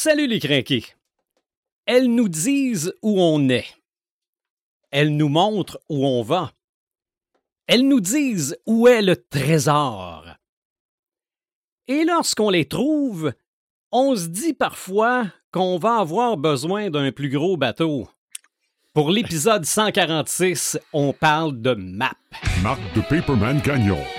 Salut les crinqués. Elles nous disent où on est. Elles nous montrent où on va. Elles nous disent où est le trésor. Et lorsqu'on les trouve, on se dit parfois qu'on va avoir besoin d'un plus gros bateau. Pour l'épisode 146, on parle de map. Marc de Paperman Gagnon,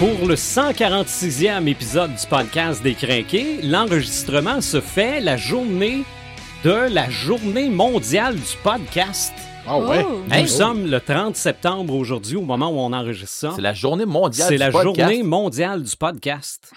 Pour le 146e épisode du podcast des Crinqués, l'enregistrement se fait la journée de la journée mondiale du podcast. Ah ouais? Oh. Nous sommes le 30 septembre aujourd'hui, au moment où on enregistre ça. C'est la journée mondiale C'est du la podcast. journée mondiale du podcast.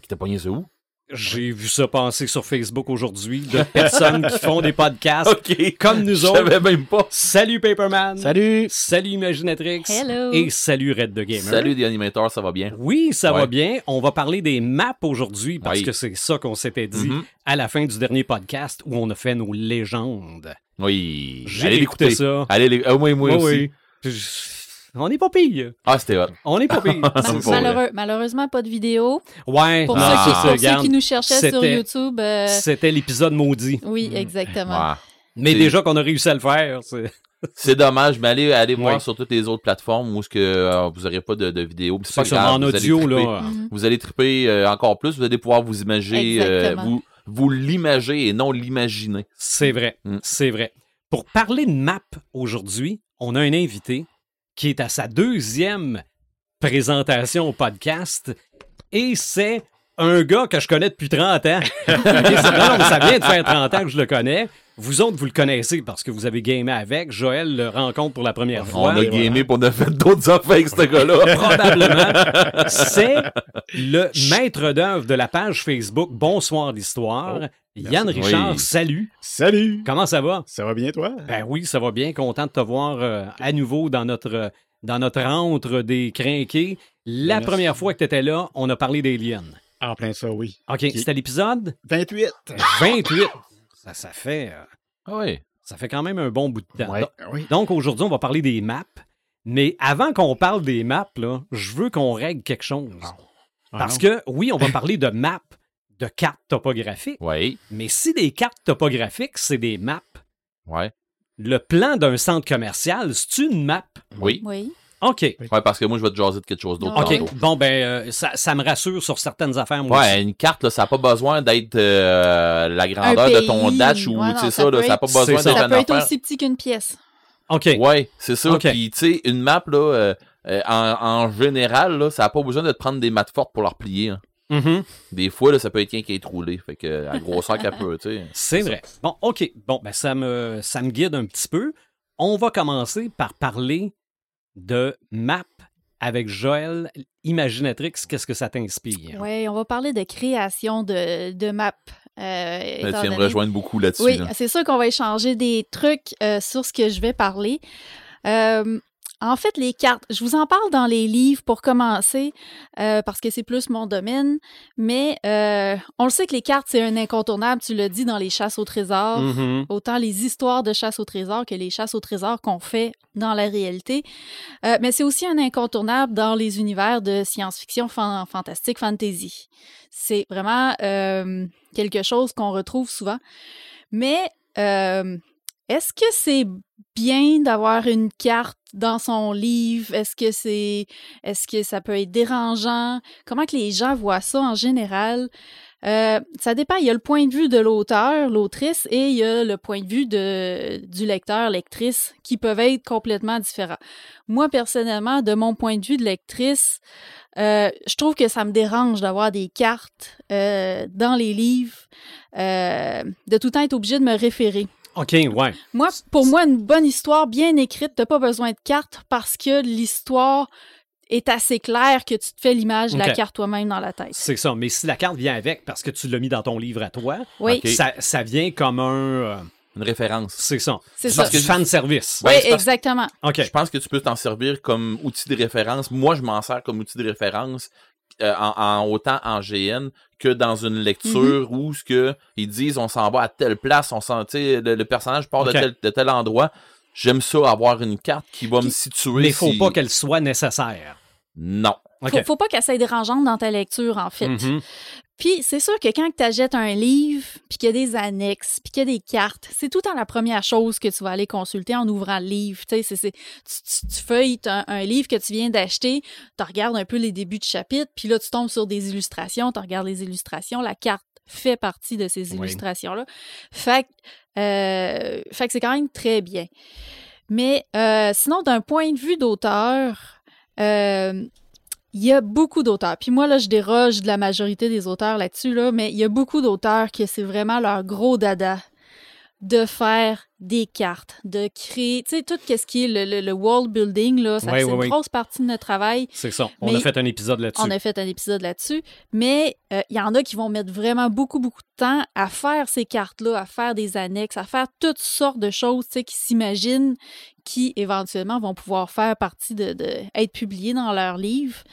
Qui t'a pogné ça où? J'ai vu ça passer sur Facebook aujourd'hui de personnes qui font des podcasts OK. comme nous Je autres. savais même pas. Salut Paperman. Salut! Salut Imaginatrix. Hello. Et salut Red the Gamer. Salut des animateurs, ça va bien? Oui, ça va bien. On va parler des maps aujourd'hui parce Oui. que c'est ça qu'on s'était dit Mhm. à la fin du dernier podcast où on a fait nos légendes. Oui. J'ai Allez écouté l'écouter. ça. Allez les... ah, moi, moi Oui, aussi. oui. Je- On n'est pas pire. Ah, c'était hot. On n'est pas pire. Malheureux- malheureusement, pas de vidéo. ouais, Pour, Ah. ceux, c'est qui, pour ceux qui nous cherchaient sur C'était- YouTube, euh, C'était l'épisode maudit. oui, exactement. Ouais. Mais déjà qu'on a réussi à le faire. c'est- C'est dommage, mais allez, allez voir sur toutes les autres plateformes où que euh, vous n'aurez pas de, de vidéo. C'est pas en vous allez audio, triper. là. Mhm. Vous allez triper euh, encore plus, vous allez pouvoir vous euh, vous, vous l'imager et non l'imaginer. C'est vrai. Mm. C'est vrai. Pour parler de map aujourd'hui, on a un invité qui est à sa deuxième présentation au podcast et c'est un gars que je connais depuis 30 ans. Ça vient de faire 30 ans que je le connais. Vous autres, vous le connaissez parce que vous avez gamé avec. Joël le rencontre pour la première On fois. a gamé pour on a fait d'autres affaires avec ce gars-là. Probablement. C'est le maître d'œuvre de la page Facebook Bonsoir l'Histoire. Yann Richard, Oui. salut. Salut! Comment ça va? Ça va bien, toi? Ben oui, ça va bien. Content de te voir euh, à nouveau dans notre, euh, dans notre rentre des crinqués. La Merci. première fois que tu étais là, on a parlé des lions. En plein ça, oui. OK, c'était l'épisode? 28! 28. Ça, ça, fait, euh, Ah oui. ça fait quand même un bon bout de temps. Ouais, Donc- oui. Donc aujourd'hui, on va parler des maps. Mais avant qu'on parle des maps, là, je veux qu'on règle quelque chose. Ah Parce que, oui, on va parler de maps, de cartes topographiques. Oui. Mais si des cartes topographiques, c'est des maps, Ouais. le plan d'un centre commercial, c'est une map? Oui. Oui. OK. Ouais, parce que moi, je vais te jaser de quelque chose d'autre. OK. tantôt. Bon, ben, euh, ça, ça me rassure sur certaines affaires, moi Ouais, une carte, là, ça n'a pas besoin d'être euh, la grandeur de ton dash ou, Ouais, tu sais ça ça, là, ça n'a pas besoin d'être ça. Peut être affaire. aussi petit qu'une pièce. OK. Ouais, c'est ça. OK. Puis, tu sais, une map, là, euh, en, en général, là, ça n'a pas besoin de te prendre des maths fortes pour la replier. hein. Mhm. Des fois, là, ça peut être quelqu'un qui est roulé. Fait que, à grosseur qu'elle peut, tu sais. C'est vrai. Bon, OK. Bon, ben, ça me, ça me guide un petit peu. On va commencer par parler de map avec Joël. Imaginatrix, qu'est-ce que ça t'inspire? Oui, on va parler de création de, de maps. euh, tu viens me rejoindre beaucoup là-dessus. Oui, là. c'est sûr qu'on va échanger des trucs euh, sur ce que je vais parler. Euh, en fait, les cartes, je vous en parle dans les livres pour commencer, euh, parce que c'est plus mon domaine, mais euh, on le sait que les cartes, c'est un incontournable, tu l'as dit, dans les chasses au trésor. Mhm. Autant les histoires de chasse au trésor que les chasses au trésor qu'on fait dans la réalité. Euh, mais c'est aussi un incontournable dans les univers de science-fiction, fan- fantastique, fantasy. C'est vraiment euh, quelque chose qu'on retrouve souvent. Mais euh, est-ce que c'est bien d'avoir une carte dans son livre? Est-ce que c'est est-ce que ça peut être dérangeant? Comment que les gens voient ça en général? Euh, ça dépend. Il y a le point de vue de l'auteur, l'autrice, et il y a le point de vue de, du lecteur, lectrice, qui peuvent être complètement différents. Moi, personnellement, de mon point de vue de lectrice, euh, je trouve que ça me dérange d'avoir des cartes euh, dans les livres, de tout temps être obligé de me référer. OK, ouais. Moi, pour moi, une bonne histoire bien écrite, t'as pas besoin de cartes parce que l'histoire est assez claire que tu te fais l'image de la carte toi-même dans la tête. C'est ça. Mais si la carte vient avec parce que tu l'as mis dans ton livre à toi, Oui. Ça, ça vient comme un. euh, une référence. C'est ça. C'est C'est ça. Parce que fan service. Oui, Ouais, c'est parce- exactement. OK. Je pense que tu peux t'en servir comme outil de référence. Moi, je m'en sers comme outil de référence euh, en, en- autant en GN que dans une lecture où ce que ils disent on s'en va à telle place, on s'en, tu sais, le, le personnage part de, tel, de tel endroit. J'aime ça avoir une carte qui va me situer. Mais il faut si- pas qu'elle soit nécessaire. Non. OK. Faut, faut pas qu'elle soit dérangeante dans ta lecture, en fait. Mhm. Puis c'est sûr que quand tu achètes un livre, puis qu'il y a des annexes, puis qu'il y a des cartes, c'est tout le temps la première chose que tu vas aller consulter en ouvrant le livre. Tu, sais, c'est- c'est- tu, tu- tu feuilles un, un livre que tu viens d'acheter, tu regardes un peu les débuts de chapitre, puis là tu tombes sur des illustrations, tu regardes les illustrations, la carte fait partie de ces Oui. illustrations-là. Fait, que, euh, fait que c'est quand même très bien. Mais euh, sinon, d'un point de vue d'auteur, euh, il y a beaucoup d'auteurs. Puis moi, là, je déroge de la majorité des auteurs là-dessus, là, mais il y a beaucoup d'auteurs que c'est vraiment leur gros dada de faire des cartes, de créer, tu sais, tout ce qui est le, le- le world building, là, ça, c'est une grosse partie de notre travail. C'est ça. On a fait un épisode là-dessus. On a fait un épisode là-dessus, mais euh, il y en a qui vont mettre vraiment beaucoup, beaucoup de temps à faire ces cartes-là, à faire des annexes, à faire toutes sortes de choses, tu sais, qui s'imaginent, qui éventuellement vont pouvoir faire partie de, être publiées dans leurs livres.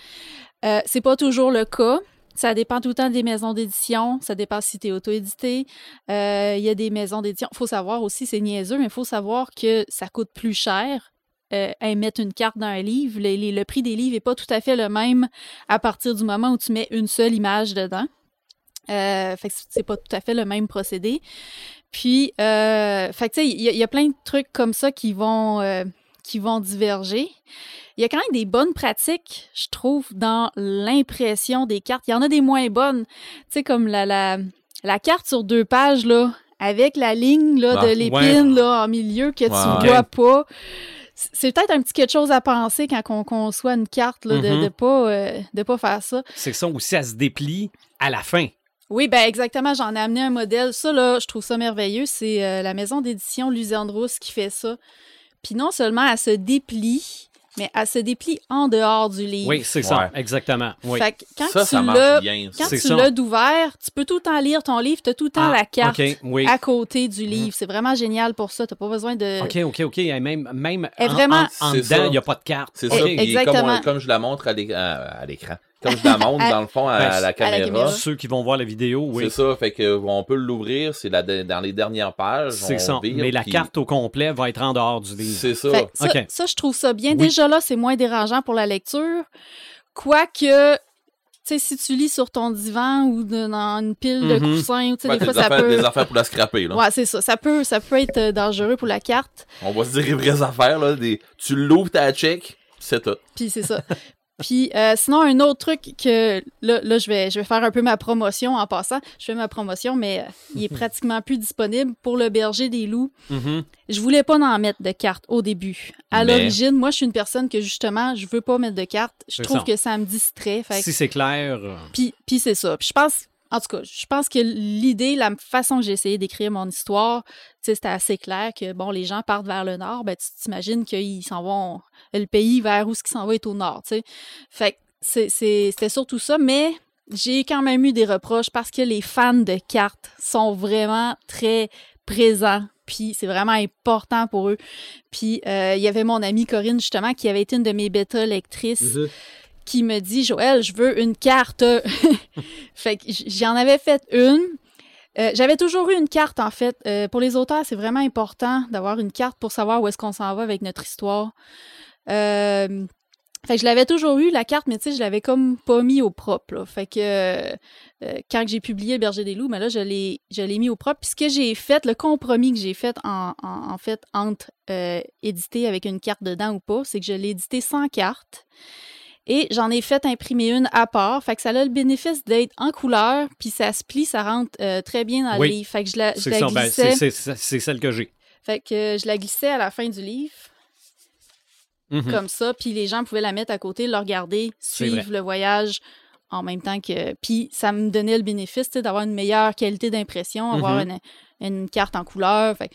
Euh, c'est pas toujours le cas. Ça dépend tout le temps des maisons d'édition. Ça dépend si tu es auto-édité. Euh, Il y a des maisons d'édition. Il faut savoir aussi, c'est niaiseux, mais il faut savoir que ça coûte plus cher euh, à mettre une carte dans un livre. Le prix des livres n'est pas tout à fait le même à partir du moment où tu mets une seule image dedans. Euh, fait que c'est pas tout à fait le même procédé. Puis, euh, fait que tu sais, il y, a- il y a plein de trucs comme ça qui vont, euh, qui vont diverger. Il y a quand même des bonnes pratiques, je trouve, dans l'impression des cartes. Il y en a des moins bonnes. Tu sais, comme la, la, la carte sur deux pages, là, avec la ligne là, Ah, de l'épine là, en milieu que tu Ouais. vois pas. C'est- peut-être un petit quelque chose à penser quand on conçoit une carte, là, de ne pas, euh, de pas faire ça. C'est ça aussi, elle se déplie à la fin. Oui, ben exactement. J'en ai amené un modèle. Ça, là, je trouve ça merveilleux. C'est euh, la maison d'édition Rousse qui fait ça. Puis non seulement elle se déplie, mais elle se déplie en dehors du livre. Oui, c'est ça, Ouais. exactement. Oui. Fait que quand ça, tu ça l'as marche bien. ça. quand C'est tu ça. l'as d'ouvert, tu peux tout le temps lire ton livre, tu as tout le temps Ah, la carte oui. à côté du livre. C'est vraiment génial pour ça. Tu n'as pas besoin de. OK, OK, OK. Et Même, même Et en, vraiment- en- dedans, il n'y a pas de carte. C'est ça. puis exactement. Comme, comme je la montre à l'é- à- à l'écran. Comme je la montre, À- dans le fond, à, Ben, la à la caméra. caméra. Ceux qui vont voir la vidéo, oui. C'est ça. Fait que on peut l'ouvrir. C'est la- dans les dernières pages. C'est ça. vire, Mais la puis carte au complet va être en dehors du livre. C'est ça. Fait ça, OK. ça, je trouve ça bien. Oui. Déjà là, c'est moins dérangeant pour la lecture. Quoique, tu sais, si tu lis sur ton divan ou de- dans une pile de Mhm. coussins, ou tu sais, Ouais, des fois, des, ça affaires, peut. des affaires pour la scraper. Là. Ouais, c'est ça. Ça peut, ça peut être euh, dangereux pour la carte. On va se dire les vraies affaires. Là, des... Tu l'ouvres, t'as check, c'est tout. Puis c'est ça. Puis euh, sinon, un autre truc que là, là je, vais, je vais faire un peu ma promotion en passant. Je fais ma promotion, mais euh, il est pratiquement plus disponible pour le berger des loups. Mhm. Je voulais pas en mettre de cartes au début. À Mais- l'origine, moi, je suis une personne que justement, je veux pas mettre de cartes. Je trouve ça. que ça me distrait. Fait Si c'est clair. euh, Puis, puis c'est ça. Puis je pense, en tout cas, je pense que l'idée, la façon que j'ai essayé d'écrire mon histoire, c'était assez clair que, bon, les gens partent vers le nord, ben, tu t'imagines qu'ils s'en vont, le pays vers où ce qui s'en va est au nord. Fait c'était surtout ça, mais j'ai quand même eu des reproches parce que les fans de cartes sont vraiment très présents. Puis c'est vraiment important pour eux. Puis euh, il y avait mon amie Corinne, justement, qui avait été une de mes bêta lectrices qui me dit Joël, je veux une carte. fait que j'en avais fait une. Euh, J'avais toujours eu une carte, en fait. Euh, pour les auteurs, c'est vraiment important d'avoir une carte pour savoir où est-ce qu'on s'en va avec notre histoire. Euh, fait que je l'avais toujours eu, la carte, mais tu sais, je l'avais comme pas mis au propre. Fait que quand j'ai publié Berger des loups, mais là, je l'ai mis au propre. Puis ce que j'ai fait, le compromis que j'ai fait en, fait entre éditer avec une carte dedans ou pas, c'est que je l'ai édité sans carte. Et j'en ai fait imprimer une à part. Fait que ça a le bénéfice d'être en couleur, puis ça se plie, ça rentre euh, très bien dans Oui. le livre. Fait que je la, je. Ben, glissais. c'est- celle que j'ai. fait que euh, je la glissais à la fin du livre, Mhm. comme ça, puis les gens pouvaient la mettre à côté, le regarder, suivre le voyage en même temps que... Puis ça me donnait le bénéfice d'avoir une meilleure qualité d'impression, avoir Mhm. une, une carte en couleur. Fait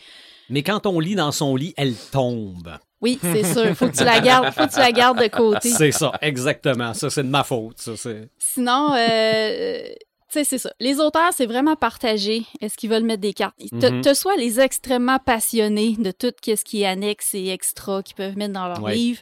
Mais quand on lit dans son lit, elle tombe. Oui, c'est sûr. Faut que tu la gardes, faut que tu la gardes de côté. C'est ça, exactement. Ça, c'est de ma faute. Ça, c'est... Sinon, euh, sais, c'est ça. Les auteurs, c'est vraiment partagé. Est-ce qu'ils veulent mettre des cartes? Te, Mhm. te soit les extrêmement passionnés de tout ce qui est annexe et extra qu'ils peuvent mettre dans leur Ouais. livre.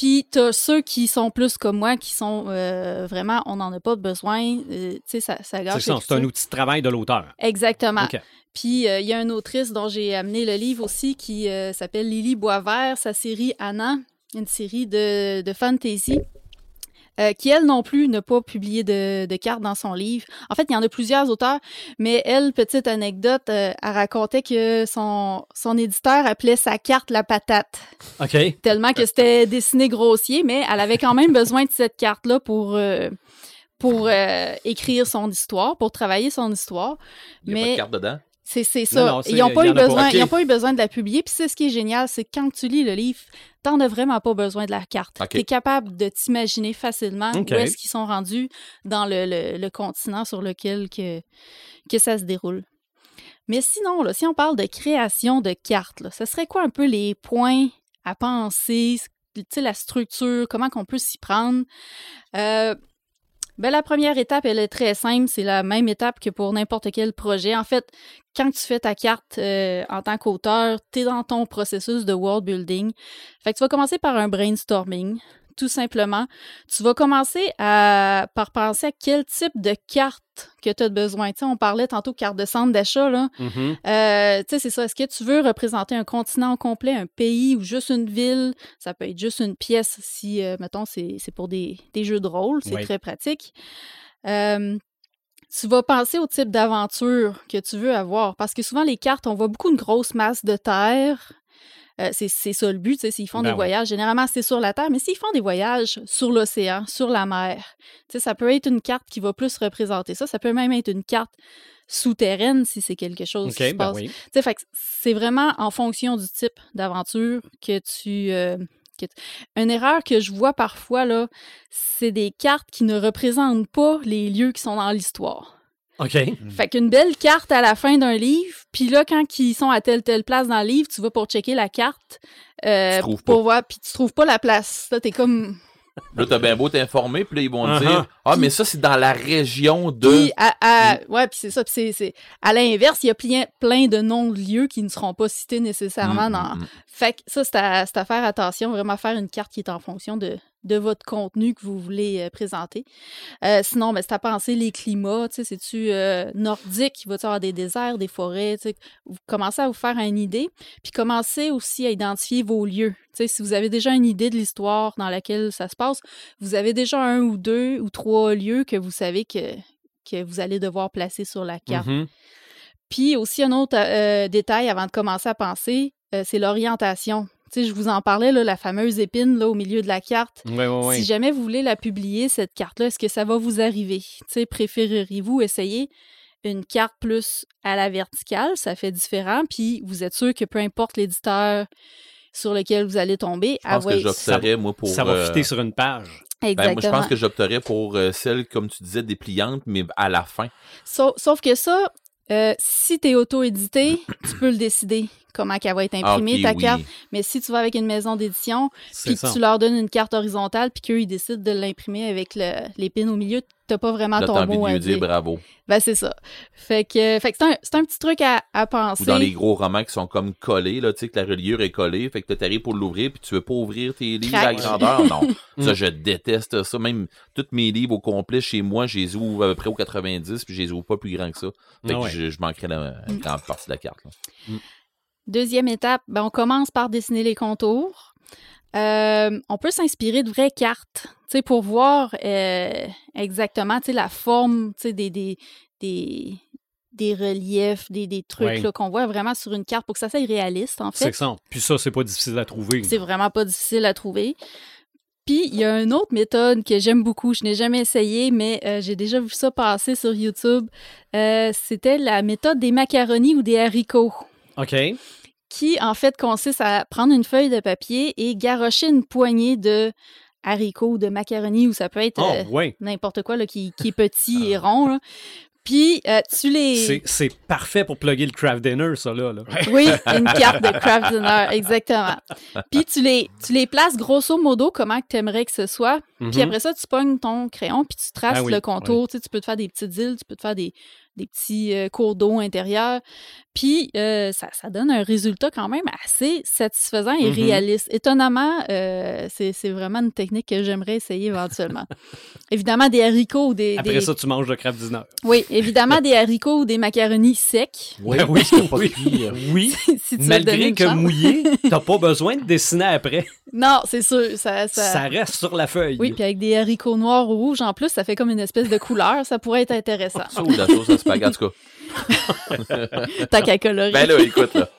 Puis t'as ceux qui sont plus comme moi, qui sont euh, vraiment, on n'en a pas besoin. euh, tu sais, ça, ça gâche C'est ça, c'est l'écriture. un outil de travail de l'auteur. Exactement. Puis euh, il y a une autrice dont j'ai amené le livre aussi qui s'appelle Lily Boisvert, sa série Anna, une série de, de fantasy. Euh, qui, elle non plus, n'a pas publié de, de cartes dans son livre. En fait, il y en a plusieurs auteurs, mais elle, petite anecdote, euh, elle racontait que son, son éditeur appelait sa carte la patate, OK. tellement que c'était dessiné grossier, mais elle avait quand même besoin de cette carte-là pour, euh, pour euh, écrire son histoire, pour travailler son histoire. Il n'y a pas de carte dedans? C'est c'est ça. Non, non, c'est- ils n'ont pas, eu besoin, Ok. ils ont pas eu besoin de la publier. Puis c'est ce qui est génial, c'est que quand tu lis le livre, t'en as vraiment pas besoin de la carte. Tu es capable de t'imaginer facilement où est-ce qu'ils sont rendus dans le, le- le continent sur lequel que, que ça se déroule. Mais sinon, là, si on parle de création de cartes, là, ce serait quoi un peu les points à penser, tu sais, la structure, comment qu'on peut s'y prendre? Euh, ben, la première étape, elle est très simple. C'est la même étape que pour n'importe quel projet. En fait, quand tu fais ta carte euh, en tant qu'auteur, tu es dans ton processus de world building. Fait que tu vas commencer par un brainstorming, tout simplement. Tu vas commencer à, par penser à quel type de carte que tu as besoin. On parlait tantôt de carte de centre d'achat, là. Mhm. Euh, tu sais, c'est ça. Est-ce que tu veux représenter un continent complet, un pays ou juste une ville? Ça peut être juste une pièce si, euh, mettons, c'est pour des, des jeux de rôle. C'est très pratique. Euh, tu vas penser au type d'aventure que tu veux avoir. Parce que souvent, les cartes, on voit beaucoup une grosse masse de terre. Euh, c'est c'est ça le but, tu sais, s'ils font Ben des ouais. voyages, généralement c'est sur la Terre, mais s'ils font des voyages sur l'océan, sur la mer, tu sais, ça peut être une carte qui va plus représenter ça. Ça peut même être une carte souterraine si c'est quelque chose qui se ben passe. oui. C'est vraiment en fonction du type d'aventure que tu. euh, que tu- Une erreur que je vois parfois, là, c'est des cartes qui ne représentent pas les lieux qui sont dans l'histoire. OK. Fait qu'une belle carte à la fin d'un livre, puis là, quand ils sont à telle, telle place dans le livre, tu vas pour checker la carte. euh, pour pas. voir, puis tu trouves pas la place. Là, t'es comme. Là, t'as bien beau t'informer, puis là, ils vont te Uh-huh. dire Ah, mais ça, c'est dans la région de. Puis, à, à- ouais, puis c'est ça. Puis c'est, c'est- à l'inverse, il y a plein, plein de noms de lieux qui ne seront pas cités nécessairement Mm, dans, mm, mm. Fait que ça, c'est à, c'est à faire attention, vraiment faire une carte qui est en fonction de, de votre contenu que vous voulez euh, présenter. Euh, sinon, ben, c'est à penser les climats, c'est-tu euh, nordique, va-tu avoir des déserts, des forêts, vous commencez à vous faire une idée, puis commencez aussi à identifier vos lieux. Si vous avez déjà une idée de l'histoire dans laquelle ça se passe, vous avez déjà un ou deux ou trois lieux que vous savez que, que vous allez devoir placer sur la carte. Mhm. Puis aussi, un autre détail avant de commencer à penser, c'est l'orientation. Tu sais, je vous en parlais, là, la fameuse épine là, au milieu de la carte. Oui, oui, oui. Si jamais vous voulez la publier, cette carte-là, est-ce que ça va vous arriver? Tu sais, préféreriez-vous essayer une carte plus à la verticale? Ça fait différent. Puis vous êtes sûr que peu importe l'éditeur sur lequel vous allez tomber, Je pense ah ouais, que j'opterais, moi, pour. Ça va euh, fitter sur une page. ben, moi, je exactement. pense que j'opterais pour euh, celle, comme tu disais, dépliante, mais à la fin. Sauf, sauf que ça, euh, si tu es auto-édité, tu peux le décider comment qu'elle va être Ah, imprimée, ta oui. carte. Mais si tu vas avec une maison d'édition, puis tu leur donnes une carte horizontale, puis qu'eux, ils décident de l'imprimer avec le- l'épine au milieu, t'as pas vraiment Là, ton mot de à lui dire bravo. Ben, c'est ça. Fait que, fait que c'est un, c'est un petit truc à, à penser. Ou dans les gros romans qui sont comme collés, là, tu sais, que la reliure est collée, fait que là, t'arrives pour l'ouvrir, puis tu veux pas ouvrir tes livres à grandeur. Non. Mm. ça, je déteste ça. Même tous mes livres au complet chez moi, je les ouvre à peu près au 90, puis je les ouvre pas plus grand que ça. Fait Ah que je, je manquerais la, la Mm. grande partie de la carte. là. Deuxième étape, ben, on commence par dessiner les contours. Euh, on peut s'inspirer de vraies cartes, tu sais, pour voir euh, exactement, la forme, des, des, des, des reliefs, des, des trucs Ouais. qu'on voit vraiment sur une carte pour que ça soit réaliste, en C'est fait. ça. Puis ça, c'est pas difficile à trouver. C'est vraiment pas difficile à trouver. Puis, il y a une autre méthode que j'aime beaucoup. Je n'ai jamais essayé, mais euh, j'ai déjà vu ça passer sur YouTube. C'était la méthode des macaronis ou des haricots OK. Qui en fait consiste à prendre une feuille de papier et garrocher une poignée de haricots ou de macaronis ou ça peut être Oh, euh, oui. n'importe quoi là, qui, qui est petit et rond. là. Puis euh, tu les. C'est- parfait pour plugger le craft dinner, ça, là. là. Oui, une carte de craft dinner, exactement. Puis tu les, tu les places grosso modo comment tu aimerais que ce soit. Puis Mhm. après ça, tu pognes ton crayon, puis tu traces Ah oui, le contour. Tu, sais, tu peux te faire des petites îles, tu peux te faire des, des petits euh, cours d'eau intérieurs. Puis euh, ça, ça donne un résultat quand même assez satisfaisant et Mhm. réaliste. Étonnamment, euh, c'est c'est vraiment une technique que j'aimerais essayer éventuellement. évidemment, des haricots ou des... Après des- ça, tu manges le craft dinner. Oui, évidemment, des haricots ou des macaronis secs. Oui, Ben oui, c'est pas oui. pire. Oui, si tu veux te donner malgré que chance. mouillé, t'as pas besoin de dessiner après. Non, c'est sûr. Ça, ça... Ça reste sur la feuille. Oui, puis avec des haricots noirs ou rouges en plus, ça fait comme une espèce de couleur. Ça pourrait être intéressant. Ça ou de la sauce à spaghetti, en tout cas. Tant qu'à colorer. Ben là, écoute, là.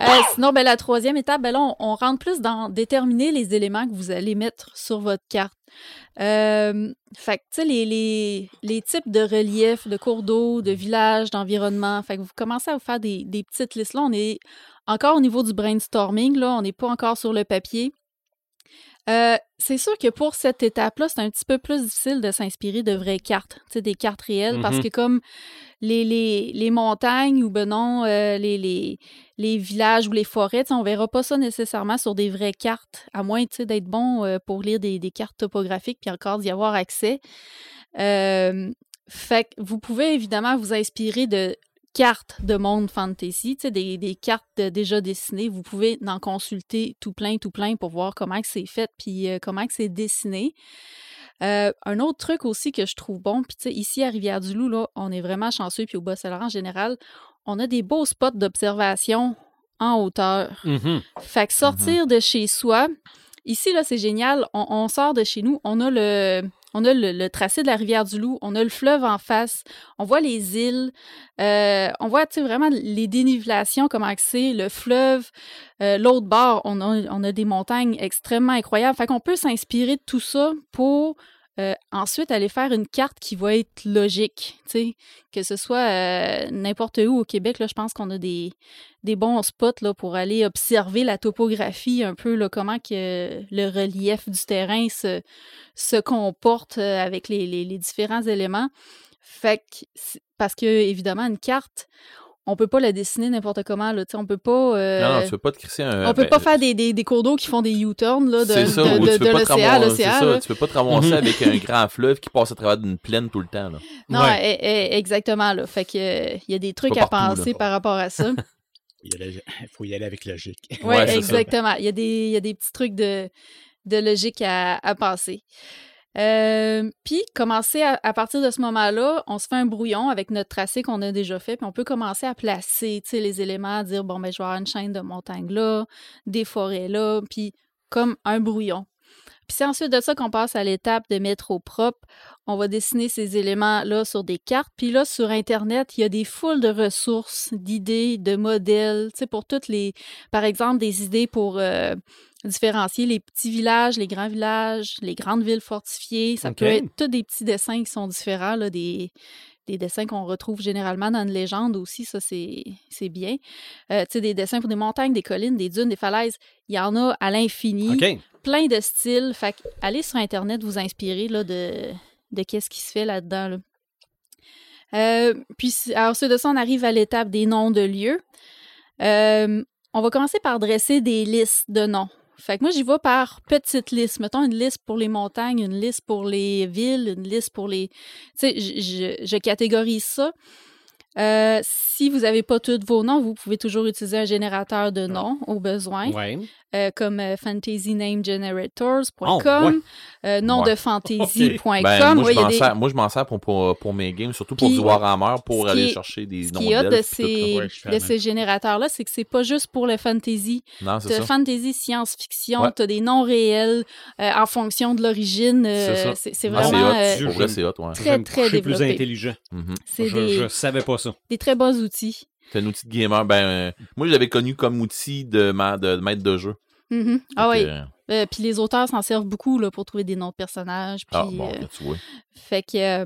Euh, sinon, ben, la troisième étape, ben là, on, on rentre plus dans déterminer les éléments que vous allez mettre sur votre carte. Euh, fait que, tu sais, les, les, les types de reliefs, de cours d'eau, de villages, d'environnement. Fait que vous commencez à vous faire des, des petites listes. Là, on est encore au niveau du brainstorming. Là, on n'est pas encore sur le papier. Euh, c'est sûr que pour cette étape-là, c'est un petit peu plus difficile de s'inspirer de vraies cartes, tu sais, des cartes réelles, parce Mhm. que comme les, les, les montagnes ou ben non, euh, les, les, les villages ou les forêts, on verra pas ça nécessairement sur des vraies cartes, à moins tu sais, d'être bon euh, pour lire des, des cartes topographiques puis encore d'y avoir accès. Fait que vous pouvez évidemment vous inspirer de cartes de monde fantasy, des, des cartes déjà dessinées. Vous pouvez en consulter tout plein, tout plein pour voir comment c'est fait puis euh, comment c'est dessiné. Euh, un autre truc aussi que je trouve bon, puis tu sais, ici à Rivière-du-Loup, là, on est vraiment chanceux, puis au Bas-Saint-Laurent en général, on a des beaux spots d'observation en hauteur. Mhm. Fait que sortir de chez soi, ici, là, c'est génial. On, on sort de chez nous, on a le. On a le, tracé de la rivière du Loup, on a le fleuve en face, on voit les îles, euh, on voit vraiment les dénivelations, comment c'est, le fleuve. Euh, L'autre bord, on a des montagnes extrêmement incroyables. Fait qu'on peut s'inspirer de tout ça pour euh, ensuite aller faire une carte qui va être logique. Que ce soit euh, n'importe où au Québec, je pense qu'on a des, bons spots pour aller observer la topographie, un peu là, comment le relief du terrain se, comporte euh, avec les, différents éléments. Fait parce que, évidemment, une carte, on peut pas la dessiner n'importe comment. Là, tu sais, on peut pas. euh, Non, non, tu peux pas te crisser un. on peut ben, pas faire des, des, des cours d'eau qui font des U-turns là, de, ça, de, l'océan à. Tu peux pas te ramasser Mhm. avec un grand fleuve qui passe à travers d'une plaine tout le temps. Là. Non, Ouais. e- e- exactement. Là. Fait que, euh, il y a des trucs à partout, penser là. par rapport à ça. Il faut y aller avec logique. Oui, Ouais, exactement. Il y, a des, il y a des petits trucs de, de logique à, à penser. Euh, puis, commencer à, partir de ce moment-là, on se fait un brouillon avec notre tracé qu'on a déjà fait, puis on peut commencer à placer les éléments, à dire, bon, ben, je vais avoir une chaîne de montagnes là, des forêts là, puis comme un brouillon. Puis c'est ensuite de ça qu'on passe à l'étape de mettre au propre. On va dessiner ces éléments-là sur des cartes. Puis là, sur Internet, il y a des foules de ressources, d'idées, de modèles, tu pour toutes les... Par exemple, des idées pour euh, différencier les petits villages, les grands villages, les grandes villes fortifiées. Ça peut être tous des petits dessins qui sont différents, là, des des dessins qu'on retrouve généralement dans une légende aussi, ça c'est bien. Euh, tu sais, des dessins pour des montagnes, des collines, des dunes, des falaises, il y en a à l'infini plein de styles. Fait que allez sur Internet vous inspirer là, de, de qu'est-ce qui se fait là-dedans. là. Euh, puis alors, ensuite de ça, on arrive à l'étape des noms de lieux. Euh, on va commencer par dresser des listes de noms. Fait que moi, j'y vais par petites listes. Mettons une liste pour les montagnes, une liste pour les villes, une liste pour les... Tu sais, je, je- je catégorise ça. Euh, si vous n'avez pas tous vos noms, vous pouvez toujours utiliser un générateur de noms au besoin Ouais. Euh, comme euh, fantasynamegenerators.com, Oh, ouais. euh, nom Ouais. de fantasy.com. Ben, moi, Ouais, je y a m'en des- sers, moi, je m'en sers pour, pour, pour mes games, surtout pour Puis, du Warhammer, pour ce aller est- chercher des Ce noms qui est hot de d'elfes. puis tout, ces, Ouais, je suis de ces générateurs-là, c'est que c'est pas juste pour le fantasy. Non, c'est ça. fantasy, science-fiction, Ouais. tu as des noms réels euh, en fonction de l'origine. euh, C'est ça. c'est c'est Ah, c'est vraiment euh. Très, très coucher plus développé. intelligent. Mhm. c'est Je, des, je savais pas ça. des très bons outils. C'est un outil de gamer. Ben, euh, moi, je l'avais connu comme outil de, ma, de, maître de jeu. Mhm. Ah oui. euh, Euh, puis les auteurs s'en servent beaucoup là, pour trouver des noms de personnages. Ah, bon, euh, tu vois. Fait que euh,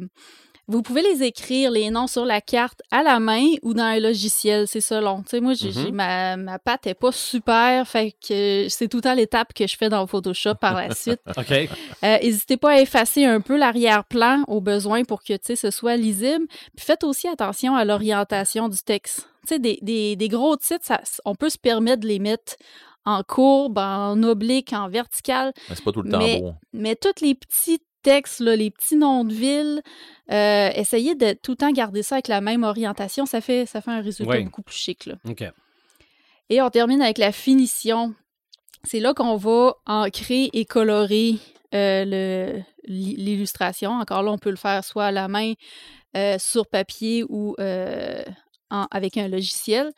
vous pouvez les écrire, les noms sur la carte à la main ou dans un logiciel, c'est selon. Tu sais, moi, j'ai, Mhm. j'ai- ma, ma patte est pas super, fait que c'est tout le temps l'étape que je fais dans Photoshop par la suite. OK. Euh, N'hésitez pas à effacer un peu l'arrière-plan au besoin pour que tu sais, ce soit lisible. Puis faites aussi attention à l'orientation du texte. Tu sais, des, des- des gros titres, ça- on peut se permettre de les mettre en courbe, en oblique, en vertical. Mais c'est pas tout le temps Mais- beau. Mais tous les petits textes, là, les petits noms de villes, euh, essayez de tout le temps garder ça avec la même orientation. Ça fait, ça fait un résultat beaucoup plus chic. Là. OK. Et on termine avec la finition. C'est là qu'on va ancrer et colorer euh, l'illustration. Encore là, on peut le faire soit à la main, euh, sur papier ou euh, en- avec un logiciel.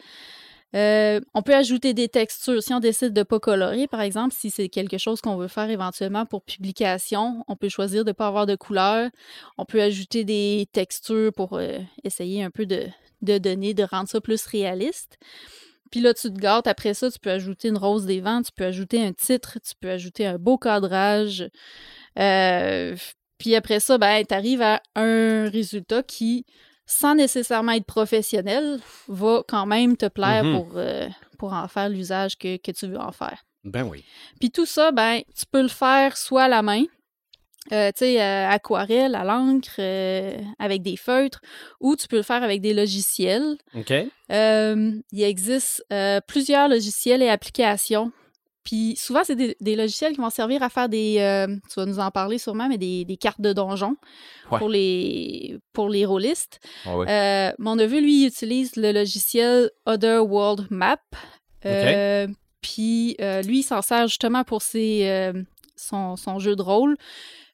Euh, on peut ajouter des textures. Si on décide de ne pas colorer, par exemple, si c'est quelque chose qu'on veut faire éventuellement pour publication, on peut choisir de ne pas avoir de couleur. On peut ajouter des textures pour euh, essayer un peu de, donner, de rendre ça plus réaliste. Puis là, tu te gâtes. Après ça, tu peux ajouter une rose des vents, tu peux ajouter un titre, tu peux ajouter un beau cadrage. Euh, puis après ça, ben, tu arrives à un résultat qui, sans nécessairement être professionnel, va quand même te plaire Mhm. pour, euh, pour en faire l'usage que, que tu veux en faire. Ben oui. Puis tout ça, ben, tu peux le faire soit à la main, euh, tu sais, euh, aquarelle, à l'encre, euh, avec des feutres, ou tu peux le faire avec des logiciels. OK. Il existe plusieurs logiciels et applications. Puis souvent, c'est des, des logiciels qui vont servir à faire des. euh, tu vas nous en parler sûrement, mais des, des cartes de donjon Ouais. pour les pour les rôlistes. Ah. Euh, mon neveu, lui, il utilise le logiciel Other World Map. Euh, Puis lui, il s'en sert justement pour ses, son, son jeu de rôle,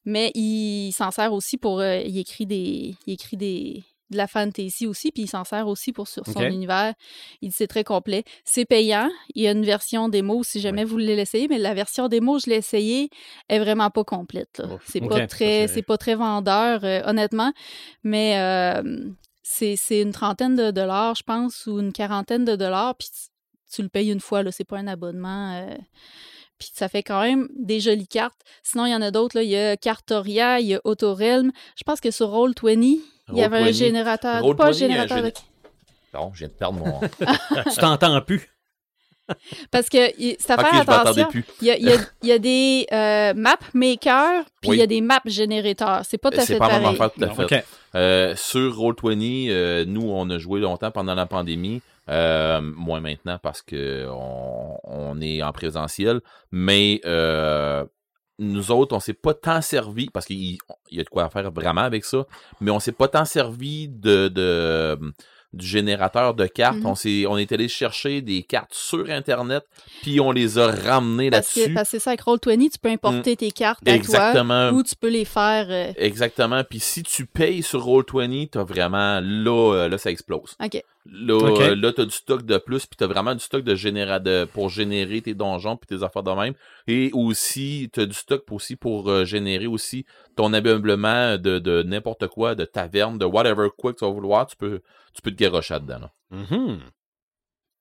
mais il s'en sert aussi pour. il écrit des. Il écrit des de la fantasy aussi, puis il s'en sert aussi pour sur son univers. Il dit c'est très complet. C'est payant. Il y a une version démo si jamais vous voulez l'essayer, mais la version démo, je l'ai essayée, est vraiment pas complète. C'est pas très, c'est- pas très vendeur, euh, honnêtement. Mais euh, c'est une trentaine de dollars, je pense, ou une quarantaine de dollars, puis tu, tu le payes une fois, là, c'est pas un abonnement. euh, puis ça fait quand même des jolies cartes. Sinon, il y en a d'autres, là. Il y a Cartoria, il y a Autorealm. Je pense que sur Roll20, il y avait un Roll20. générateur. Roll20, pas un générateur de- Non, je viens de perdre mon. tu t'entends plus. Parce que il- c'est à ok, faire attention. plus. Il y a, il y a- il y a des euh, map makers, puis Oui. il y a des map générateurs. C'est pas tout à C'est fait pas pareil. affaire tout à fait. Euh, sur Roll20, euh, nous, on a joué longtemps pendant la pandémie. Euh, moins maintenant parce que on, on est en présentiel. Mais euh, nous autres, on s'est pas tant servi, parce qu'il il y a de quoi faire vraiment avec ça, mais on s'est pas tant servi de, de du générateur de cartes. Mhm. On s'est on est allé chercher des cartes sur Internet, puis on les a ramenées là-dessus. parce que c'est ça, avec Roll20, tu peux importer tes cartes à Exactement. toi ou tu peux les faire. euh, Exactement. Puis si tu payes sur Roll20, t'as vraiment là, euh, là, ça explose. OK. Là, euh, là t'as du stock de plus, puis t'as vraiment du stock de généra de, pour générer tes donjons puis tes affaires de même. Et aussi, t'as du stock pour, aussi pour euh, générer aussi ton ameublement de, de n'importe quoi, de taverne, de whatever quoi que tu vas vouloir, tu peux, tu peux te garrocher dedans. là. Mhm.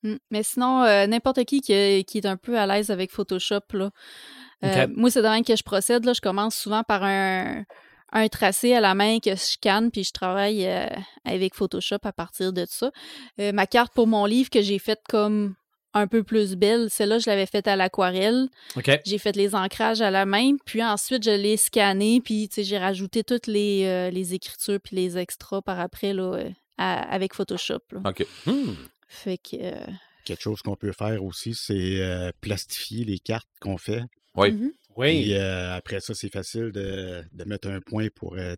Mm. Mais sinon, euh, n'importe qui qui, est- qui est un peu à l'aise avec Photoshop, là. Euh, moi, c'est de même que je procède. Là, je commence souvent par un, un tracé à la main que je scanne, puis je travaille euh, avec Photoshop à partir de ça. Euh, ma carte pour mon livre que j'ai faite comme un peu plus belle, celle-là, je l'avais faite à l'aquarelle. J'ai fait les ancrages à la main, puis ensuite, je l'ai scanné, puis tu sais, j'ai rajouté toutes les, euh, les écritures puis les extras par après là, euh, à- avec Photoshop. là. OK. Hmm. Fait que... euh, Quelque chose qu'on peut faire aussi, c'est euh, plastifier les cartes qu'on fait. Oui. mhm. Oui. Puis euh, après ça, c'est facile de, de mettre un point pour. euh,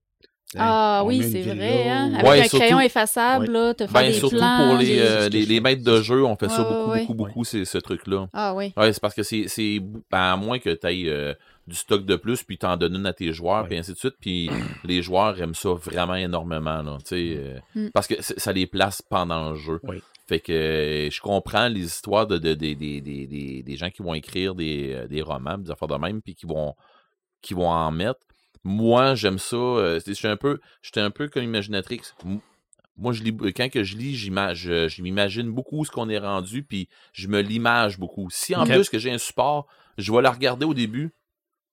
Ah on oui, c'est vrai, hein? Avec Ouais, un surtout- crayon effaçable, Ouais. là, te faire Ben, des surtout plans. pour les, euh, les, maîtres de jeu, on fait ça beaucoup, ouais, beaucoup, beaucoup, c'est ce truc-là. Ah oui. Ouais, c'est parce que c'est, c'est ben, à moins que tu aies du stock de plus, puis t'en donnes une à tes joueurs, Ouais. puis ainsi de suite. Puis les joueurs aiment ça vraiment énormément, là, tu sais, euh, Mm. parce que ça les place pendant le jeu. Fait que euh, je comprends les histoires de, de- de- des- gens qui vont écrire des, euh, des romans, des affaires de même, puis qui vont, qui vont en mettre. Moi, j'aime ça. euh, c'est- J'étais un peu, j'étais un peu comme Imaginatrix. Moi, je lis, quand que je lis, je, je m'imagine beaucoup ce qu'on est rendu, puis je me l'image beaucoup. Si en plus que j'ai un support, je vais la regarder au début,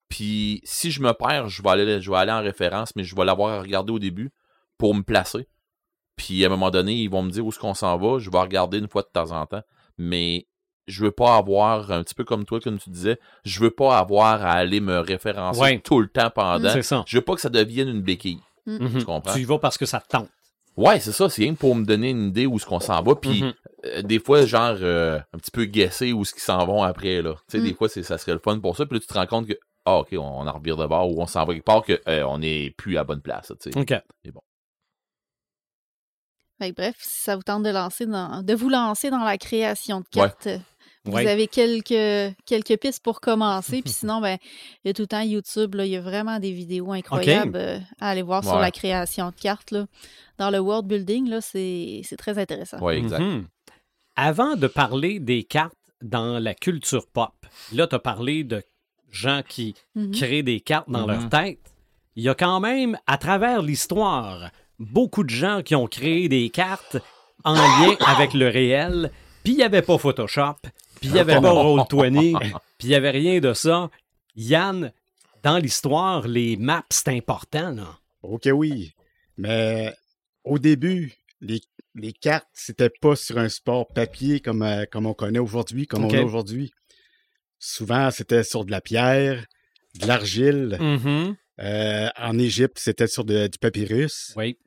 puis si je me perds, je vais aller, je vais aller en référence, mais je vais l'avoir regardé au début. pour me placer. Puis à un moment donné, ils vont me dire où est-ce qu'on s'en va. Je vais regarder une fois de temps en temps. Mais je veux pas avoir, un petit peu comme toi, comme tu disais, je veux pas avoir à aller me référencer Ouais. tout le temps pendant. C'est ça. Je veux pas que ça devienne une béquille. Mhm. Tu comprends? Tu y vas parce que ça te tente. Ouais, c'est ça. C'est rien que pour me donner une idée où est-ce qu'on s'en va. Puis Mhm. euh, des fois, genre, euh, un petit peu guesser où est-ce qu'ils s'en vont après, là. Tu sais, Mm. des fois, c'est, ça serait le fun pour ça. Puis là, tu te rends compte que, ah, OK, on, on en revire de bord ou on s'en va quelque part que euh, on n'est plus à bonne place, tu sais. OK. Fait que bref, si ça vous tente de, lancer dans, de vous lancer dans la création de Ouais. cartes, vous Ouais. avez quelques, quelques pistes pour commencer. Puis sinon, ben, il y a tout le temps YouTube. Là, il y a vraiment des vidéos incroyables euh, à aller voir sur la création de cartes. Là. Dans le world building, là, c'est c'est très intéressant. Ouais, exact. Mhm. Avant de parler des cartes dans la culture pop, là, tu as parlé de gens qui Mhm. créent des cartes dans leur Mhm. tête. Il y a quand même, à travers l'histoire, beaucoup de gens qui ont créé des cartes en lien avec le réel, puis il n'y avait pas Photoshop, puis il n'y avait pas Roll20, puis il n'y avait rien de ça. Yann, dans l'histoire, les maps, c'est important, là. Ok, oui. Mais au début, les, les cartes, c'était pas sur un support papier comme, euh, comme on connaît aujourd'hui, comme on a aujourd'hui. Souvent, c'était sur de la pierre, de l'argile. Mhm. Euh, en Égypte, c'était sur de- du papyrus. Oui.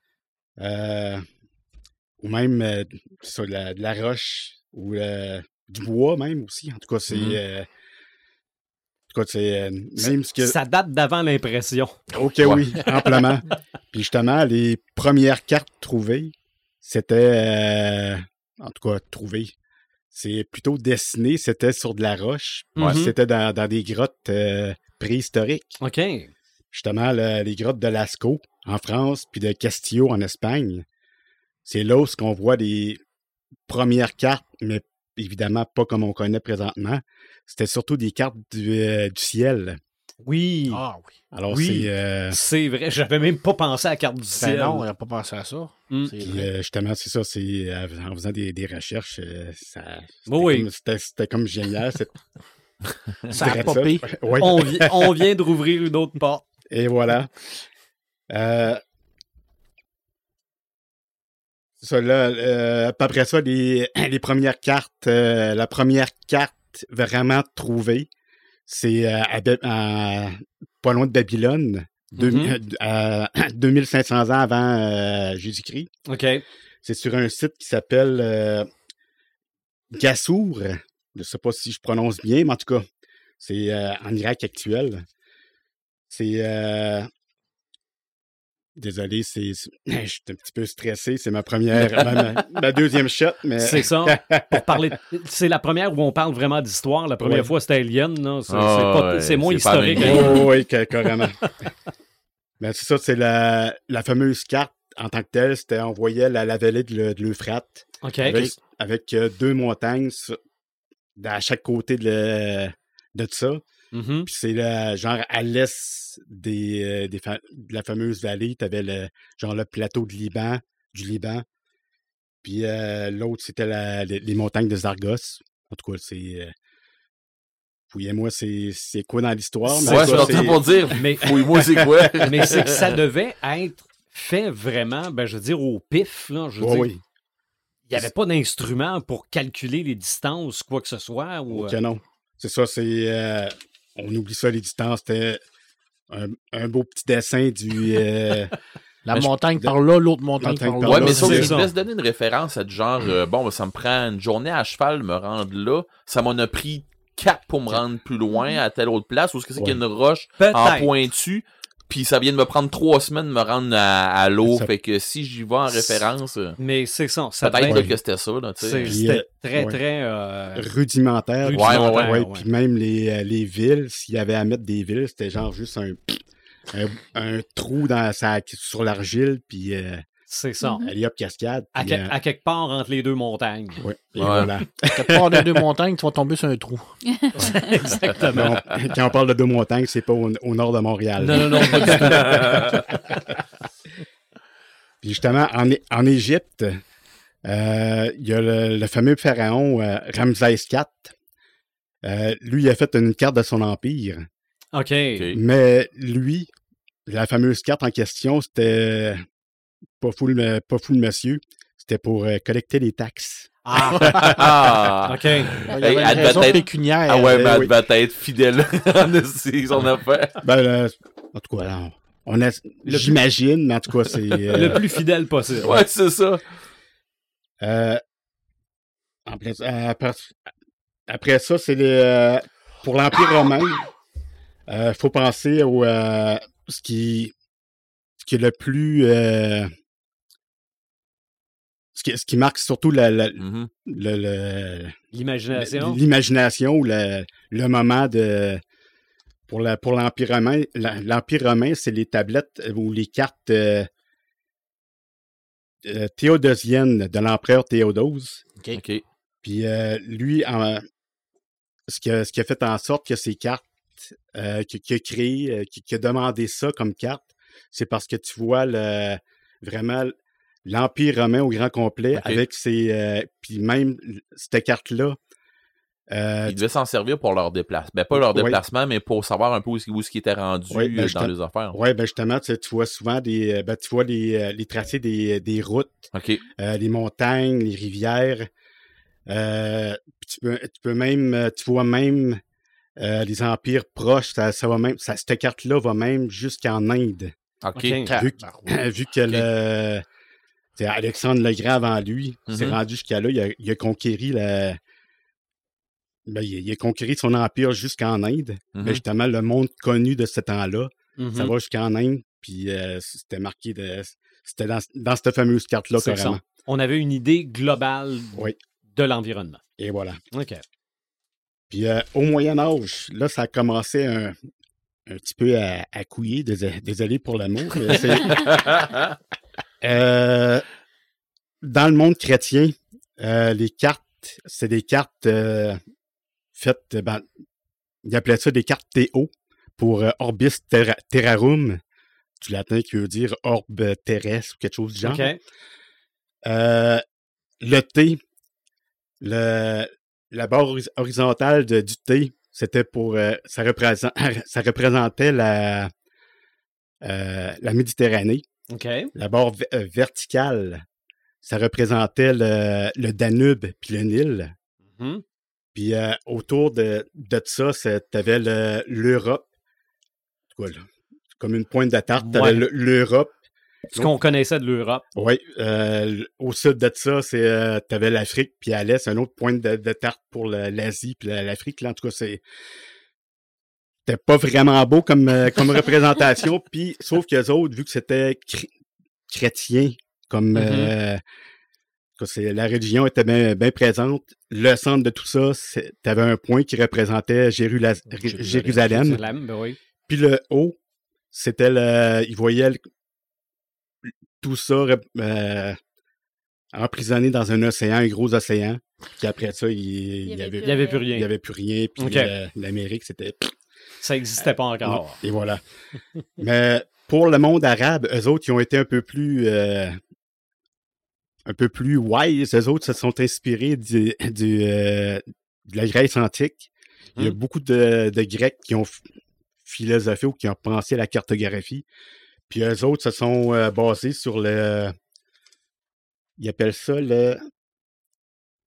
Euh, ou même euh, sur de la, de la roche ou euh, du bois même aussi. En tout cas, c'est... Mhm. euh, en tout cas, c'est même ce que... Ça date d'avant l'impression. Ok, oui, amplement. Puis justement, les premières cartes trouvées, c'était... euh, en tout cas, trouvées. C'est plutôt dessiné, c'était sur de la roche. Mhm. C'était dans, dans des grottes euh, préhistoriques. OK. Justement, le- les grottes de Lascaux en France, puis de Castillo en Espagne. C'est là où ce qu'on voit les premières cartes, mais évidemment pas comme on connaît présentement. C'était surtout des cartes du, euh, du ciel. Oui. Ah oui. Alors, Oui. c'est... euh, C'est vrai, j'avais même pas pensé à la carte du Ben ciel. non, on n'a pas pensé à ça. Mm. Puis euh, justement, c'est ça, c'est euh, en faisant des, des recherches, euh, ça, c'était, Oui. comme, comme génial. c'est- Ça a popé. On, vi- on vient de rouvrir une autre porte. Et voilà. Euh, c'est ça, là, euh, après ça, les, les premières cartes, euh, la première carte vraiment trouvée, c'est euh, à pas loin de Babylone, deux- Mhm. euh, à 2500 ans avant euh, Jésus-Christ. OK. C'est sur un site qui s'appelle euh, Gassour. Je ne sais pas si je prononce bien, mais en tout cas, c'est euh, en Irak actuel. C'est. Désolé, c'est. Je suis un petit peu stressé. C'est ma première. ma, ma- ma deuxième shot, mais. C'est ça. Pour parler, c'est la première où on parle vraiment d'histoire. La première Ouais. fois, c'était Alien. C'est, Ah, c'est pas- ouais, c'est moins historique. Oh, oui, ca- carrément. Mais c'est ça, c'est la, la fameuse carte en tant que telle. C'était, on voyait la, la vallée de, l'E- de l'Euphrate. OK. avec, avec, euh, deux montagnes sur- à chaque côté de, le- de ça. Mhm. Puis c'est là, genre à l'est des, euh, des de la fameuse vallée, tu avais le, genre le plateau de Liban, du Liban. Puis euh, l'autre, c'était la- les, les montagnes de Zargos. En tout cas, c'est. Euh, Fouillez-moi, c'est c'est quoi dans l'histoire? mais Ouais, ça, je suis en c'est- train pour dire. Mais, Oui, moi, c'est quoi? mais c'est que ça devait être fait vraiment, ben, je veux dire, au pif. Là, je veux Ouais, dire, oui, Il n'y avait pas d'instrument pour calculer les distances, quoi que ce soit. Ou, ok, euh, non. C'est ça, c'est. euh, on oublie ça, les distances. C'était un, un beau petit dessin du. euh, La Ben, montagne par là, l'autre montagne montagne par par là. Ouais, là, mais ça, ça. laisse donner une référence à du genre, euh, bon, ben, ça me prend une journée à cheval me rendre là. Ça m'en a pris quatre pour me rendre plus loin à telle autre place. Ou est-ce que c'est qu'il y a une roche en pointu? Puis ça vient de me prendre trois semaines de me rendre à, à l'eau. Ça- Fait que si j'y vais en référence, euh, Mais c'est ça. ça peut-être là, que c'était ça. Là, C'était euh, très, ouais. très. euh, rudimentaire. rudimentaire, ouais, Ouais, ouais. Puis même les, euh, les villes, s'il y avait à mettre des villes, c'était genre juste un, un, un trou dans sa, sur l'argile, puis euh, C'est ça. Mhm. allez hop, cascade. À, que- euh, à quelque part entre les deux montagnes. et Ouais. voilà. Quand tu pars des deux montagnes, tu vas tomber sur un trou. Exactement. Non, quand on parle de deux montagnes, c'est pas au, au nord de Montréal. Non, non, non, pas du tout. Puis justement, en, Égypte, euh, il y a le, le fameux pharaon euh, Ramsès IV. Euh, lui, il a fait une carte de son empire. OK. Ok. Mais lui, la fameuse carte en question, c'était pas fou le, pas fou le monsieur. C'était pour euh, collecter les taxes. Ah, Ah! OK. Il y Hey, avait une elle devait raison être- pécuniaire. Ah ouais, Eh mais elle oui. être fidèle ses- son affaire. Ben, euh, en tout cas, là, on a, j'imagine, mais en tout cas, c'est. euh, Le plus fidèle possible. Ouais, c'est ça. euh, en euh, après, après ça, c'est les, euh, pour l'Empire romain. Il faut penser au euh, ce qui ce qui est le plus euh, ce, qui, ce qui marque surtout la- la- Mhm. le- le, L'imagination. l'imagination ou le, le moment de pour la pour l'empire romain la- l'empire romain c'est les tablettes euh, ou les cartes euh, euh, théodosiennes de l'empereur Théodose OK. puis euh, lui en- ce qui a, ce qui a fait en sorte que ces cartes euh, qui, qui a créé qui, qui a demandé ça comme carte c'est parce que tu vois le vraiment l'empire romain au grand complet avec ses euh, puis même cette carte là Ils devaient s'en servir pour leur déplacement. Ben, pas leur Ouais. déplacement, mais pour savoir un peu où, où ce qui était rendu Ouais, ben, euh, dans les affaires. Ouais, ben justement, tu, vois souvent des. euh, Ben, tu vois les, euh, les tracés des, des routes, OK. euh, les montagnes, les rivières. Euh, puis tu, peux, tu peux même. euh, Tu vois même euh, les empires proches. Ça, ça va même. Ça, cette carte-là va même jusqu'en Inde. OK. Vu, Tabarouette. vu que le. C'est Alexandre le Grand avant lui, s'est Mhm. rendu jusqu'à là, il a, il a conquéri la. Ben, il, a, conquéri son empire jusqu'en Inde. Mais justement, le monde connu de ce temps-là, ça va jusqu'en Inde, puis euh, c'était marqué de. C'était dans, dans cette fameuse carte-là, carrément. On avait une idée globale Oui. de l'environnement. Et voilà. OK. Puis euh, au Moyen-Âge, là, ça a commencé un, un petit peu à, à couiller. Dés- Désolé pour c'est- Euh, dans le monde chrétien, euh, les cartes, c'est des cartes euh, faites, ben, ils appelaient ça des cartes Théo pour euh, Orbis terra- Terrarum, du latin qui veut dire orbe terrestre ou quelque chose du genre. OK. Euh, le T, le, la barre hori- horizontale de- du T, c'était pour. euh, ça, représente, ça représentait la, euh, la Méditerranée. OK. La barre euh, verticale, ça représentait le, le Danube puis le Nil. Mhm. Puis euh, autour de, de ça, tu avais l'Europe. Comme une pointe de tarte, tu Ouais. avais l'Europe. Ce qu'on connaissait de l'Europe. Oui, euh, au sud de ça, c'est euh, t'avais l'Afrique, puis à l'est, c'est une autre pointe de, de tarte pour l'Asie, puis la- l'Afrique. Là, en tout cas, c'est c'était pas vraiment beau comme, euh, comme représentation. Puis, sauf que les autres, vu que c'était chr- chrétien, comme euh, que c'est la religion était bien présente, le centre de tout ça, c'est- t'avais un point qui représentait Jérula- Jérusalem. Jérusalem. Jérusalem, ben oui. Puis le haut, c'était le. Il voyait le- tout ça euh, emprisonné dans un océan, un gros océan. Puis après ça, il, il y avait avait, Il n'y avait plus il y rien. avait plus rien. Puis euh, l'Amérique, c'était. Ça n'existait pas encore. Et voilà. Mais pour le monde arabe, eux autres, ils ont été un peu plus. euh, un peu plus wise. Eux autres se sont inspirés du, du, euh, de la Grèce antique. Il y a Mhm. beaucoup de, de Grecs qui ont philosophé ou qui ont pensé à la cartographie. Puis eux autres se sont euh, basés sur le. Ils appellent ça le.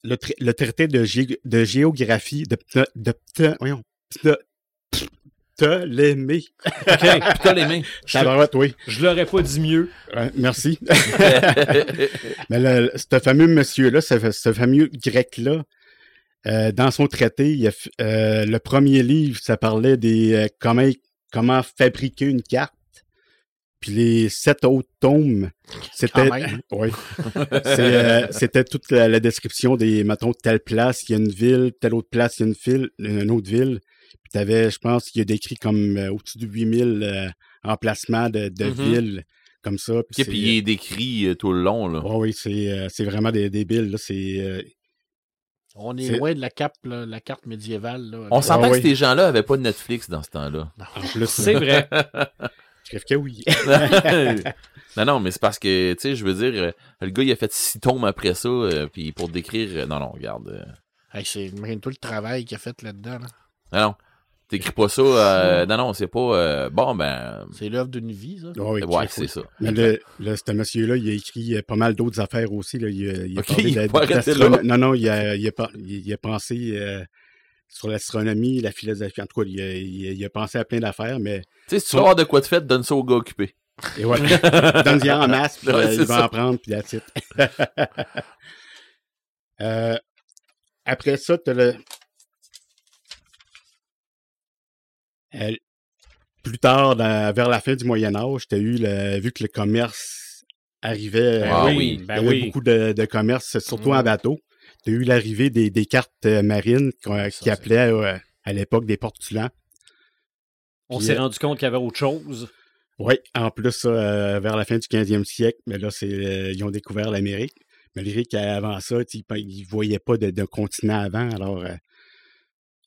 Le, tra- le traité de, gé- de géographie de, de, voyons, Ptolémée. OK. Mains. Tabarouette, oui. Je l'aurais pas dit mieux. Ouais, merci. Mais le, ce fameux monsieur-là, ce, ce fameux grec-là, euh, dans son traité, il a f- euh, le premier livre, ça parlait des euh, comment, comment fabriquer une carte. Puis les sept autres tomes, c'était oui, euh, c'était toute la, la description des mettons telle place, il y a une ville, telle autre place, il y a une ville, une autre ville. Puis t'avais, je pense, qu'il y a décrit comme euh, au-dessus de 8000 euh, emplacements de, de Mhm. villes comme ça. Puis puis il est décrit euh, tout le long, là. Ouais, oui, c'est, euh, c'est vraiment des débiles. Là. C'est, euh, On est, loin de la, cap, là, la carte médiévale. Là, On s'entend Ah que oui. ces gens-là avaient pas de Netflix dans ce temps-là. en plus, C'est vrai. je rêve que oui. non, non, mais c'est parce que, tu sais, je veux dire, euh, le gars, il a fait six tomes après ça, euh, puis pour décrire... euh, non, non, regarde. euh, Hey, c'est imagine-toi le travail qu'il a fait là-dedans. là. non, non. T'écris pas ça. euh, non, non, c'est pas. euh, bon, ben. C'est l'œuvre d'une vie, ça. Ah oui, Ouais, c'est ça. Mais le, le- ce monsieur-là, il a écrit euh, pas mal d'autres affaires aussi. Là. Il, a, il a Ok, parlé il de- a pas de arrêté l'astrono- là. Non, non, il a, il a, a pensé euh, sur l'astronomie, la philosophie. En tout cas, il a, il a- il a pensé à plein d'affaires, mais Tu sais, si tu veux avoir de quoi de fait, donne ça au gars occupé. et voilà. Donne-y en masse, puis Ouais, euh, il va ça. en prendre, puis la titre. Euh, après ça, tu le. Euh, plus tard, dans- vers la fin du Moyen Âge, tu as eu le, vu que le commerce arrivait. Ben Ah euh, oui, il y ben avait oui. beaucoup de, de commerce, surtout en Mhm. bateau. Tu as eu l'arrivée des, des cartes euh, marines Ça, qui appelaient euh, à l'époque des portulans. On s'est rendu compte qu'il y avait autre chose. Oui, en plus, euh, vers la fin du 15e siècle, mais là, c'est, euh, ils ont découvert l'Amérique. Malgré qu'avant ça, ils ne voyaient pas de, de continent avant. Alors, euh,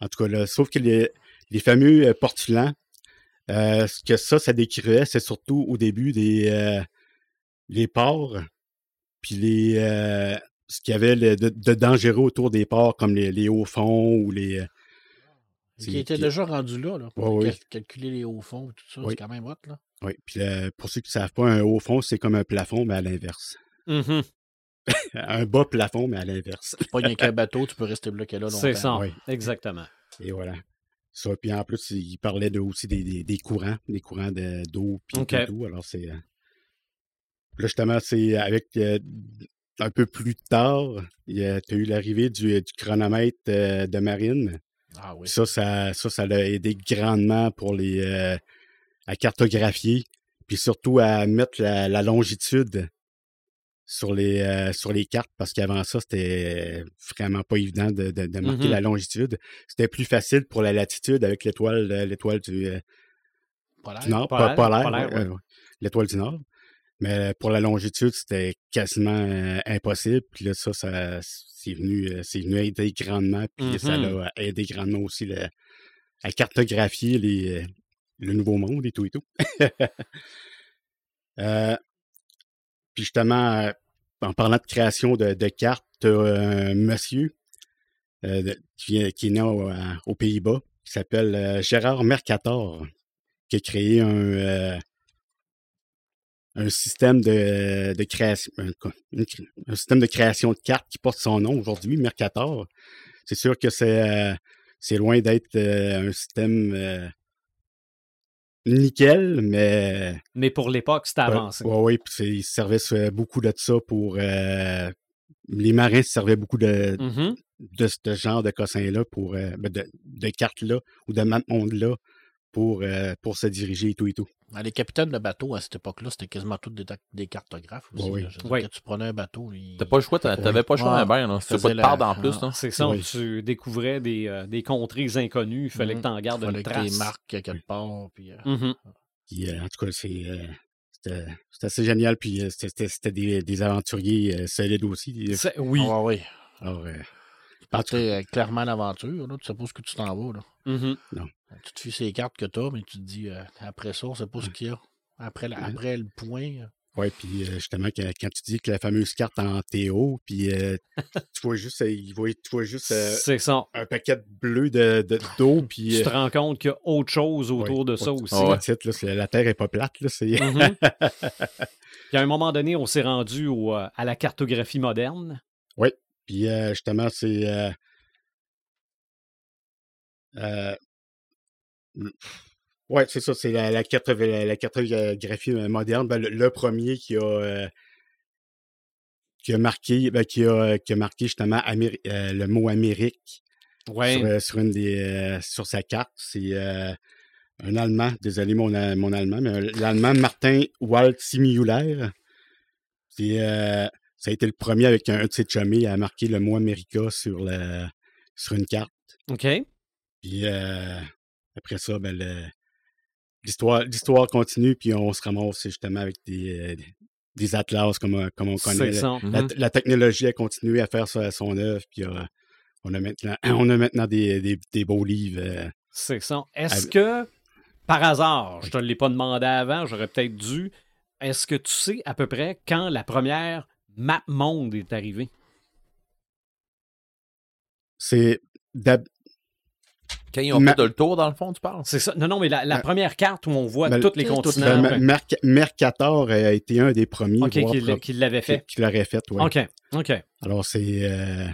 en tout cas, là, sauf que les, les fameux euh, portulans, euh, ce que ça, ça décrivait, c'est surtout au début des euh, les ports, puis les euh, ce qu'il y avait le- de, de dangereux autour des ports, comme les, les hauts fonds ou les. Qui était qui- déjà rendu là, là pour Ouais, cal- oui. calculer les hauts fonds et tout ça. Oui. C'est quand même hot, là. Oui, puis euh, pour ceux qui ne savent pas, un haut fond, c'est comme un plafond, mais à l'inverse. Mhm. Un bas plafond, mais à l'inverse. C'est pas rien qu'un bateau, tu peux rester bloqué là longtemps. C'est ça, oui. exactement. Et voilà. Ça, puis en plus, il parlait de, aussi des, des, des courants, des courants de- d'eau, puis OK. tout. Alors, c'est. euh, Là, justement, c'est avec. euh, un peu plus tard, tu as eu l'arrivée du, du chronomètre euh, de marine. Ah oui. Ça, ça, ça, ça l'a aidé grandement pour les. euh, à cartographier, puis surtout à mettre la, la longitude sur les, euh, sur les cartes, parce qu'avant ça, c'était vraiment pas évident de, de, de marquer la longitude. C'était plus facile pour la latitude avec l'étoile euh, l'étoile du, euh, du Nord, Polaire, pas polaire, ouais, l'étoile du Nord. Mais pour la longitude, c'était quasiment euh, impossible. Puis là, ça, ça c'est venu, euh, c'est venu aider grandement. Puis ça Mhm. l'a aidé grandement aussi le- à cartographier les, le nouveau monde et tout et tout. Euh, puis justement, euh, en parlant de création de, cartes, t'as un monsieur euh, qui, est né aux Pays-Bas, qui s'appelle euh, Gérard Mercator, qui a créé un, euh, un système de, de création, un, système de création de cartes qui porte son nom aujourd'hui, Mercator. C'est sûr que c'est euh, loin d'être euh, un système euh, nickel, mais Mais pour l'époque, c'était avancé. oui, oui, puis c'est- ils se servaient euh, beaucoup de ça pour. euh, les marins se servaient beaucoup de, Mhm. de ce genre de cossin-là, pour euh, ben, de, de cartes-là ou de map-monde-là pour, euh, pour se diriger et tout et tout. Ah, Les capitaines de bateau à cette époque-là, c'était quasiment tous des, des cartographes aussi. Oui. là. Je veux dire, Oui. Quand tu prenais un bateau, ils- T'as pas le choix, t'a- t'avais pas le choix tu veux Faisait pas perdre la- en plus, ah. C'est ça, Oui. tu découvrais des, euh, des contrées inconnues, il fallait Mhm. que tu en gardes fallait une que trace. les marques quelque part. Puis, euh, Mhm. Puis, euh, en tout cas, c'est. euh, c'était c'était assez génial, puis euh, c'était- c'était c'était des, des aventuriers euh, solides aussi. Oui. ah oui. Alors, Tu partais euh, clairement à l'aventure, là. Tu sais pas ce que tu t'en vas, là. Mhm. Tu te fies ces cartes que t'as, mais tu te dis, euh, après ça, on sait pas ce qu'il y a. Après, la- après le point, euh, Ouais, puis euh, justement, quand, quand tu dis que la fameuse carte en Théo, puis euh, tu vois juste, euh, il voit- tu vois juste euh, C'est ça. un paquet bleu de de- d'eau, puis Tu euh, te rends compte qu'il y a autre chose autour de ça aussi. le titre, là, c'est- la Terre est pas plate, là, c'est... Mhm. Puis à un moment donné, on s'est rendu au, à la cartographie moderne. Puis euh, justement, c'est... Euh, euh, ouais, c'est ça, c'est la, la, carte- la- la cartographie moderne. Ben, le, le premier qui a... qui a marqué, ben, qui, a, qui a marqué justement Améri- le mot Amérique Ouais. sur, sur une des, sur sa carte. C'est un Allemand, désolé mon, mon Allemand, mais l'Allemand Martin Waldsimüller. C'est, ça a été le premier avec un, un de ses chummies à marquer le mot America sur, sur une carte. OK. Puis euh, après ça, ben, le- l'histoire, l'histoire continue, puis on se ramasse justement avec des, euh, des atlas comme, on- comme on connaît. C'est ça. La, Mhm. la technologie a continué à faire ça, son œuvre, puis euh, on a maintenant, on a maintenant des, des, des beaux livres. euh, C'est ça. Est-ce que, par hasard, je te l'ai pas demandé avant, j'aurais peut-être dû, est-ce que tu sais à peu près quand la première map monde est arrivée? c'est Quand ils ont Ma- fait le tour, dans le fond, tu parles? C'est ça. Non, non, mais la, la première carte où on voit ben, tous les continents ben, Mer- Mercator a été un des premiers OK, qui, l'avait fait. qui l'aurait fait, oui. OK, OK. Alors, c'est... euh,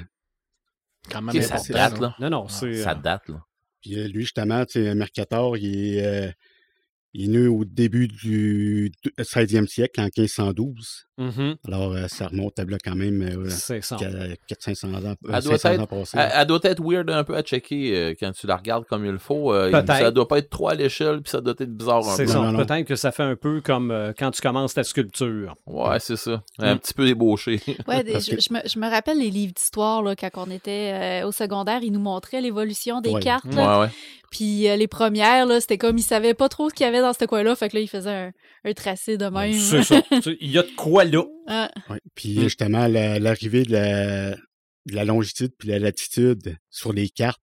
Quand même ça date, là. Non, non, c'est... Ça euh, date, là. Puis euh, lui, justement, Mercator, il est, euh, il est né au début du 16e siècle, en 1512. mhm, Alors, euh, ça remonte à là quand même euh, C'est ça. 400-500 ans, euh, Elle doit 500 être- ans passés. Elle, elle doit être weird un peu à checker euh, quand tu la regardes comme il le faut. euh, Peut-être. ça doit pas être trop à l'échelle, puis ça doit être bizarre un C'est peu. Peut-être que ça fait un peu comme euh, quand tu commences ta sculpture. Ouais, c'est ça. Un Mm. petit peu ébauché. Ouais, des- je, me, je me rappelle les livres d'histoire, là, quand on était euh, au secondaire, ils nous montraient l'évolution des Ouais. cartes. là. ouais, ouais. Puis euh, les premières, là, c'était comme ils savaient pas trop ce qu'il y avait dans ce coin-là, fait que là, ils faisaient un, un tracé de même. C'est ça. Il y a de quoi là. Ah, Ouais. Puis Mm. justement, la- l'arrivée de la, de la longitude puis la latitude sur les cartes,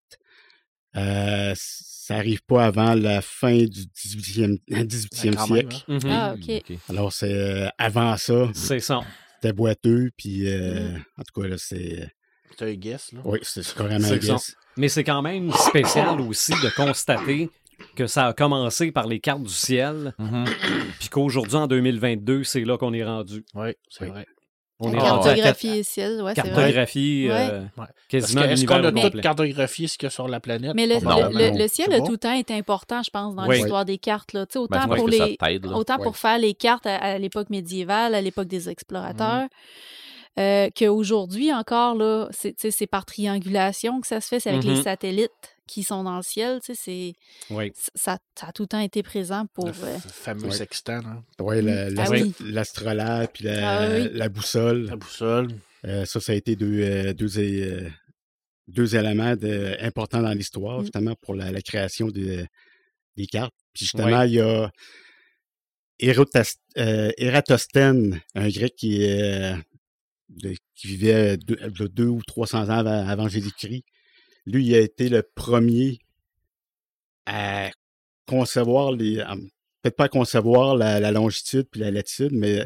euh, ça arrive pas avant la fin du 18e, 18e Ouais, quand même, siècle. Mhm. Ah, ok. Alors, c'est euh, avant ça, C'est ça. c'était boiteux, puis euh, Mm. en tout cas, là, c'est... C'est un guess, là. Oui, c'est carrément un ça. guess. Mais c'est quand même spécial aussi de constater que ça a commencé par les cartes du ciel, Mhm. puis qu'aujourd'hui, en 2022, c'est là qu'on est rendu. Oui, c'est Oui. vrai. On est rendu à cartographie ciel, ouais, c'est vrai. cartographie Ouais. euh, Ouais. Parce quasiment est-ce qu'on a tout cartographié ce qu'il y a sur la planète? Mais le, Non, le- le- non. le ciel a tout le temps été important, je pense, dans Oui. l'histoire des cartes. Là. Ben, Autant pour les, t'aide, là. autant Ouais. pour faire les cartes à, à l'époque médiévale, à l'époque des explorateurs, euh, qu'aujourd'hui encore, là, c'est, par triangulation que ça se fait, c'est avec Mhm. les satellites qui sont dans le ciel. tu sais, C'est, Oui. ça, ça a tout le temps été présent pour... Le euh, fameux Ouais. sextant, là. Oui, la- Mm. la- Ah oui. l'astrolabe puis la, Ah oui. la boussole. La boussole. Euh, ça, ça a été deux, euh, deux, deux éléments de- importants dans l'histoire, Mm. justement, pour la, la création des, des cartes. Puis justement, il y a euh, Ératosthène, un grec qui, euh, de- qui vivait deux, de deux ou 300 ans avant, avant Jésus-Christ. Lui, il a été le premier à concevoir les. Peut-être pas à concevoir la, la longitude puis la latitude, mais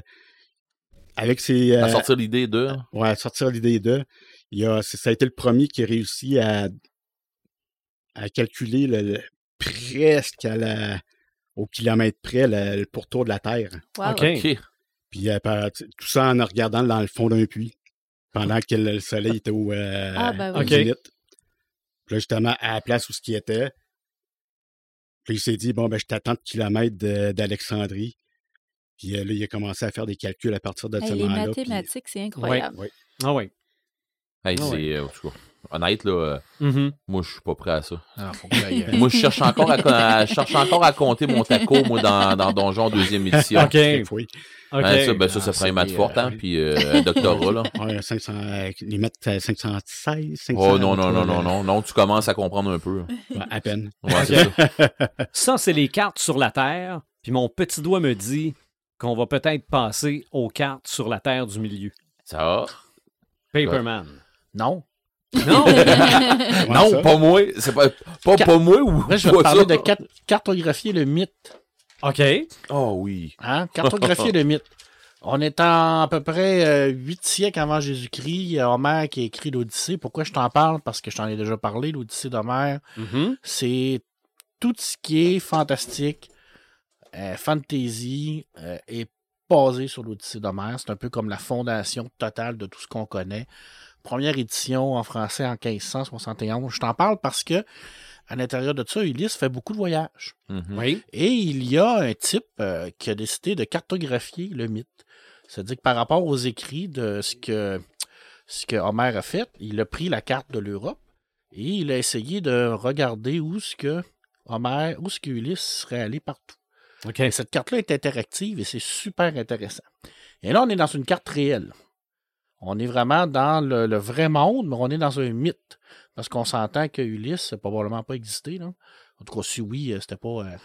avec ses. À euh, sortir l'idée de. Ouais, à sortir l'idée de. Il a, c'est- ça a été le premier qui a réussi à, à calculer le, le- presque à la, au kilomètre près le, le pourtour de la Terre. wow. OK. Ok. Puis euh, par- tout ça en regardant dans le fond d'un puits pendant que le, le soleil était au, euh, Ah, ben au oui. OK. Puis là, justement, à la place où ce qui était, puis il s'est dit, bon, ben, je t'attends de kilomètres d'Alexandrie. Puis euh, là, il a commencé à faire des calculs à partir de Hey, ce les moment-là. puis- mathématiques, c'est incroyable. Ah oui. Hey, Ah ouais. c'est, euh, cas, honnête, là, euh, Mhm. moi, je suis pas prêt à ça. Faut que euh, moi, je cherche encore à, à- je cherche encore à compter mon taco, moi, dans, dans Donjon deuxième édition. OK. Oui. OK. Hein, ça, ben, ça, ça Ah, ferait une maths forte, hein, euh, puis euh, un doctorat, là. Ouais, 500, euh, les à 516, 500. Oh non, non, non, non, non, non, tu commences à comprendre un peu. Ouais, à peine. Ouais, ça. Ça, c'est les cartes sur la Terre. Puis mon petit doigt me dit qu'on va peut-être passer aux cartes sur la Terre du milieu. Ça va? Paperman. Non. Non! Non, ça? pas moi. C'est pas, pas, pas moi ou Là, je vais parler ça. de cat- cartographier le mythe. OK. Oh oui. Hein? Cartographier le mythe. On est en à peu près euh, huit siècles avant Jésus-Christ. Il y a Homère qui a écrit l'Odyssée. Pourquoi je t'en parle? Parce que je t'en ai déjà parlé, l'Odyssée d'Homère. Mhm. C'est tout ce qui est fantastique, euh, fantasy, euh, est basé sur l'Odyssée d'Homère. C'est un peu comme la fondation totale de tout ce qu'on connaît. Première édition en français en 1571. Je t'en parle parce que à l'intérieur de ça, Ulysse fait beaucoup de voyages. Mhm. Oui. Et il y a un type euh, qui a décidé de cartographier le mythe. C'est-à-dire que par rapport aux écrits de ce que, ce que Homère a fait, il a pris la carte de l'Europe et il a essayé de regarder où ce que Homère, où ce que Ulysse serait allé partout. Et cette carte-là est interactive et c'est super intéressant. Et là, on est dans une carte réelle. On est vraiment dans le, le vrai monde, mais on est dans un mythe. Parce qu'on s'entend que Ulysse n'a probablement pas existé. Là. En tout cas, si oui, euh, c'était pas. euh,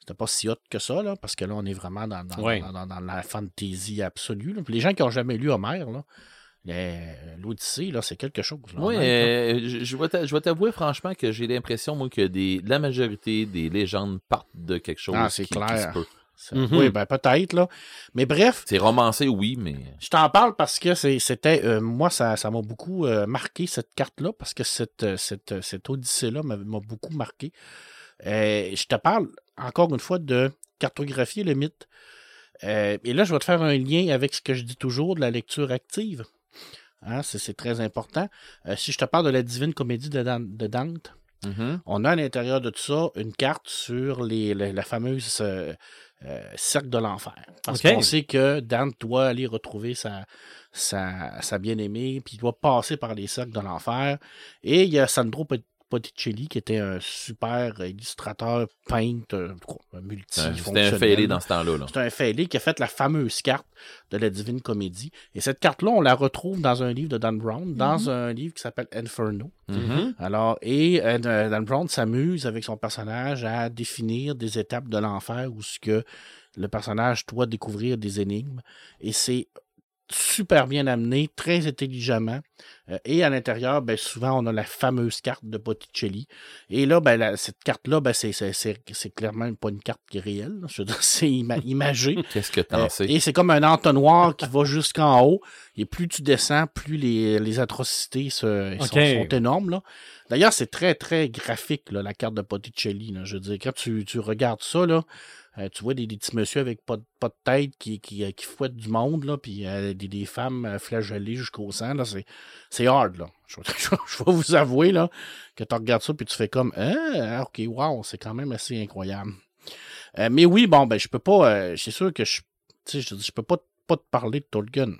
c'était pas si hot que ça, là, parce que là, on est vraiment dans, dans, Ouais. dans, dans- dans la fantasy absolue. là. Puis les gens qui n'ont jamais lu Homère, les- l'Odyssée, là, c'est quelque chose. là, euh, je, je vais t'avouer franchement que j'ai l'impression, moi, que des, la majorité des légendes partent de quelque chose Ah, c'est qui, clair. qui se peut. Ça- Mhm. Oui, ben peut-être, là. Mais bref, C'est romancé, oui, mais. je t'en parle parce que c'était. euh, moi, ça ça m'a beaucoup euh, marqué, cette carte-là, parce que cette, euh, cette, cette odyssée-là m'a beaucoup marqué. Euh, je te parle, encore une fois, de cartographier le mythe. Et là, je vais te faire un lien avec ce que je dis toujours de la lecture active. Hein, c'est très important. Si je te parle de la divine comédie de, Dan- de Dante, Mhm. on a à l'intérieur de tout ça une carte sur les, la, la fameuse cercle de l'enfer. Parce qu'on sait que Dante doit aller retrouver sa, sa, sa bien-aimée, puis il doit passer par les cercles de l'enfer. Et il y a Sandro Botticelli, qui était un super illustrateur, peintre, euh, un C'était multifonctionnel. un failé dans ce temps-là. là. C'est un fêlé qui a fait la fameuse carte de la Divine Comédie. Et cette carte-là, on la retrouve dans un livre de Dan Brown, dans un livre qui s'appelle Inferno. Mhm. Alors, et euh, Dan Brown s'amuse avec son personnage à définir des étapes de l'enfer où ce que le personnage doit découvrir des énigmes. Et c'est super bien amené, très intelligemment. Euh, et à l'intérieur, ben, souvent, on a la fameuse carte de Botticelli. Et là, ben, la- cette carte-là, ben, c'est, c'est, c'est, c'est clairement pas une carte qui est réelle. là. Je veux dire, c'est ima- imagé. Qu'est-ce que Euh, sais? et c'est comme un entonnoir qui va jusqu'en haut. Et plus tu descends, plus les, les atrocités se, sont, sont énormes. Là. D'ailleurs, c'est très, très graphique, là, la carte de Botticelli. Là. Je veux dire, quand tu, tu regardes ça, là, euh, tu vois des, des petits messieurs avec pas, de- pas de tête qui, qui, euh, qui fouettent du monde, là, puis euh, des, des femmes flagellées jusqu'au sang. Là, c'est, c'est hard. Là. Je, je- je vais vous avouer là, que tu regardes ça puis tu fais comme Ah, ok, wow, c'est quand même assez incroyable. Euh, mais oui, bon, ben, je peux pas. euh, c'est sûr que je, tu sais, je, je peux pas, pas te parler de Tolkien.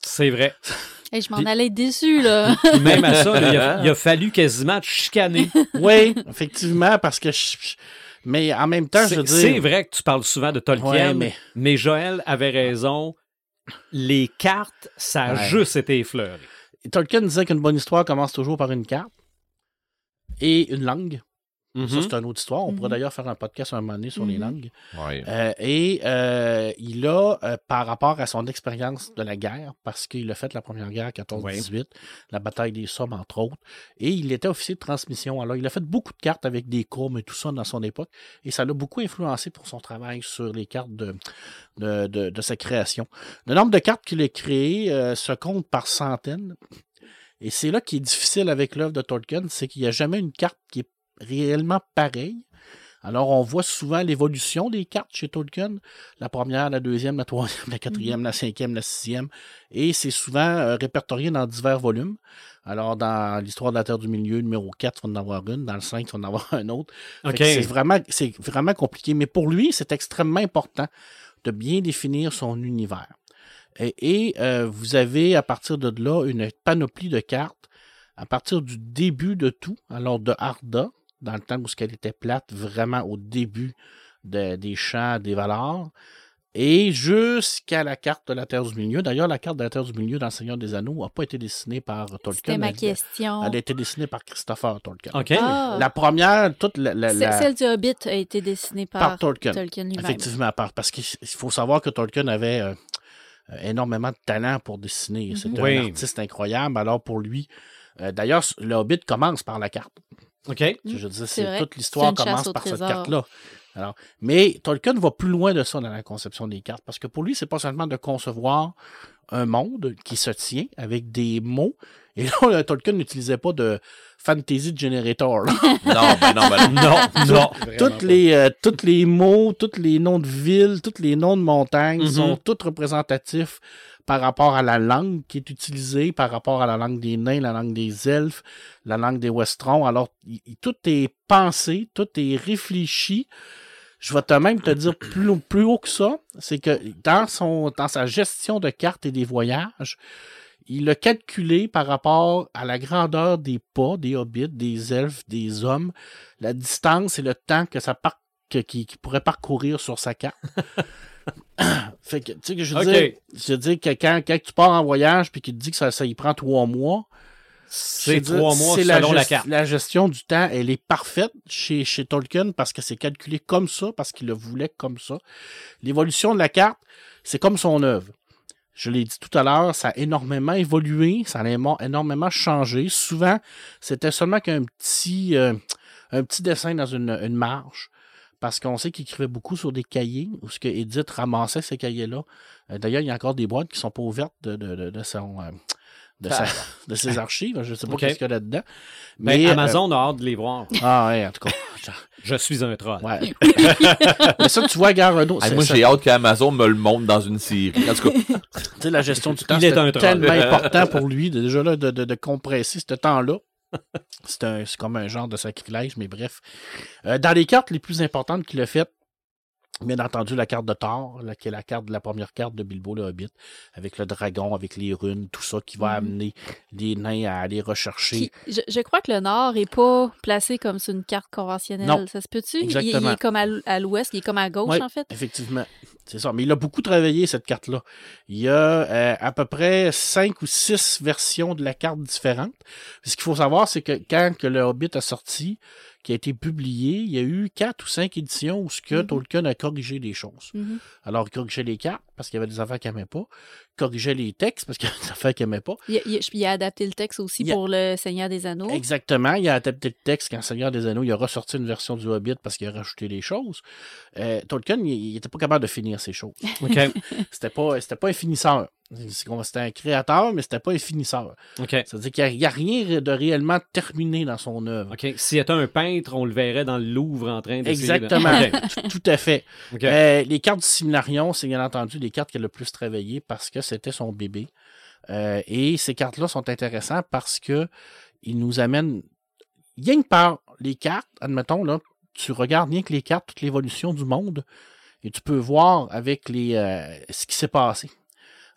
C'est vrai. Hey, je m'en Puis- allais déçu, là. Même à ça, là, il, a, il a fallu quasiment te chicaner. Oui, effectivement, parce que je, je- mais en même temps, je C'est veux c'est vrai que tu parles souvent de Tolkien, Ouais, mais... mais- Joël avait raison. Les cartes, ça a Ouais. juste été effleuré. Tolkien disait qu'une bonne histoire commence toujours par une carte et une langue. Ça, c'est une autre histoire. On pourrait Mhm. d'ailleurs faire un podcast un moment donné sur les Mhm. langues. Ouais. Euh, et euh, il a, euh, par rapport à son expérience de la guerre, parce qu'il a fait la première guerre 14-18, la bataille des Sommes, entre autres, et il était officier de transmission. Alors, il a fait beaucoup de cartes avec des courbes et tout ça dans son époque, et ça l'a beaucoup influencé pour son travail sur les cartes de, de, de- de sa création. Le nombre de cartes qu'il a créées euh, se compte par centaines. Et c'est là qui est difficile avec l'œuvre de Tolkien, c'est qu'il n'y a jamais une carte qui est réellement pareille. Alors, on voit souvent l'évolution des cartes chez Tolkien. La première, la deuxième, la troisième, la quatrième, la cinquième, la sixième. Et c'est souvent euh, répertorié dans divers volumes. Alors, dans l'histoire de la Terre du Milieu, numéro 4, il va en avoir une. Dans le 5, il va en avoir un autre. C'est vraiment, vraiment compliqué. Mais pour lui, c'est extrêmement important de bien définir son univers. Et, et, euh, vous avez, à partir de là, une panoplie de cartes à partir du début de tout, alors de Arda, dans le temps où ce qu'elle était plate, vraiment au début de- des champs des valeurs, et jusqu'à la carte de la Terre du Milieu. D'ailleurs, la carte de la Terre du Milieu dans le Seigneur des Anneaux n'a pas été dessinée par Tolkien. C'était ma elle- question. Elle a été dessinée par Christopher Tolkien. OK. Ah. La première, toute la, la- C'est- la- Celle du Hobbit a été dessinée par, par Tolkien. Tolkien lui-même. Effectivement, par- parce qu'il faut savoir que Tolkien avait euh, euh, énormément de talent pour dessiner. Mhm. C'était Oui. un artiste incroyable. Alors pour lui, euh, d'ailleurs, le Hobbit commence par la carte. OK? Je veux dire, toute l'histoire commence par cette carte-là. Alors, mais Tolkien va plus loin de ça dans la conception des cartes, parce que pour lui, c'est pas seulement de concevoir un monde qui se tient avec des mots. Et là, Tolkien n'utilisait pas de fantasy generator. là. Non, ben non, ben non. Non, toutes les, euh, tous les mots, tous les noms de villes, tous les noms de montagnes Mhm. sont tous représentatifs par rapport à la langue qui est utilisée, par rapport à la langue des nains, la langue des elfes, la langue des westerns. Alors, tout est pensé, tout est réfléchi. Je vais te même te dire plus, haut que ça, c'est que dans, sa gestion de cartes et des voyages, il a calculé par rapport à la grandeur des pas, des hobbits, des elfes, des hommes, la distance et le temps que ça pourrait parcourir sur sa carte. fait que, tu sais, que je veux dire, que quand, quand tu pars en voyage puis qu'il te dit que ça, ça y prend trois mois, C'est trois mois selon la gest- carte. La gestion du temps, elle est parfaite chez, chez Tolkien parce que c'est calculé comme ça, parce qu'il le voulait comme ça. L'évolution de la carte, c'est comme son œuvre. Je l'ai dit tout à l'heure, ça a énormément évolué, ça a énormément changé. Souvent, c'était seulement qu'un petit, euh, un petit dessin dans une, une marge. Parce qu'on sait qu'il écrivait beaucoup sur des cahiers, ou ce que Edith ramassait ces cahiers-là. Euh, D'ailleurs, il y a encore des boîtes qui sont pas ouvertes de, de, de, de son, euh, de, sa- de ses archives. Je sais pas qu'est-ce qu'il y a là-dedans. Ben, Mais, euh, Amazon a hâte de les voir. ah ouais, en tout cas. Je suis un troll. Ouais. Mais ça, tu vois, gare Renault, Ah, c'est- moi, j'ai hâte qu'Amazon me le montre dans une série. En tout cas, tu sais, la gestion du temps, Il est c'était un troll. tellement important pour lui, de, déjà là, de, de, de compresser ce temps-là. C'est comme un genre de sacrilège, mais bref. Euh, dans les cartes les plus importantes qu'il a faites, bien entendu, la carte de Thor, là, qui est la carte de la première carte de Bilbo le Hobbit, avec le dragon, avec les runes, tout ça qui va Mhm. amener les nains à aller rechercher. Je, je crois que le nord est pas placé comme sur une carte conventionnelle. Non. Ça se peut-tu? Il- Il, est comme à, l'ouest, il est comme à gauche, en fait? Effectivement. C'est ça. Mais il a beaucoup travaillé, cette carte-là. Il y a euh, à peu près cinq ou six versions de la carte différentes. Ce qu'il faut savoir, c'est que quand que le Hobbit a sorti, qui a été publié, il y a eu quatre ou cinq éditions où ce que Mhm. Tolkien a corrigé des choses. Mhm. Alors, il corrigeait les cartes parce qu'il y avait des affaires qu'il n'aimait pas. Corrigeait les textes parce avait des affaires qu'il n'aimait pas. Il, a- il a- il a adapté le texte aussi Il a- pour le Seigneur des Anneaux. Exactement. Il a adapté le texte quand Seigneur des Anneaux, il a ressorti une version du Hobbit parce qu'il a rajouté des choses. Euh, Tolkien, il n'était pas capable de finir ces choses. OK. C'était pas, c'était pas un finisseur. C'est qu'on- C'était un créateur, mais c'était pas un finisseur. OK. C'est-à-dire qu'il n'y a, rien de réellement terminé dans son œuvre. OK. S'il était un peintre, on le verrait dans le Louvre en train de. Exactement. OK. Tout à fait. OK. Euh, les cartes du Similarion, c'est bien entendu les cartes qu'elle a le plus travaillé parce que c'était son bébé. Euh, et ces cartes-là sont intéressantes parce que ils nous amènent rien que par les cartes, admettons, là, tu regardes rien que les cartes, toute l'évolution du monde, et tu peux voir avec les euh, ce qui s'est passé.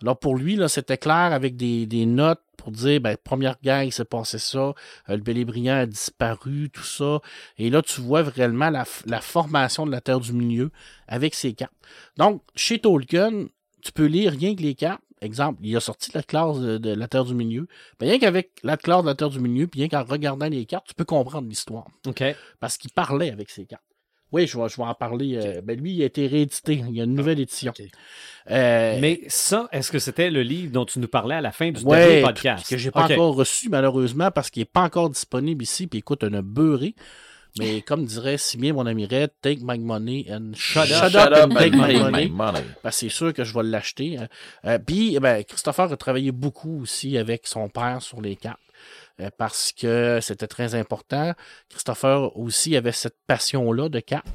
Alors pour lui, là, c'était clair avec des, notes pour dire ben, première guerre, il s'est passé ça, euh, le Bélébriand a disparu, tout ça. Et là, tu vois réellement la, la formation de la Terre du Milieu avec ces cartes. Donc, chez Tolkien, tu peux lire rien que les cartes. Exemple, il a sorti la classe de, de la Terre du Milieu. Ben, rien qu'avec la classe de la Terre du Milieu, puis rien qu'en regardant les cartes, tu peux comprendre l'histoire. OK. Parce qu'il parlait avec ces cartes. Oui, je vais, je vais en parler. euh, ben, lui, il a été réédité. Il y a une nouvelle édition. Euh, Mais ça, est-ce que c'était le livre dont tu nous parlais à la fin du Ouais, dernier podcast? que j'ai pas encore reçu malheureusement parce qu'il n'est pas encore disponible ici. Puis écoute, un beurré. Mais comme dirait si bien mon ami Red, take my money and shut, up, and take my money. Parce que c'est sûr que je vais l'acheter. hein. Euh, Puis, eh ben, Christopher a travaillé beaucoup aussi avec son père sur les cartes. euh, parce que c'était très important. Christopher aussi avait cette passion-là de cartes.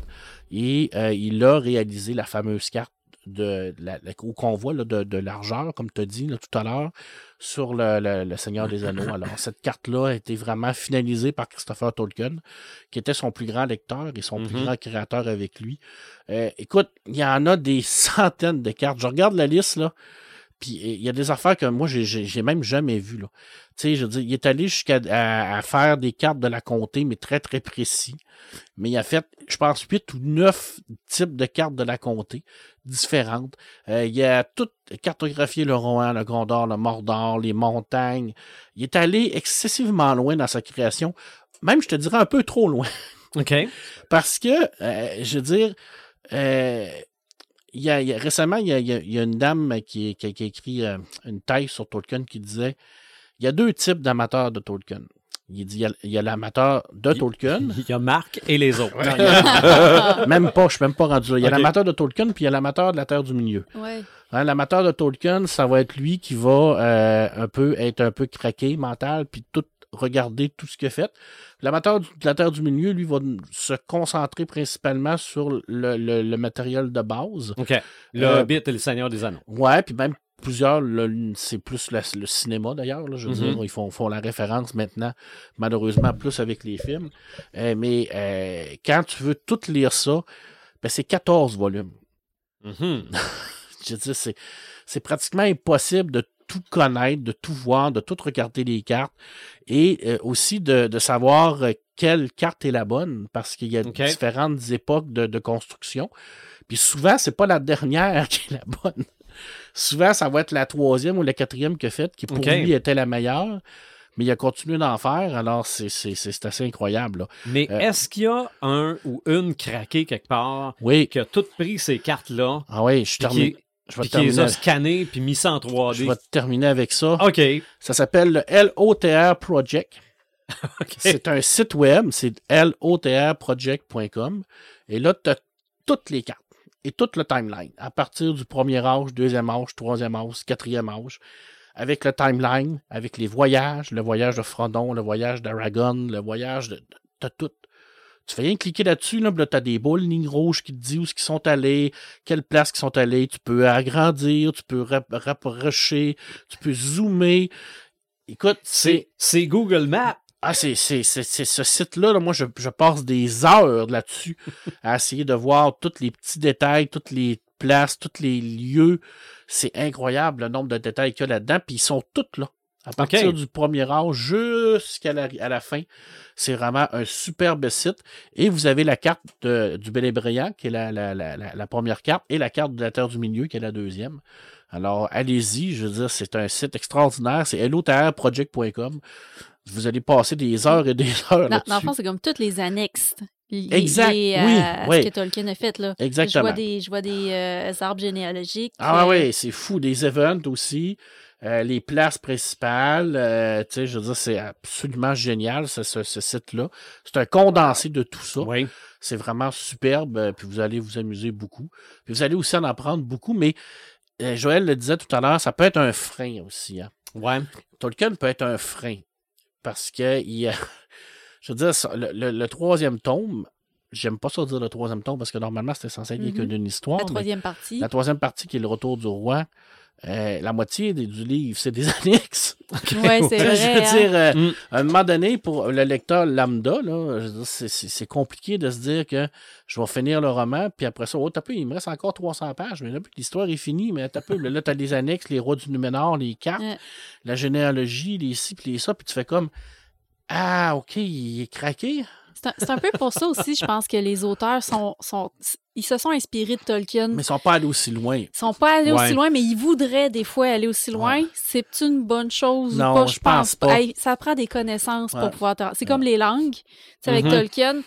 Et euh, il a réalisé la fameuse carte de la, la- où qu'on voit là, de, de largeur, comme tu as dit là, tout à l'heure, sur le, le- le Seigneur des Anneaux. Alors, cette carte-là a été vraiment finalisée par Christopher Tolkien, qui était son plus grand lecteur et son plus Mhm. grand créateur avec lui. Euh, écoute, il y en a des centaines de cartes. Je regarde la liste, là, puis il y a des affaires que moi, j'ai- même jamais vues, là. Tu sais, je veux dire, il est allé jusqu'à à, à faire des cartes de la comté, mais très, très précis. Mais il a fait, je pense, huit ou neuf types de cartes de la comté différentes. Euh, il a tout cartographié le Rohan, le Gondor, le Mordor, les montagnes. Il est allé excessivement loin dans sa création. Même, je te dirais, un peu trop loin. OK. Parce que, euh, je veux dire, euh, il y a, il y a- récemment, il y a, il y a- il y a une dame qui, qui a- qui a écrit euh, une thèse sur Tolkien qui disait il y a deux types d'amateurs de Tolkien. Il dit il y a- il y a l'amateur de Il- Tolkien. Il y a Marc et les autres. Non, a- même pas, je suis même pas rendu là. Il y a l'amateur de Tolkien, puis il y a l'amateur de la Terre du Milieu. Ouais. Hein, L'amateur de Tolkien, ça va être lui qui va euh, un peu être un peu craqué mental, puis tout regarder tout ce qu'il a fait. L'amateur du- de la Terre du Milieu, lui, va se concentrer principalement sur le, le- le matériel de base. OK. Le Euh, Hobbit et le Seigneur des Anneaux. Ouais, puis même plusieurs, c'est plus la- le cinéma d'ailleurs. Je veux Mhm. dire, ils font, font la référence maintenant, malheureusement, plus avec les films. Euh, mais euh, quand tu veux tout lire ça, ben, c'est 14 volumes. Mhm. Je veux dire, c'est, c'est pratiquement impossible de tout connaître, de tout voir, de tout regarder les cartes et euh, aussi de, de savoir euh, quelle carte est la bonne parce qu'il y a différentes époques de, de construction. Puis souvent, c'est pas la dernière qui est la bonne. Souvent, ça va être la troisième ou la quatrième qu'il a faite qui pour lui était la meilleure. Mais il a continué d'en faire, alors c'est, c'est, c'est, c'est assez incroyable. là. Mais Euh, est-ce qu'il y a un ou une craqué quelque part Oui. qui a tout pris ces cartes-là, Ah oui, je puis termine. Je vais, puis qui les terminer, a scannées puis mis ça en 3D? je vais terminer avec ça. OK. Ça s'appelle le LOTR Project. C'est un site web, c'est lotrproject.com. Et là, tu as toutes les cartes et tout le timeline. À partir du premier âge, deuxième âge, troisième âge, quatrième âge. Avec le timeline, avec les voyages, le voyage de Frodon, le voyage d'Aragon, le voyage de. T'as tout. Tu fais rien cliquer là-dessus, là, là tu as des boules, lignes rouges qui te disent où ils sont allés, quelles places ils sont allés. Tu peux agrandir, tu peux rapprocher, tu peux zoomer. Écoute, c'est. C'est Google Maps. Ah, c'est, c'est, c'est, ce site-là, là, moi, je, je, passe des heures là-dessus à essayer de voir tous les petits détails, toutes les places, tous les lieux. C'est incroyable le nombre de détails qu'il y a là-dedans, puis ils sont tous là. À partir du premier âge jusqu'à la, à la fin. C'est vraiment un superbe site. Et vous avez la carte de, du Bélébréant, qui est la, la, la, la, première carte, et la carte de la Terre du Milieu, qui est la deuxième. Alors, allez-y, je veux dire, c'est un site extraordinaire. C'est lotrproject.com vous allez passer des heures et des heures là-dessus. Dans le fond, c'est comme toutes les annexes exact. oui, euh, ce que Tolkien a fait. Là. Exactement. Je vois des, je vois des euh, arbres généalogiques. Ah oui, c'est fou. Des events aussi. Euh, les places principales, tu sais, je veux dire, c'est absolument génial, ce, ce, site-là. C'est un condensé de tout ça. Oui. C'est vraiment superbe, puis vous allez vous amuser beaucoup. Puis vous allez aussi en apprendre beaucoup, mais Joël le disait tout à l'heure, ça peut être un frein aussi. Hein. Ouais. Tolkien peut être un frein parce que il a, je veux dire, le, troisième tome, j'aime pas ça dire le troisième tome parce que normalement c'était censé être mm une histoire. La troisième partie. La troisième partie qui est le retour du roi. Euh, la moitié du livre, c'est des annexes. Oui, c'est vrai. Je veux dire, euh, mm. à un moment donné, pour le lecteur lambda, c'est compliqué de se dire que je vais finir le roman, puis après ça, oh, peu, il me reste encore 300 pages, mais là, l'histoire est finie, mais t'as peu, là, tu as les annexes, les rois du Numénor, les cartes, la généalogie, les ci, puis les ça, puis tu fais comme, ah, OK, il est craqué. C'est un, peu pour ça aussi, je pense que les auteurs sont, sont ils se sont inspirés de Tolkien. Mais ils sont pas allés aussi loin. Ils sont pas allés aussi loin, mais ils voudraient des fois aller aussi loin. C'est une bonne chose non, ou pas? Je, pense, pas. ça prend des connaissances pour pouvoir. C'est comme les langues. avec mm-hmm. Tolkien.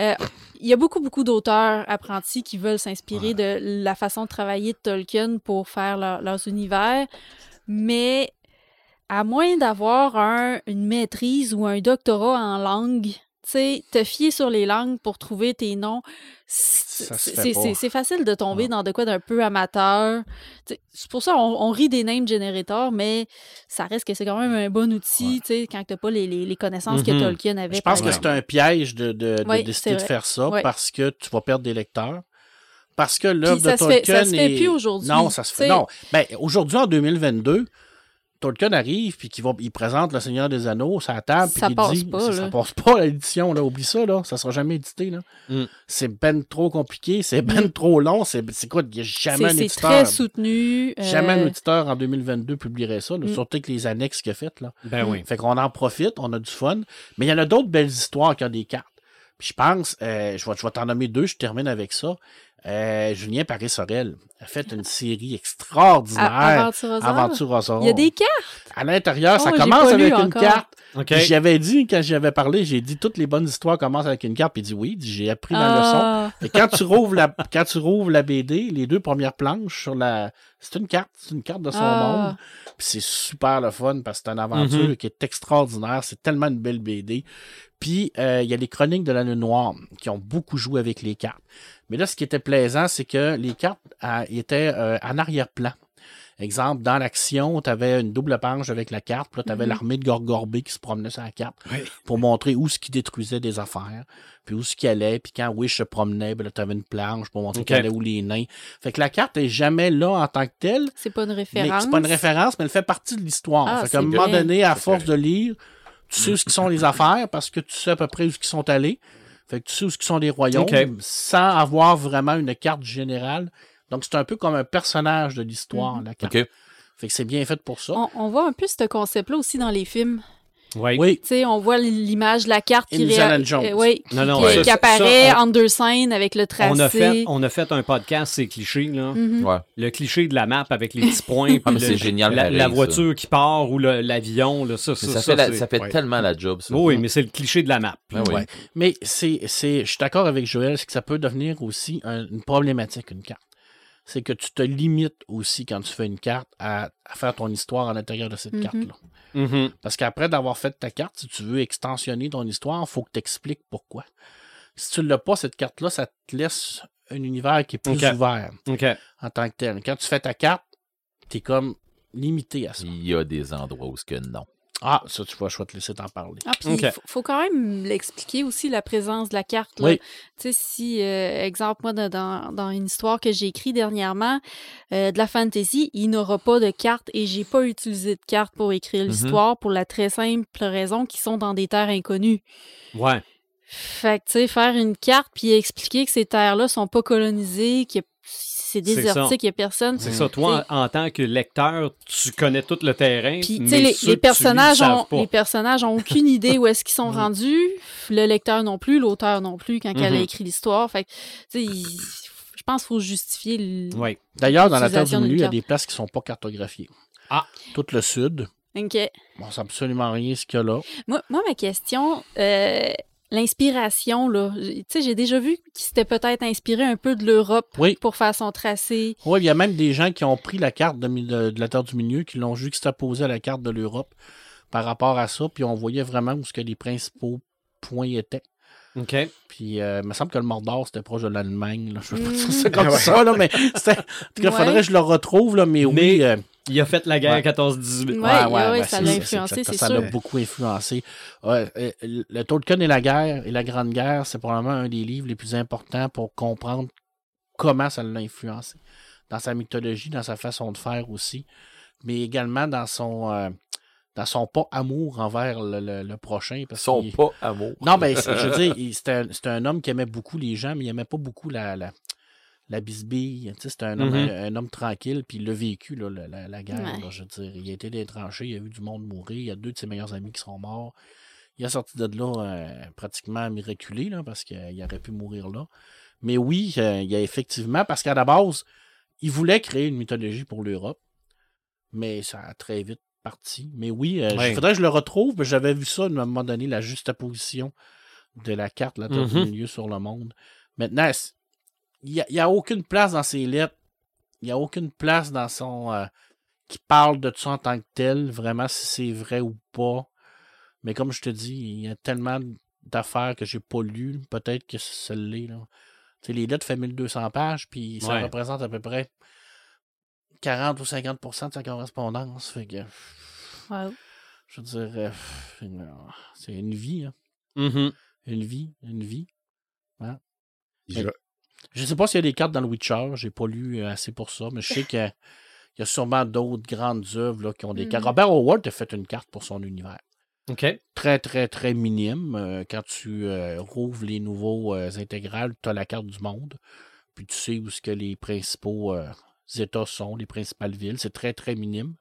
Euh, il y a beaucoup, beaucoup d'auteurs apprentis qui veulent s'inspirer de la façon de travailler de Tolkien pour faire leurs univers. Mais à moins d'avoir une maîtrise ou un doctorat en langue, tu sais, te fier sur les langues pour trouver tes noms, c'est facile de tomber dans de quoi d'un peu amateur. C'est pour ça on, rit des name generators, mais ça reste que c'est quand même un bon outil sais, quand tu n'as pas les, les, connaissances que mm-hmm. Tolkien avait. Je pense que c'est un piège de, de, de décider de faire ça parce que tu vas perdre des lecteurs. Parce que l'œuvre de Tolkien. Fait, ça se fait plus aujourd'hui. Non, ça se fait. Non. Ben, aujourd'hui, en 2022, Tolkien arrive puis qu'il va il présente le Seigneur des Anneaux ça table ça puis passe dit pas, ça, passe pas l'édition là. Oublie ça là. Ça sera jamais édité là. Mm. c'est ben trop compliqué c'est ben mm. trop long c'est quoi il n'y a jamais un éditeur. c'est très soutenu jamais un euh, éditeur en 2022 publierait ça mm. surtout avec les annexes qu'il a faites là. Ben oui. Fait qu'on en profite on a du fun mais il y en a d'autres belles histoires qui ont des cartes. Puis je pense euh, je vais, je vais t'en nommer deux je termine avec ça euh, Julien Paris-Sorel a fait une série extraordinaire. Aventure Il y a des cartes. À l'intérieur, ça oh, commence avec une carte. J'avais dit, quand j'avais parlé, j'ai dit toutes les bonnes histoires commencent avec une carte. Puis il dit oui, j'ai appris ma ah. leçon. Et quand tu rouvres la, quand tu rouvres la BD, les deux premières planches sur la, c'est une carte, c'est une carte de son ah. monde. Puis c'est super le fun parce que c'est une aventure mm-hmm. qui est extraordinaire. C'est tellement une belle BD. Puis euh, il y a les chroniques de la Lune Noire qui ont beaucoup joué avec les cartes. Mais là, ce qui était plaisant, c'est que les cartes euh, étaient euh, en arrière-plan. Exemple, dans l'action, tu avais une double page avec la carte, puis là, tu avais mm-hmm. l'armée de Gorgorbé qui se promenait sur la carte pour montrer où ce qui détruisait des affaires, puis où ce qui allait, puis quand Wish se promenait, ben là, tu avais une planche pour montrer okay. allait où les nains. Fait que la carte est jamais là en tant que telle. C'est pas une référence. C'est pas une référence, mais elle fait partie de l'histoire. Ah, fait qu'à un moment donné, à force de lire, tu sais où ce qui sont les affaires parce que tu sais à peu près où ce qui sont allés. Fait que tu sais où sont les royaumes sans avoir vraiment une carte générale. Donc, c'est un peu comme un personnage de l'histoire, mhm. la carte. Fait que c'est bien fait pour ça. On, voit un peu ce concept-là aussi dans les films. Oui. Tu sais, on voit l'image de la carte qui, euh, oui, qui, apparaît en deux scènes avec le tracé. On a fait, on a fait un podcast, c'est cliché. Là. Mhm. ouais. Le cliché de la map avec les petits points. ah, c'est génial. La, voiture qui part ou l'avion. Ça, ça, ça, fait, ça fait tellement la job. Ça. Oui, mais c'est le cliché de la map. Ben mais c'est, je suis d'accord avec Joël, c'est que ça peut devenir aussi une problématique, une carte. C'est que tu te limites aussi quand tu fais une carte à, à faire ton histoire à l'intérieur de cette Mhm. carte-là. Mhm. Parce qu'après d'avoir fait ta carte, si tu veux extensionner ton histoire, il faut que tu expliques pourquoi. Si tu ne l'as pas, cette carte-là, ça te laisse un univers qui est plus ouvert en tant que tel. Quand tu fais ta carte, tu es comme limité à ça. Il y a des endroits où ce que non. Ah, ça, tu vois, je vais te laisser t'en parler. Ah, puis faut, faut quand même l'expliquer aussi, la présence de la carte. Là. Oui. Tu sais, si, euh, exemple, moi, dans- dans, une histoire que j'ai écrite dernièrement, euh, de la fantasy, il n'aura pas de carte et j'ai pas utilisé de carte pour écrire Mhm. l'histoire pour la très simple raison qu'ils sont dans des terres inconnues. Ouais. Fait que, tu sais, faire une carte puis expliquer que ces terres-là sont pas colonisées, que c'est C'est désertique, qu'il y a personne. C'est ça. Toi, en, en tant que lecteur, tu connais tout le terrain. Puis, tu mais sais, les, ceux les que tu lis, personnages ont, les personnages ont aucune idée où est-ce qu'ils sont Mhm. rendus. Le lecteur non plus, l'auteur non plus, quand elle a Mhm. écrit l'histoire. Fait il- je pense qu'il faut justifier le... Oui. D'ailleurs, dans la Terre du Milieu, il y a des places qui sont pas cartographiées. Ah. Tout le sud. OK. Bon, c'est absolument rien ce qu'il y a là. Moi, moi, ma question, euh, l'inspiration, là, tu sais, j'ai déjà vu qu'il s'était peut-être inspiré un peu de l'Europe Oui. pour faire son tracé. Oui, il y a même des gens qui ont pris la carte de, de- de la Terre du Milieu, qui l'ont juxtaposée à la carte de l'Europe par rapport à ça, puis on voyait vraiment où ce que les principaux points étaient. OK. Puis, euh, il me semble que le Mordor, c'était proche de l'Allemagne. là. Je veux pas dire ça comme Ouais. ça, là, mais c'était... En tout cas, Ouais. faudrait que je le retrouve, là, mais, oui... Euh, Il a fait la guerre Ouais. 14-18. Ouais, ouais, ouais, ben, ça l'a influencé, c'est Ça sûr. l'a beaucoup influencé. Ouais, le Tolkien et la guerre et la Grande Guerre, c'est probablement un des livres les plus importants pour comprendre comment ça l'a influencé. Dans sa mythologie, dans sa façon de faire aussi, mais également dans son, euh, dans son pas amour envers le, le- le prochain. Parce qu'il- pas amour. non, ben, c'est- je veux dire, c'était un, c'était un homme qui aimait beaucoup les gens, mais il aimait pas beaucoup la, la, la bisbille. Tu sais, c'était un, homme, Mhm. un, un homme tranquille, puis il l'a vécu, là, la, la- la guerre. Ouais. là, je veux dire, il a été tranchées, il a vu du monde mourir, il y a deux de ses meilleurs amis qui sont morts. Il est sorti de là euh, pratiquement miraculé, là, parce qu'il aurait pu mourir là. Mais oui, euh, il y a effectivement, parce qu'à la base, il voulait créer une mythologie pour l'Europe, mais ça a très vite parti. Mais oui, il Ouais. faudrait que je le retrouve, mais j'avais vu ça à un moment donné, la juxtaposition de la carte, la Terre Mhm. du milieu sur le monde. Maintenant, il n'y a, aucune place dans ses lettres, il n'y a aucune place dans son... euh, qui parle de ça en tant que tel, vraiment si c'est vrai ou pas. Mais comme je te dis, il y a tellement d'affaires que j'ai pas lues, peut-être que ça l'est. là. Tu sais, les lettres fait 1200 pages, puis ça Ouais. représente à peu près 40 ou 50% de sa correspondance. Fait que, je veux dire, euh, une- c'est une vie, hein. Mhm. une vie, une vie. Je- Je sais pas s'il y a des cartes dans le Witcher, j'ai pas lu euh, assez pour ça, mais je sais qu'il y a sûrement d'autres grandes œuvres qui ont des Mhm. cartes. Robert Howard a fait une carte pour son univers. OK. Très, très, très minime. Euh, quand tu euh, rouvres les nouveaux euh, intégrales, tu as la carte du monde. Puis tu sais où ce que les principaux États sont, les principales villes. C'est très, très minime.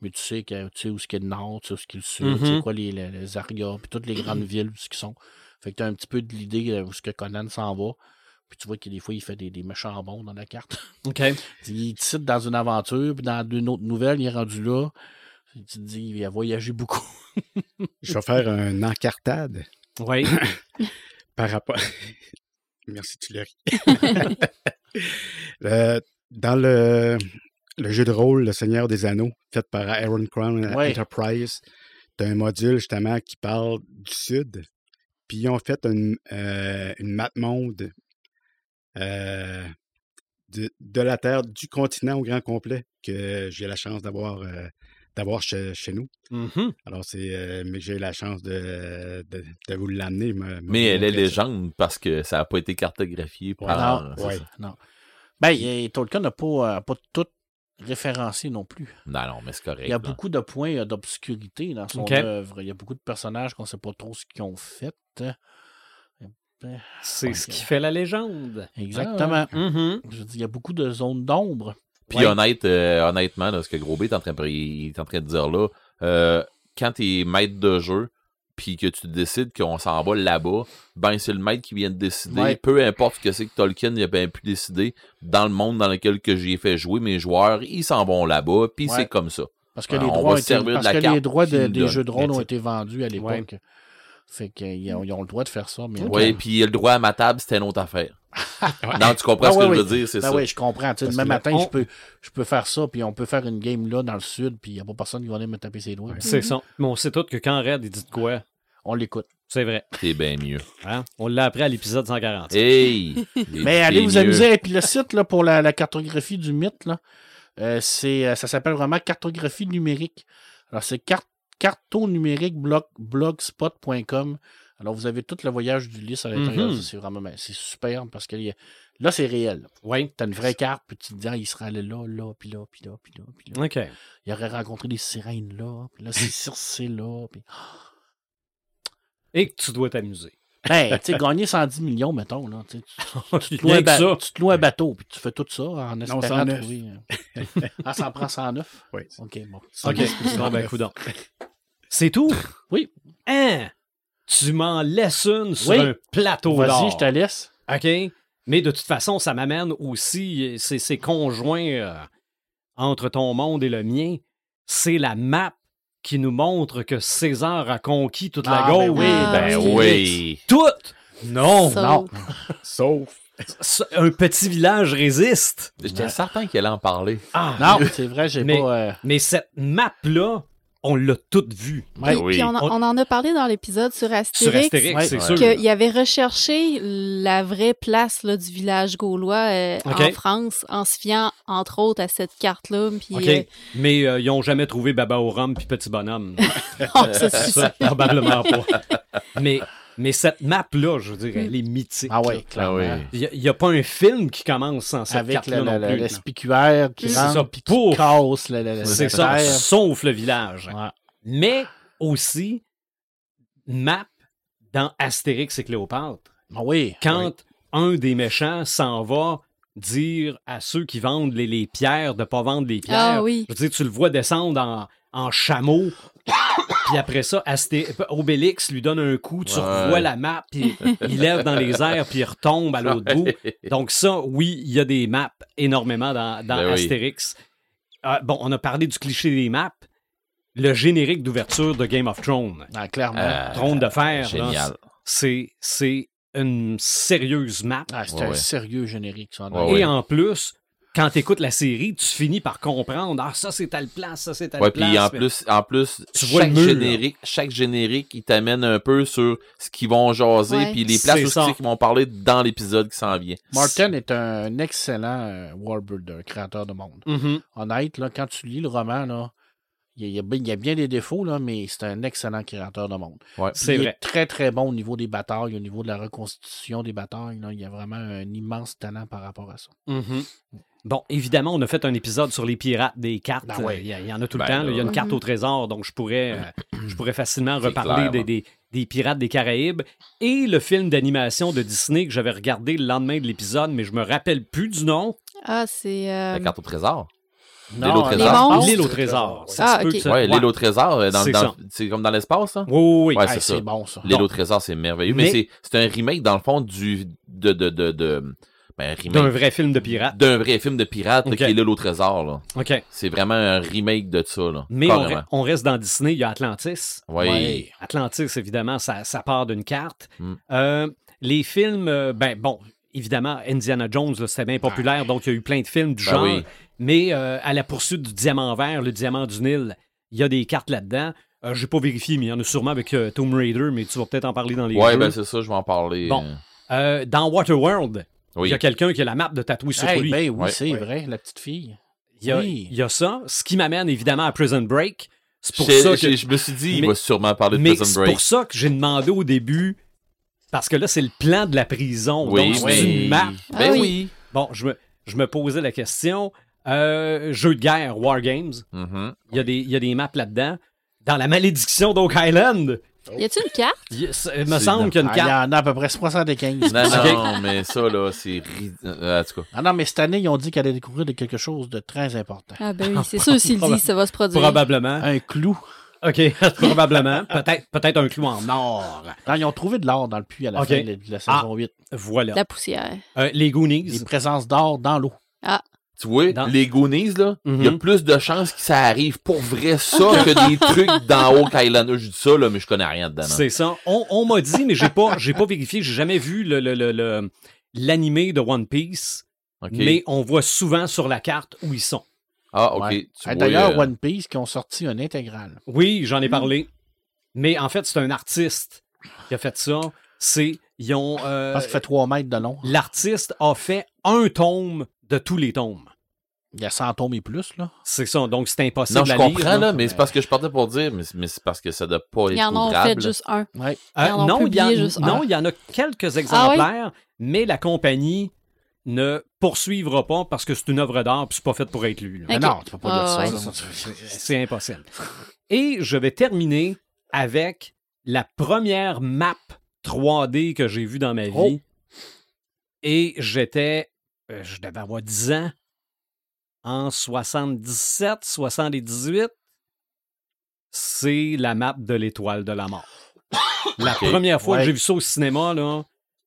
Mais tu sais, que, tu sais où ce a le nord, tu sais où ce le sud, tu sais Mhm. quoi les, les, les Arias, puis toutes les grandes villes où ce qu'ils sont. Fait que tu as un petit peu de l'idée où ce que Conan s'en va. Puis tu vois que des fois, il fait des, des méchants bons dans la carte. OK. il te cite dans une aventure, puis dans une autre nouvelle, il est rendu là. Tu te dis, il a voyagé beaucoup. Je vais faire un encartade Oui. par rapport. Merci, Tuléry. Euh, dans le, le jeu de rôle Le Seigneur des Anneaux, fait par Aaron Crown Ouais. Enterprise, tu as un module justement qui parle du Sud. Puis ils ont fait une, euh, une map monde euh, de, de la Terre, du continent au grand complet, que j'ai la chance d'avoir euh, d'avoir chez, chez nous. Mhm. Alors, c'est euh, mais j'ai la chance de, de, de vous l'amener. me- me Mais elle est ça. légende parce que ça n'a pas été cartographié par. non, c'est ouais. ça. Non. Ben, Tolkien n'a pas, euh, pas tout référencé non plus. Non, non, mais c'est correct. Il y a là. beaucoup de points d'obscurité dans son œuvre. Il y a beaucoup de personnages qu'on ne sait pas trop ce qu'ils ont fait. C'est ce qui fait la légende. Exactement. Mhm. Je veux dire, il y a beaucoup de zones d'ombre. Puis Ouais. honnête, euh, honnêtement, là, ce que Gros B est en train de, il est en train de dire là, euh, quand tu es maître de jeu, puis que tu décides qu'on s'en va là-bas, ben c'est le maître qui vient de décider. Ouais. Peu importe ce que c'est que Tolkien a bien pu décider, dans le monde dans lequel que j'ai fait jouer mes joueurs, ils s'en vont là-bas, puis Ouais. c'est comme ça. Parce que Alors, les droits, parce que les de- des jeux de rôle ont été vendus à l'époque. Fait qu'ils ont, ils ont le droit de faire ça. Mais Oui, puis le droit à ma table, c'était une autre affaire. Non, tu comprends Ah, ce que je oui. veux dire, c'est Ben ça. oui, je comprends. Tu sais, Demain matin, on- je, peux, je peux faire ça, puis on peut faire une game là dans le sud, puis il n'y a pas personne qui va venir me taper ses doigts. C'est ça. Mais on sait tous que quand Red, il dit de quoi, On l'écoute. c'est vrai. C'est bien mieux. Hein? On l'a appris à l'épisode 140. Hey! Mais allez vous amuser. Et puis le site là, pour la, la cartographie du mythe, là, euh, c'est, euh, ça s'appelle vraiment cartographie numérique. Alors, c'est car cartonumérique blog, blogspot.com. Alors, vous avez tout le voyage du lys à l'intérieur. Mhm. C'est vraiment c'est superbe parce que là, c'est réel. Oui. Tu as une vraie carte, puis tu te dis, ah, il serait allé là, là, puis là, puis là, puis là, puis là. OK. Il aurait rencontré des sirènes là, puis là, c'est Circé là. Puis... Et que tu dois t'amuser. Ben, tu sais, gagner 110 millions, mettons, là. Tu, te loues un que ba- ça. tu te loues un bateau, puis tu fais tout ça en espérant 109. trouver. euh, ah, ça en prend 109? Oui. OK, bon. OK. Bon, ben, coudonc. C'est tout? Oui. Hein? Tu m'en laisses une sur Oui. un plateau Vas-y, je te laisse. OK? Mais de toute façon, ça m'amène aussi, c'est conjoint euh, entre ton monde et le mien. C'est la map qui nous montre que César a conquis toute la Ah, ben Gaule. oui, Ah, Ben oui. oui! Toute! Non! Ça- non. Sauf. Un petit village résiste. J'étais certain qu'elle allait en parler. Ah, Non, c'est vrai, j'ai Mais- pas. euh, Mais cette map-là, on l'a toute vue. ouais. Puis, oui. puis on, a- On- on en a parlé dans l'épisode sur Sur Astérix. Astérix, Ouais. c'est Ouais. sûr. qu'il avait recherché la vraie place là, du village gaulois euh, en France en se fiant entre autres à cette carte-là. Euh, Mais euh, ils n'ont jamais trouvé Baba au rhum puis Petit Bonhomme. non, ça, c'est Ça, ça. probablement pas. Mais, mais cette map-là, je veux dire, elle est mythique. Ah. Ah clairement. oui. Il n'y a, pas un film qui commence sans cette Avec carte-là le, non le, qui rentre, ça, puis qui casse le, le, le- C'est ça, sauf le village. Ouais. Mais aussi, map dans Astérix et Cléopâtre. Ah oui. Quand oui. un des méchants s'en va dire à ceux qui vendent les, les pierres de ne pas vendre les pierres, Ah oui. je veux dire, tu le vois descendre en, en chameau. Puis après ça, Asté- Obélix lui donne un coup, tu Ouais. revois la map, puis il lève dans les airs, puis il retombe à l'autre bout. Donc ça, oui, il y a des maps énormément dans, dans Ben oui. Astérix. Euh, bon, on a parlé du cliché des maps. Le générique d'ouverture de Game of Thrones, Ah, clairement. Euh, Trône de fer, là, Génial. c'est c'est une sérieuse map. Ah, c'est Ouais, un ouais. sérieux générique, ça. Ouais, Et ouais. en plus, quand tu écoutes la série, tu finis par comprendre ah ça c'est telle place, ça c'est telle Ouais, place. puis en mais- plus, en plus, Tu chaque mur, générique, chaque générique, il t'amène un peu sur ce qu'ils vont jaser, puis les places c'est qu'ils vont parler dans l'épisode qui s'en vient. Martin est un excellent euh, worldbuilder, créateur de monde. Mhm. Honnête, là, quand tu lis le roman, là, il y, a, il y a bien- des défauts, là, mais c'est un excellent créateur de monde. Ouais. C'est il vrai. est très, très bon au niveau des batailles, au niveau de la reconstitution des batailles. Là. Il y a vraiment un immense talent par rapport à ça. Mhm. Bon, évidemment, on a fait un épisode sur les pirates des cartes. Ben ouais. Il y, a- il y en a tout le Ben temps. là. Il y a une carte au trésor, donc je pourrais, euh, je pourrais facilement reparler clair, des, des- des pirates des Caraïbes. Et le film d'animation de Disney que j'avais regardé le lendemain de l'épisode, mais je me rappelle plus du nom. Ah, c'est. euh, La carte au trésor? Non, L'île au euh, trésor. Ah, se peut ok. que ça- Ouais, l'île au trésor, euh, dans, C'est dans- ça. c'est comme dans l'espace, hein? Oui, oui, oui. Ouais, Ah, c'est bon, ça. L'île au trésor, c'est merveilleux. Mais, Mais- c'est- c'est un remake, dans le fond, du. de. de, de, de ben. D'un vrai film de pirates. D'un vrai film de pirate, là, qui est l'île au trésor, là. OK. C'est vraiment un remake de ça, là. Mais on, Carrément. re- on reste dans Disney. Il y a Atlantis. Ouais. Ouais. Atlantis, évidemment, ça, ça part d'une carte. Mm. Euh, les films, euh, ben bon, évidemment, Indiana Jones, c'était bien populaire, donc il y a eu plein de films du Ben genre. oui. Mais euh, à la poursuite du diamant vert, le diamant du Nil, il y a des cartes là-dedans. Euh, J'ai pas vérifié, mais il y en a sûrement avec euh, Tomb Raider, mais tu vas peut-être en parler dans les Ouais, jeux. ben c'est ça, je vais en parler. Bon. dans Waterworld, il y a quelqu'un qui a la map de tatouée sur Hey, lui. ben oui, Ouais. c'est Ouais. vrai, la petite fille. il, y a, oui. il y a ça, ce qui m'amène évidemment à Prison Break. C'est pour ça que Je me suis dit, il va sûrement parler de Mais Prison c'est Break. pour ça que j'ai demandé au début, parce que là, c'est le plan de la prison. Oui, donc, c'est oui. une map. Ben Ah oui. oui. Bon, je me, je me posais la question. Euh, jeu de guerre, War Games. Mhm. Il y, a des- il y a des maps là-dedans. Dans la malédiction d'Oak Island, Y a-tu une carte? il, il me semble qu'il y a une Ah, il y carte. en a à peu près 75. Non, non, mais ça, là, c'est. euh, En tout cas. Ah non, mais cette année, ils ont dit qu'elle allait découvrir de quelque chose de très important. Ah, ben oui, c'est sûr, s'il le dit, ça va se produire. Probablement. Un clou. OK, probablement. Peut-être peut-être un clou en or. Non, ils ont trouvé de l'or dans le puits à la fin de la saison 8. Voilà. La poussière. Euh, les Goonies. Des présences d'or dans l'eau. Tu vois, Dans- les Goonies, là, il y a Mhm. plus de chances que ça arrive pour vrai ça que des trucs dans Oak Island. Je dis ça, là, mais je connais rien dedans. C'est ça. On, on m'a dit, mais j'ai pas, j'ai pas vérifié, j'ai jamais vu le, le, le, le- l'animé de One Piece, mais on voit souvent sur la carte où ils sont. Ah, OK. Ouais. D'ailleurs, euh, One Piece qui ont sorti un intégral. Oui, j'en Mm. ai parlé. Mais en fait, c'est un artiste qui a fait ça. C'est. Ils ont. euh, Parce qu'il fait 3 mètres de long. L'artiste a fait un tome de tous les tomes. Il y a 100 tomes et plus, là. C'est ça, donc c'est impossible Non, je à lire, comprends, là. là, mais c'est parce que je partais pour dire, mais, mais c'est parce que ça doit pas être en fait juste un. Ouais. Euh, en non, il y, en- publié juste non, un. il y en a Ah quelques exemplaires, mais la compagnie ne poursuivra pas parce que c'est une œuvre d'art et c'est pas fait pour être lu. là. Mais Ok. non, tu peux pas dire Ah, ça. ouais. C'est impossible. Et je vais terminer avec la première map 3D que j'ai vue dans ma vie. Oh. Et j'étais, je devais avoir 10 ans, en 77, 78. C'est la map de l'étoile de la mort. La première fois que j'ai vu ça au cinéma, là,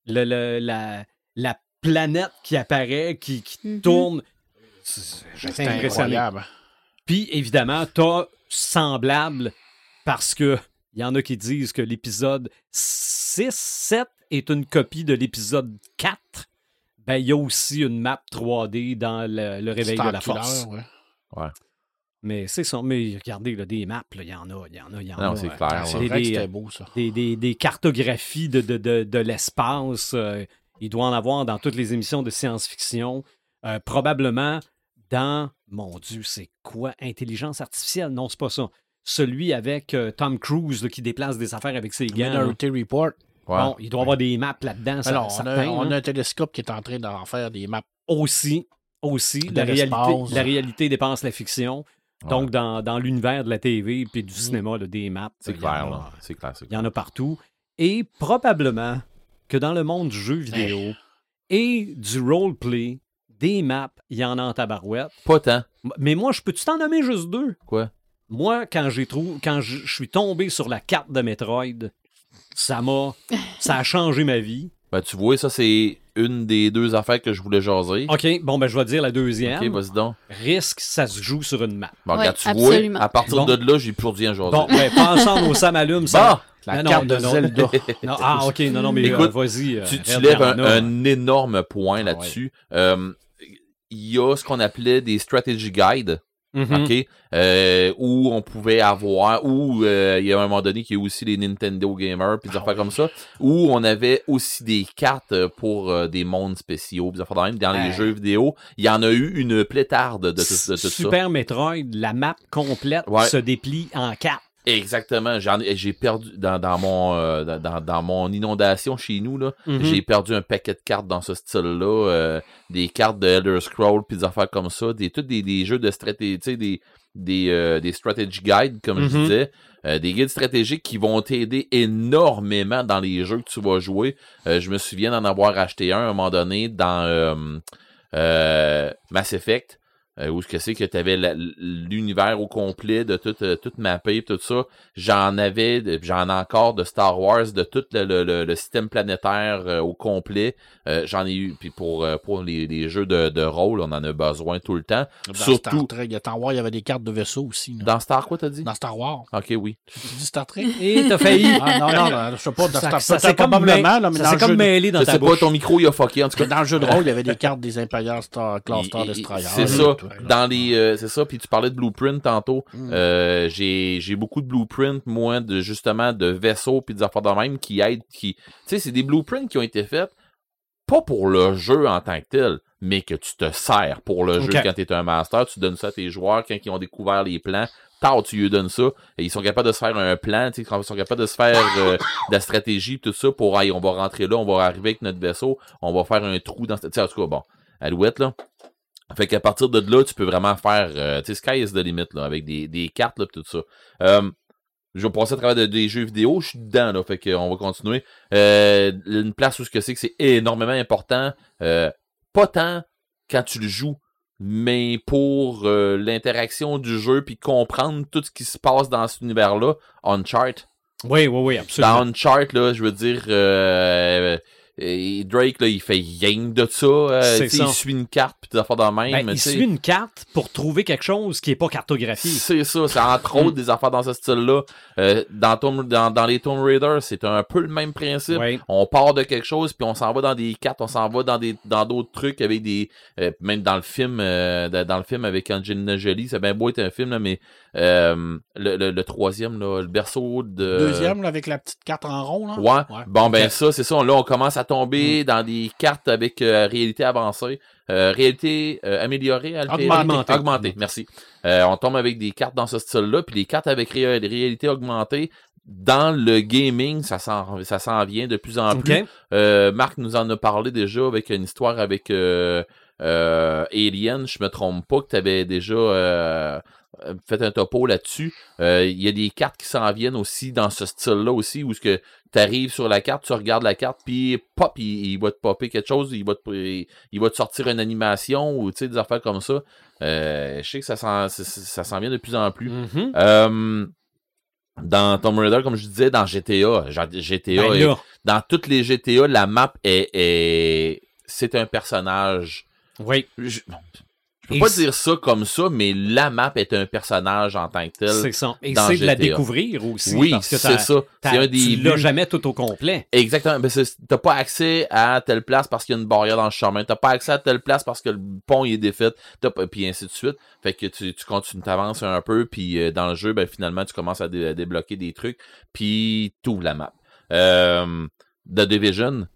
le- le- la, la planète qui apparaît, qui, qui Mhm. tourne, c'est- j'étais C'est impressionné. incroyable. Puis évidemment, t'as semblable parce que il y en a qui disent que l'épisode 6, 7 est une copie de l'épisode 4. Ben, il y a aussi une map 3D dans le, le réveil de la force. ouais. Mais c'est ça. Mais regardez, là, des maps, il y en a, il y en a, il y en Non, a. c'est clair, C'est des- beau, ça. des, des- des cartographies de, de, de, de l'espace. euh, il doit en avoir dans toutes les émissions de science-fiction. Euh, probablement dans, mon Dieu, c'est quoi? Intelligence artificielle? Non, c'est pas ça. Celui avec euh, Tom Cruise là, qui déplace des affaires avec ses gants. Minority Report. Ouais. Bon, il doit y avoir des maps là-dedans. ça- Alors, on, a, on un télescope qui est en train d'en faire des maps. Aussi, aussi De la, réalité, la réalité dépasse la fiction. Donc, dans, dans l'univers de la TV puis du cinéma, là, des maps, C'est clair. C'est clair, c'est Il y clair. en a partout. Et probablement que dans le monde du jeu vidéo et du roleplay, des maps, il y en a en tabarouette. Pas tant. Mais moi, je peux-tu t'en nommer juste deux? Quoi? Moi, quand j'ai trou... quand je suis tombé sur la carte de Metroid, ça m'a. ça a changé ma vie. Ben, tu vois, ça, c'est une des deux affaires que je voulais jaser. OK, bon, ben, je vais dire la deuxième. Ok, vas-y donc. Risque, ça se joue sur une map. Bon, Ouais, regarde, tu absolument. vois, à partir Bon. de là, j'ai plus rien jasé. Bon, ben, pensant au Sam allume, ça. La Non, carte non, de non, Zelda. Non, ah, OK, non, non, mais euh, Écoute, vas-y. euh, tu, lèves un, énorme point là-dessus. Euh, Il y a ce qu'on appelait des strategy guides. OK? Euh, où on pouvait avoir, où euh, il y a un moment donné qu'il y a aussi les Nintendo Gamers, puis des affaires comme ça, où on avait aussi des cartes pour euh, des mondes spéciaux, puis des affaires même. Dans les jeux vidéo, il y en a eu une plétarde de, tout- de tout ça. Super Metroid, la map complète Ouais. se déplie en quatre. Exactement. J'en j'ai perdu dans, dans mon euh, dans- mon inondation chez nous là. Mhm. J'ai perdu un paquet de cartes dans ce style-là, euh, des cartes de Elder Scroll puis des affaires comme ça, des tous des, des jeux de stratégie, tu sais, des des euh, des strategy guides comme je Mhm. disais, des guides stratégiques qui vont t'aider énormément dans les jeux que tu vas jouer. Je me souviens d'en avoir acheté un à un moment donné dans Mass Effect. Euh, où ce que c'est que tu avais l'univers au complet de tout, euh, toute mappé et tout ça. J'en avais, j'en ai encore de Star Wars, de tout le, le- le- le système planétaire euh, au complet. Euh, j'en ai eu, puis pour, euh, pour les, les jeux de, de rôle, on en a besoin tout le temps. Dans Surtout Star Trek, Star Wars, il y avait des cartes de vaisseau aussi. là. dans Star quoi t'as dit? Dans Star Wars. Ok, oui. Tu dis Star Trek? Et t'as failli. Ah non, non, non, je sais pas. Dans ça Star ça s'est comme, probablement, mêlé- là, mais ça dans comme mêlé dans Je ta sais pas, bouche. ton micro il a fucké en tout cas. Dans le jeu de rôle, il y avait des cartes des Imperial Star, Class Star Destroyer. C'est ça. Dans les, euh, c'est ça. Puis tu parlais de blueprint tantôt. Mm. Euh, j'ai, j'ai beaucoup de blueprints moi de justement de vaisseaux puis des affaires de même qui aident, qui, tu sais, c'est des blueprints qui ont été faits pas pour le jeu en tant que tel, mais que tu te sers pour le jeu quand tu es un master. Tu donnes ça à tes joueurs quand ils ont découvert les plans. Tard, tu lui donnes ça. Et ils sont capables de se faire un plan, tu sais, quand ils sont capables de se faire euh, de la stratégie, tout ça, pour, hey, on va rentrer là, on va arriver avec notre vaisseau, on va faire un trou dans cette. tu sais, En tout cas, bon, Alouette, là. Fait qu'à partir de là, tu peux vraiment faire, euh, tu sais, sky is the limit, là, avec des, des cartes, là, pis tout ça. Euh, je vais passer à travers de- des jeux vidéo, je suis dedans, là, fait qu'on va continuer. Euh, une place où ce que c'est que c'est énormément important, euh, pas tant quand tu le joues, mais pour euh, l'interaction du jeu, puis comprendre tout ce qui se passe dans cet univers-là, Uncharted. Oui, oui, oui, absolument. Dans Uncharted, là, je veux dire, euh, et Drake, là, il fait rien de ça. euh, il suit une carte, puis des affaires de même. Ben, mais il suit une carte pour trouver quelque chose qui est pas cartographié. C'est ça, c'est entre autres des affaires dans ce style-là. Euh, dans, Tomb- dans, dans les Tomb Raider, c'est un peu le même principe. Ouais. On part de quelque chose, puis on s'en va dans des cartes, on s'en va dans des dans d'autres trucs avec des. euh, même dans le film, euh, dans le film avec Angelina Jolie, c'est bien beau être un film, là, mais euh, le, le, le troisième, là, le berceau de. Deuxième, là, avec la petite carte en rond, là. Ouais. Ouais. Bon, ben ça, c'est ça. Là, on commence à tomber dans des cartes avec euh, réalité avancée. Euh, réalité euh, améliorée, altérée? Augmentée. Augmentée, merci. Euh, on tombe avec des cartes dans ce style-là, puis les cartes avec ré- réalité augmentée, dans le gaming, ça s'en, vient de plus en plus. OK? Euh, Marc nous en a parlé déjà avec une histoire avec euh, euh, Alien, je me trompe pas, que tu avais déjà euh, fait un topo là-dessus. Euh, Il y a des cartes qui s'en viennent aussi dans ce style-là aussi, où ce que tu arrives sur la carte, tu regardes la carte, puis pop, il, il va te popper quelque chose, il va te, il, il va te sortir une animation ou tu sais, des affaires comme ça. Euh, je sais que ça s'en, ça, ça s'en vient de plus en plus. Mhm. Euh, dans Tomb Raider, comme je disais, dans GTA, GTA Ben est- dans toutes les GTA, la map est, est- c'est un personnage. oui. Je, je peux pas dire ça comme ça, mais la map est un personnage en tant que tel. C'est ça. Et c'est de la découvrir aussi. Oui, parce que c'est ça. C'est un des tu l'as jamais tout au complet. Exactement. Ben, c'est- t'as pas accès à telle place parce qu'il y a une barrière dans le chemin. T'as pas accès à telle place parce que le pont il est défait. T'as pas, puis ainsi de suite. Fait que tu, tu continues, t'avances un peu, puis euh, dans le jeu, ben finalement tu commences à, dé- à débloquer des trucs, puis t'ouvres la map. Euh, The Division.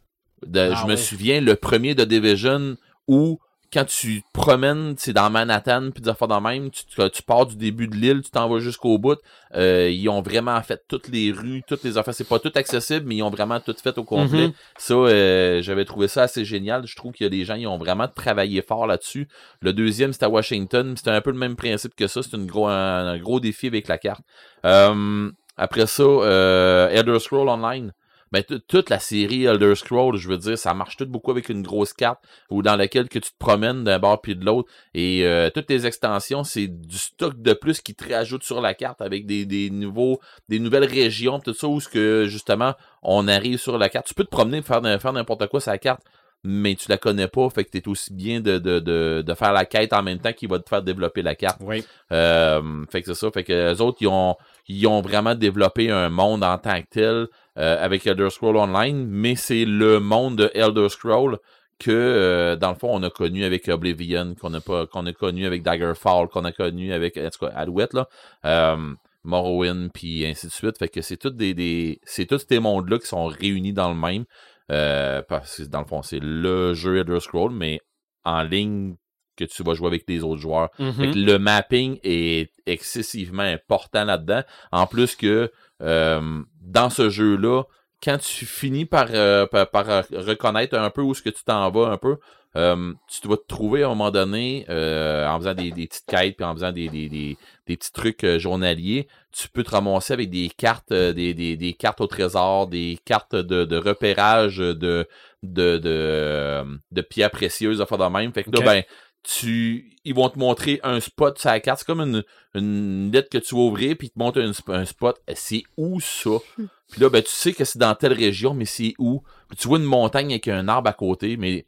de- Ah je me souviens le premier The Division où quand tu te promènes, c'est dans Manhattan, puis des affaires dans même, tu, tu, pars du début de l'île, tu t'en vas jusqu'au bout. Euh, ils ont vraiment fait toutes les rues, toutes les affaires. C'est pas tout accessible, mais ils ont vraiment tout fait au complet. Mhm. Ça, euh, j'avais trouvé ça assez génial. Je trouve que les gens ils ont vraiment travaillé fort là-dessus. Le deuxième, c'était à Washington. C'était un peu le même principe que ça. C'est gros, un, un gros défi avec la carte. Euh, après ça, euh, Elder Scroll Online. Ben, t- toute la série Elder Scroll, je veux dire, ça marche tout beaucoup avec une grosse carte ou dans laquelle que tu te promènes d'un bord puis de l'autre. Et euh, toutes les extensions, c'est du stock de plus qui te rajoute sur la carte avec des, des nouveaux, des nouvelles régions, tout ça, où ce que justement on arrive sur la carte. Tu peux te promener, faire, faire n'importe quoi sur la carte, mais tu la connais pas, fait que t'es aussi bien de, de, de, de faire la quête en même temps qui va te faire développer la carte. Oui. Euh, fait que c'est ça. Fait que les autres, ils ont, ils ont vraiment développé un monde en tant que tel avec Elder Scroll Online, mais c'est le monde de Elder Scroll que, euh, dans le fond, on a connu avec Oblivion, qu'on a pas, qu'on a connu avec Daggerfall, qu'on a connu avec, en tout cas, Alouette, là. Euh, Morrowind, puis ainsi de suite. Fait que c'est tous des, des c'est tous ces mondes-là qui sont réunis dans le même. Euh, parce que dans le fond, c'est le jeu Elder Scroll, mais en ligne que tu vas jouer avec les autres joueurs. Mhm. Fait que le mapping est excessivement important là-dedans. En plus que euh, dans ce jeu-là, quand tu finis par, euh, par, par, euh, reconnaître un peu où est-ce que tu t'en vas un peu, euh, tu dois te trouver à un moment donné, euh, en faisant des, des petites quêtes, puis en faisant des, des, des, des petits trucs journaliers, tu peux te ramasser avec des cartes, des, des, des cartes au trésor, des cartes de, de repérage de, de, de, de pierres précieuses, affaires de même. Fait que là, ben, tu, ils vont te montrer un spot sur la carte. C'est comme une, une lettre que tu vas ouvrir, puis ils te montrent un, sp- un spot. C'est où ça? Puis là, ben, tu sais que c'est dans telle région, mais c'est où? Puis tu vois une montagne avec un arbre à côté, mais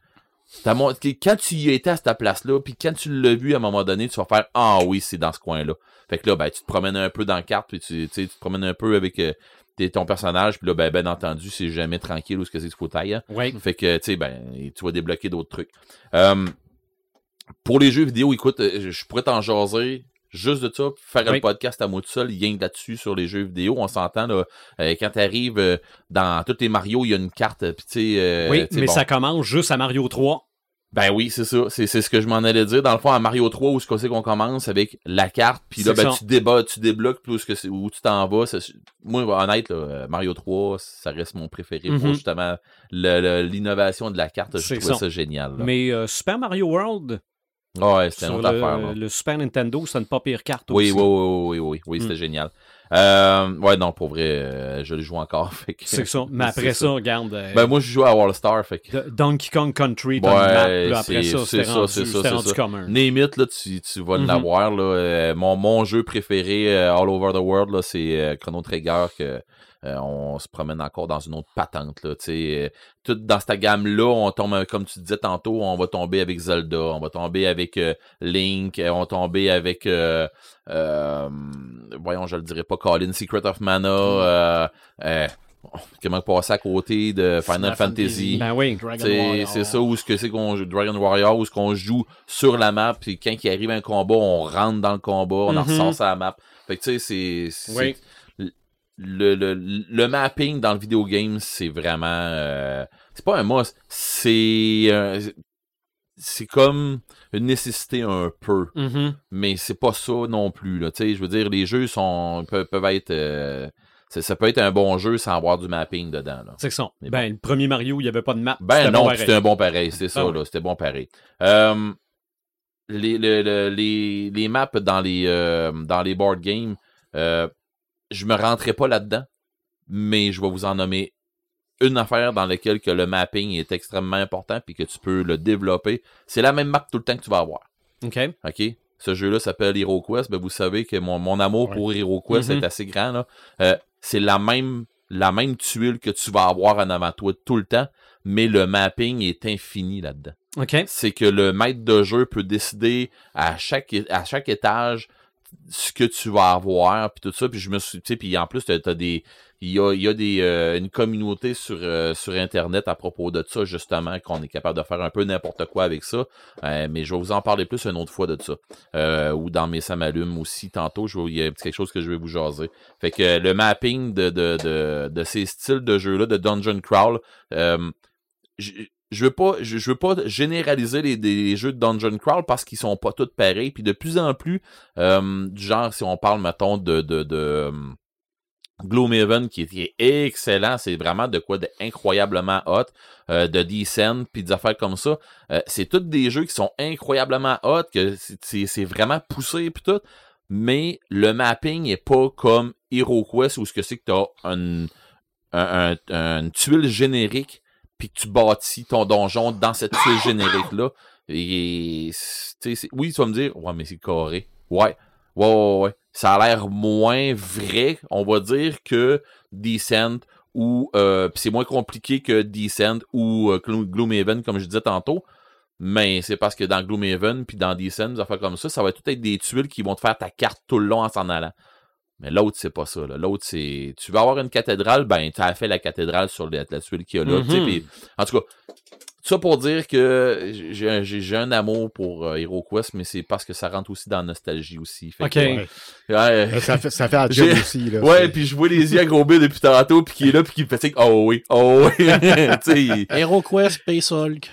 t'as mon- quand tu y étais à cette place-là, puis quand tu l'as vu à un moment donné, tu vas faire Ah oui, c'est dans ce coin-là. Fait que là, ben, tu te promènes un peu dans la carte, puis tu, tu te promènes un peu avec euh, tes- ton personnage, puis là, ben, ben entendu, c'est jamais tranquille où ce que c'est qu'il faut tailler. Oui. Fait que, tu sais, ben, tu vas débloquer d'autres trucs. Euh, pour les jeux vidéo, écoute, euh, je pourrais t'en jaser juste de ça, faire Oui. un podcast à moi tout seul, rien là-dessus sur les jeux vidéo. On s'entend, là, euh, quand t'arrives euh, dans tous les Mario, il y a une carte, puis tu sais... euh, oui, mais bon. ça commence juste à Mario 3. Ben oui, c'est ça. C'est, c'est ce que je m'en allais dire. Dans le fond, à Mario 3, où ce qu'on commence avec la carte, puis là, C'est ben, ça. tu débats, tu débloques plus que c'est, où tu t'en vas. Moi, honnête, là, Mario 3, ça reste mon préféré pour Mhm. justement l'innovation de la carte. Je C'est trouvais ça. ça génial. là. Mais Super Mario World, Ouais, c'était une autre le, affaire. là. le Super Nintendo, c'est une pas pire carte Oui, aussi. oui, oui, oui, oui, oui, c'était Mm. génial. Euh, ouais, non, pour vrai, euh, je le joue encore. Fait que, C'est ça. Mais après ça, regarde. euh, Ben, moi, je joue à All Star, fait que. Donkey Kong Country, t'as Ouais, une map, là, après c'est- ça, c'est ça, c'est ça, rendu ça. commun. Name it, là, tu, tu vas Mhm. l'avoir. Là, Euh, mon, mon jeu préféré euh, all over the world, là, c'est euh, Chrono Trigger que euh, on se promène encore dans une autre patente. Là, tu sais, euh, tout dans cette gamme-là, on tombe, euh, comme tu disais tantôt, on va tomber avec Zelda, on va tomber avec euh, Link, euh, on va tomber avec, euh, euh, voyons, je le dirais pas, Colin, Secret of Mana, euh, euh, comment passer à côté de Final Fantasy. Fantasy. Ben oui. Dragon T'sais, Warrior. C'est ça où ce que c'est qu'on joue Dragon Warrior, où ce qu'on joue sur la map, puis quand il arrive un combat, on rentre dans le combat, on en Mhm. ressort sur la map. Fait que tu sais, c'est. C'est-. Le, le, le mapping dans le vidéo game, c'est vraiment. euh, c'est pas un must, c'est. euh, c'est comme une nécessité un peu, Mhm. mais c'est pas ça non plus. Là. Je veux dire, les jeux sont peuvent, peuvent être. euh, ça, peut être un bon jeu sans avoir du mapping dedans. C'est que ça. Ben, le premier Mario, il n'y avait pas de map. Ben non, bon c'était un bon pareil, c'était ça, Ah ouais. c'était bon pareil. Euh, les, le- le- les, les maps dans les, dans les board games, je me rentrerai pas là-dedans, mais je vais vous en nommer une affaire dans laquelle que le mapping est extrêmement important puis que tu peux le développer. C'est la même map tout le temps que tu vas avoir. OK. OK? Ce jeu-là s'appelle Hero Quest. Ben, vous savez que mon, mon amour Ouais. pour Hero Quest Mhm. est assez grand. là. Euh, c'est la même, la même tuile que tu vas avoir en avant toi tout le temps, mais le mapping est infini là-dedans. C'est que le maître de jeu peut décider à chaque, é- à chaque étage ce que tu vas avoir, puis tout ça. Puis je me suis, tu sais, puis en plus, t'as, des, il y a, y a des, euh, une communauté sur, euh, sur Internet à propos de ça, justement, qu'on est capable de faire un peu n'importe quoi avec ça. Euh, mais je vais vous en parler plus une autre fois de ça. Euh, ou dans mes Samalumes aussi, tantôt, je il y a quelque chose que je vais vous jaser. Fait que le mapping de, de, de, de ces styles de jeux-là, de Dungeon Crawl, euh, je veux pas je, je veux pas généraliser les, les jeux de Dungeon Crawl parce qu'ils sont pas tous pareils puis de plus en plus euh, du genre si on parle mettons de de, de euh, Gloomhaven qui est, qui est excellent, c'est vraiment de quoi d'incroyablement hot, euh, de Descent puis des affaires comme ça. Euh, c'est tous des jeux qui sont incroyablement hot, que c'est- vraiment poussé puis tout, mais le mapping est pas comme HeroQuest où ce que c'est que t'as un, un, un- une tuile générique que tu bâtis ton donjon dans cette tuile sais, c'est- oui, tu vas me dire, ouais, mais c'est carré. Ouais, ouais, ouais, ouais. Ça a l'air moins vrai, on va dire, que Descent ou, euh, c'est moins compliqué que Descent ou euh, Glo- Gloomhaven, comme je disais tantôt. Mais c'est parce que dans Gloomhaven puis dans Descent, des affaires comme ça, ça va tout être des tuiles qui vont te faire ta carte tout le long en s'en allant. Mais l'autre, c'est pas ça. là. L'autre, c'est. Tu vas avoir une cathédrale, ben, tu as fait la cathédrale sur la, la tuile qu'il y a là. tu sais, Mhm. puis- en tout cas, ça pour dire que j'ai j'ai- j'ai un amour pour euh, HeroQuest, mais c'est parce que ça rentre aussi dans la nostalgie aussi. Fait OK. que, Ouais. ouais, Euh, Ça fait, ça fait un job J'ai- aussi. Là, ouais, puis je vois les yeux à gros depuis tantôt, puis qui est là, puis qui me fatigue. Oh oui, oh oui. tu sais, il- HeroQuest, Space Hulk.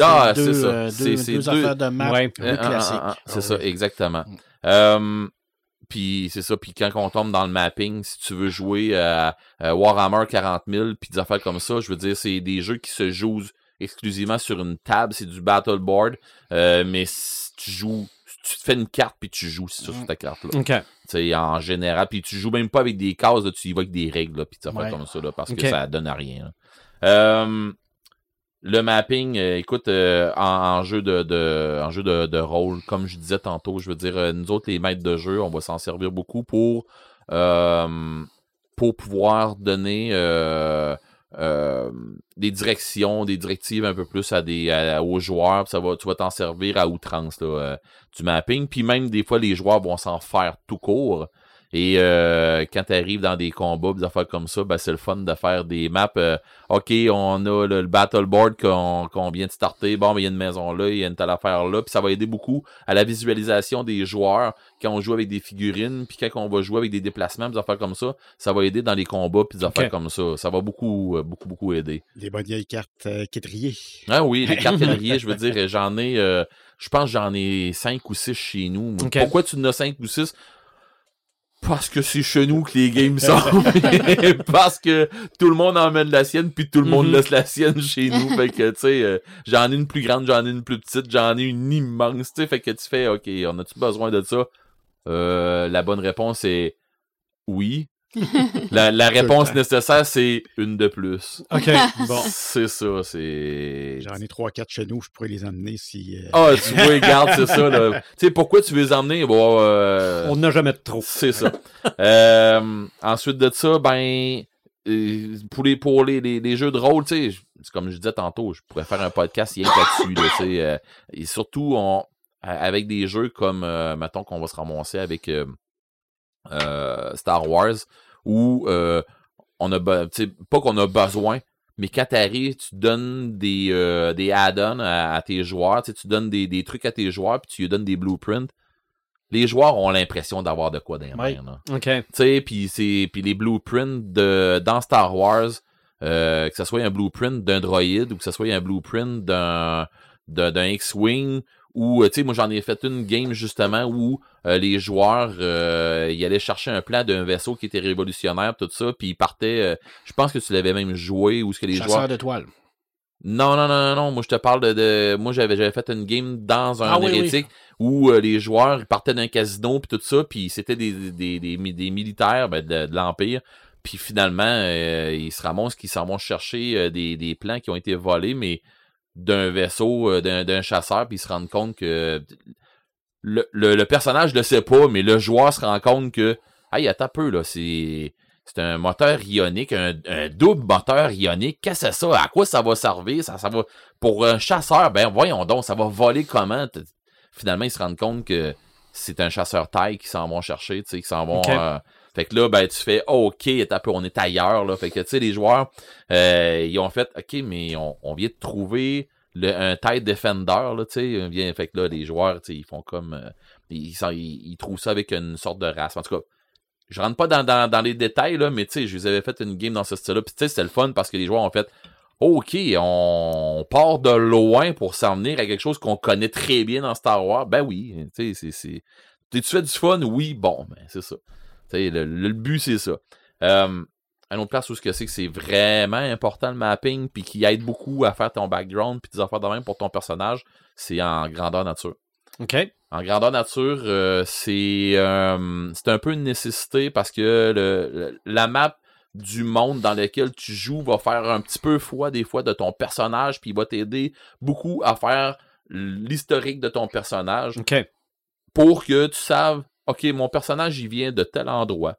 ah, deux, c'est ça. euh, C'est deux, c'est deux deux- affaires de map Ouais. Ah, ah, classiques. ah, ah, c'est ça, ouais. exactement. Mm. Euh, puis c'est ça, puis quand on tombe dans le mapping, si tu veux jouer à, à Warhammer 40 000, puis des affaires comme ça, je veux dire, c'est des jeux qui se jouent exclusivement sur une table, c'est du battle board, euh, mais si tu joues, tu te fais une carte, puis tu joues sur Mm. ta carte-là. OK. Tu sais, en général, puis tu joues même pas avec des cases, là, tu y vas avec des règles, là, puis des affaires Ouais. comme ça, là, parce que ça donne à rien. là. Euh, le mapping, euh, écoute, euh, en, en jeu de, de- en jeu de, de rôle, comme je disais tantôt, je veux dire, euh, nous autres, les maîtres de jeu, on va s'en servir beaucoup pour, euh, pour pouvoir donner euh, euh, des directions, des directives un peu plus à des, à- aux joueurs. Ça va, tu vas t'en servir à outrance là, du mapping. Puis même des fois, les joueurs vont s'en faire tout court. Et euh, quand tu arrives dans des combats, des affaires comme ça, ben, c'est le fun de faire des maps. euh, OK, on a le, le battle board qu'on vient de starter. Bon, ben, il y a une maison là, il y a une telle affaire là. Puis ça va aider beaucoup à la visualisation des joueurs quand on joue avec des figurines. Puis quand on va jouer avec des déplacements, des affaires comme ça, ça va aider dans les combats. Puis des affaires Ok. comme ça. Ça va beaucoup, euh, beaucoup, beaucoup aider. Les bonnes vieilles cartes euh, quadrillées. Ah oui, les cartes quadrillées, je veux dire, j'en ai, euh, je pense que j'en ai cinq ou six chez nous. Pourquoi tu en as cinq ou six? Parce que c'est chez nous que les games sont. Parce que tout le monde emmène la sienne, puis tout le monde Mhm. laisse la sienne chez nous. Fait que, tu sais, euh, j'en ai une plus grande, j'en ai une plus petite, j'en ai une immense, tu sais. Fait que tu fais, OK, on a-tu besoin de ça? Euh, la bonne réponse est oui. La, la réponse nécessaire, c'est une de plus. OK, bon. C'est ça, c'est. J'en ai 3-4 chez nous, je pourrais les emmener si. euh, Ah, tu vois, regarde, c'est ça. Tu sais, pourquoi tu veux les emmener? Bon, euh, On n'a jamais de trop. C'est ça. Euh, ensuite de ça, ben, pour les, pour les, les, les jeux de rôle, tu sais, c'est comme je disais tantôt, je pourrais faire un podcast rien que là-dessus, là, tu sais, euh, et surtout, on, avec des jeux comme, euh, mettons qu'on va se ramasser avec euh, euh, Star Wars, où euh, on a, be- tu sais, pas qu'on a besoin, mais quand t'arrives, tu donnes des, euh, des add-ons à, à tes joueurs, tu donnes des, des trucs à tes joueurs, puis tu lui donnes des blueprints. Les joueurs ont l'impression d'avoir de quoi les Ouais. OK. Tu sais, puis les blueprints de dans Star Wars, euh, que ce soit un blueprint d'un droïde ou que ce soit un blueprint d'un d'un X-wing ou euh, tu sais moi j'en ai fait une game justement où euh, les joueurs euh, ils allaient chercher un plan d'un vaisseau qui était révolutionnaire tout ça puis ils partaient euh, je pense que tu l'avais même joué ou ce que les joueurs Chasseur d'étoiles. non, non, non, non, non. Moi, je te parle de. de- moi, j'avais, j'avais fait une game dans un Ah oui, oui. hérétique où euh, les joueurs ils partaient d'un casino puis tout ça, puis c'était des, des, des, mi- des militaires ben, de, de l'Empire. Puis finalement, euh, ils se ramassent qu'ils s'en vont chercher euh, des, des plans qui ont été volés, mais d'un vaisseau, euh, d'un, d'un chasseur, puis ils se rendent compte que le, le, le personnage le sait pas, mais le joueur se rend compte que. Hey, attends un peu, là, c'est. C'est un moteur ionique, un, un double moteur ionique. Qu'est-ce que c'est ça? À quoi ça va servir? Ça, ça va. Pour un chasseur, ben voyons donc, ça va voler comment? Finalement, ils se rendent compte que c'est un chasseur taille qui s'en vont chercher, tu sais, qui s'en vont. Euh, fait que là, ben, tu fais oh, OK, on est ailleurs, là. Fait que tu sais, les joueurs, euh, ils ont fait OK, mais on, on vient de trouver le, un tight defender, là, tu sais. vient- Fait que là, les joueurs, tu sais, ils font comme. euh, ils, ils, ils trouvent ça avec une sorte de race. En tout cas, je rentre pas dans, dans, dans les détails, là, mais tu sais, je vous avais fait une game dans ce style-là. Puis tu sais, c'était le fun parce que les joueurs ont fait OK, on part de loin pour s'en venir à quelque chose qu'on connaît très bien dans Star Wars. Ben oui, tu sais, c'est. Tu fais du fun? Oui, bon, ben c'est ça. Le, le but, c'est ça. Euh, un autre place où ce que c'est que c'est vraiment important le mapping, puis qui aide beaucoup à faire ton background, puis des affaires de même pour ton personnage, c'est en grandeur nature. OK. En grandeur nature, euh, c'est euh, c'est un peu une nécessité parce que le, le- la map du monde dans lequel tu joues va faire un petit peu foi des fois de ton personnage, puis il va t'aider beaucoup à faire l'historique de ton personnage OK. pour que tu saves, OK, mon personnage, il vient de tel endroit.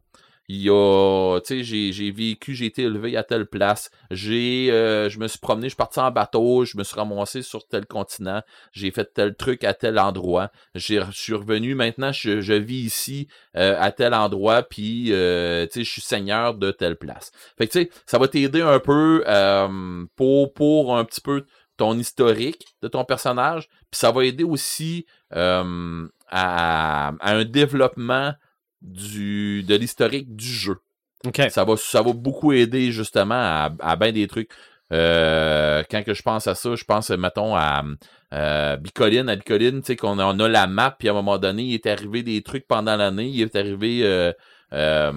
Il y a, tu sais, j'ai, j'ai vécu, j'ai été élevé à telle place. J'ai, euh, je me suis promené, je suis parti en bateau, je me suis ramassé sur tel continent. J'ai fait tel truc à tel endroit. J'ai, je suis revenu, maintenant, je, vis ici, euh, à tel endroit, puis, euh, tu sais, je suis seigneur de telle place. Fait que, tu sais, ça va t'aider un peu euh, pour, pour un petit peu ton historique de ton personnage, puis ça va aider aussi euh, à, à un développement du, de l'historique du jeu. OK. Ça va, ça va beaucoup aider justement à, à bien des trucs. Euh, quand que je pense à ça, je pense, mettons, à euh, Bicoline. À Bicoline, tu sais, qu'on a, on a la map, puis à un moment donné, il est arrivé des trucs pendant l'année. Il est arrivé. euh, euh,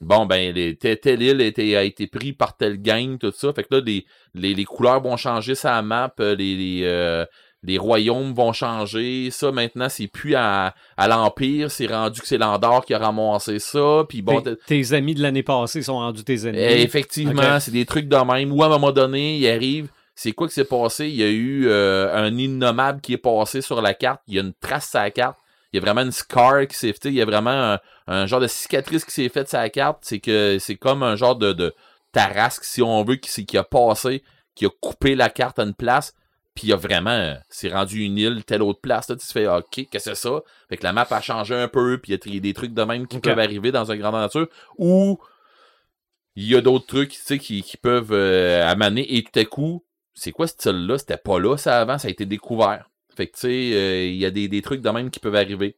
bon, ben, les, telle, île a été, a été pris par telle gang, tout ça. Fait que là, les, les, les couleurs vont changer sa map, euh, les, les, euh, les royaumes vont changer. Ça, maintenant, c'est plus à, à l'Empire. C'est rendu que c'est l'Andorre qui a ramassé ça. Puis bon, Tes- tes amis de l'année passée sont rendus tes amis. eh, effectivement, c'est des trucs de même. Ou à un moment donné, il arrive. C'est quoi qui s'est passé? Il y a eu euh, un innommable qui est passé sur la carte. Il y a une trace sur la carte. Il y a vraiment une scar qui s'est fait. Il y a vraiment un, un genre de cicatrice qui s'est faite sur la carte. C'est que c'est comme un genre de, de tarasque, si on veut, qui, qui a passé, qui a coupé la carte à une place. Puis il y a vraiment, c'est rendu une île, telle autre place. Là, tu te fais, OK, qu'est-ce que c'est ça? Fait que la map a changé un peu, puis il y a des trucs de même qui peuvent arriver dans un grandeur nature. Ou il y a d'autres trucs, tu sais, qui, qui peuvent euh, amener, et tout à coup, c'est quoi ce style-là? C'était pas là, ça, avant, ça a été découvert. Fait que, tu sais, euh, il y a des, des trucs de même qui peuvent arriver.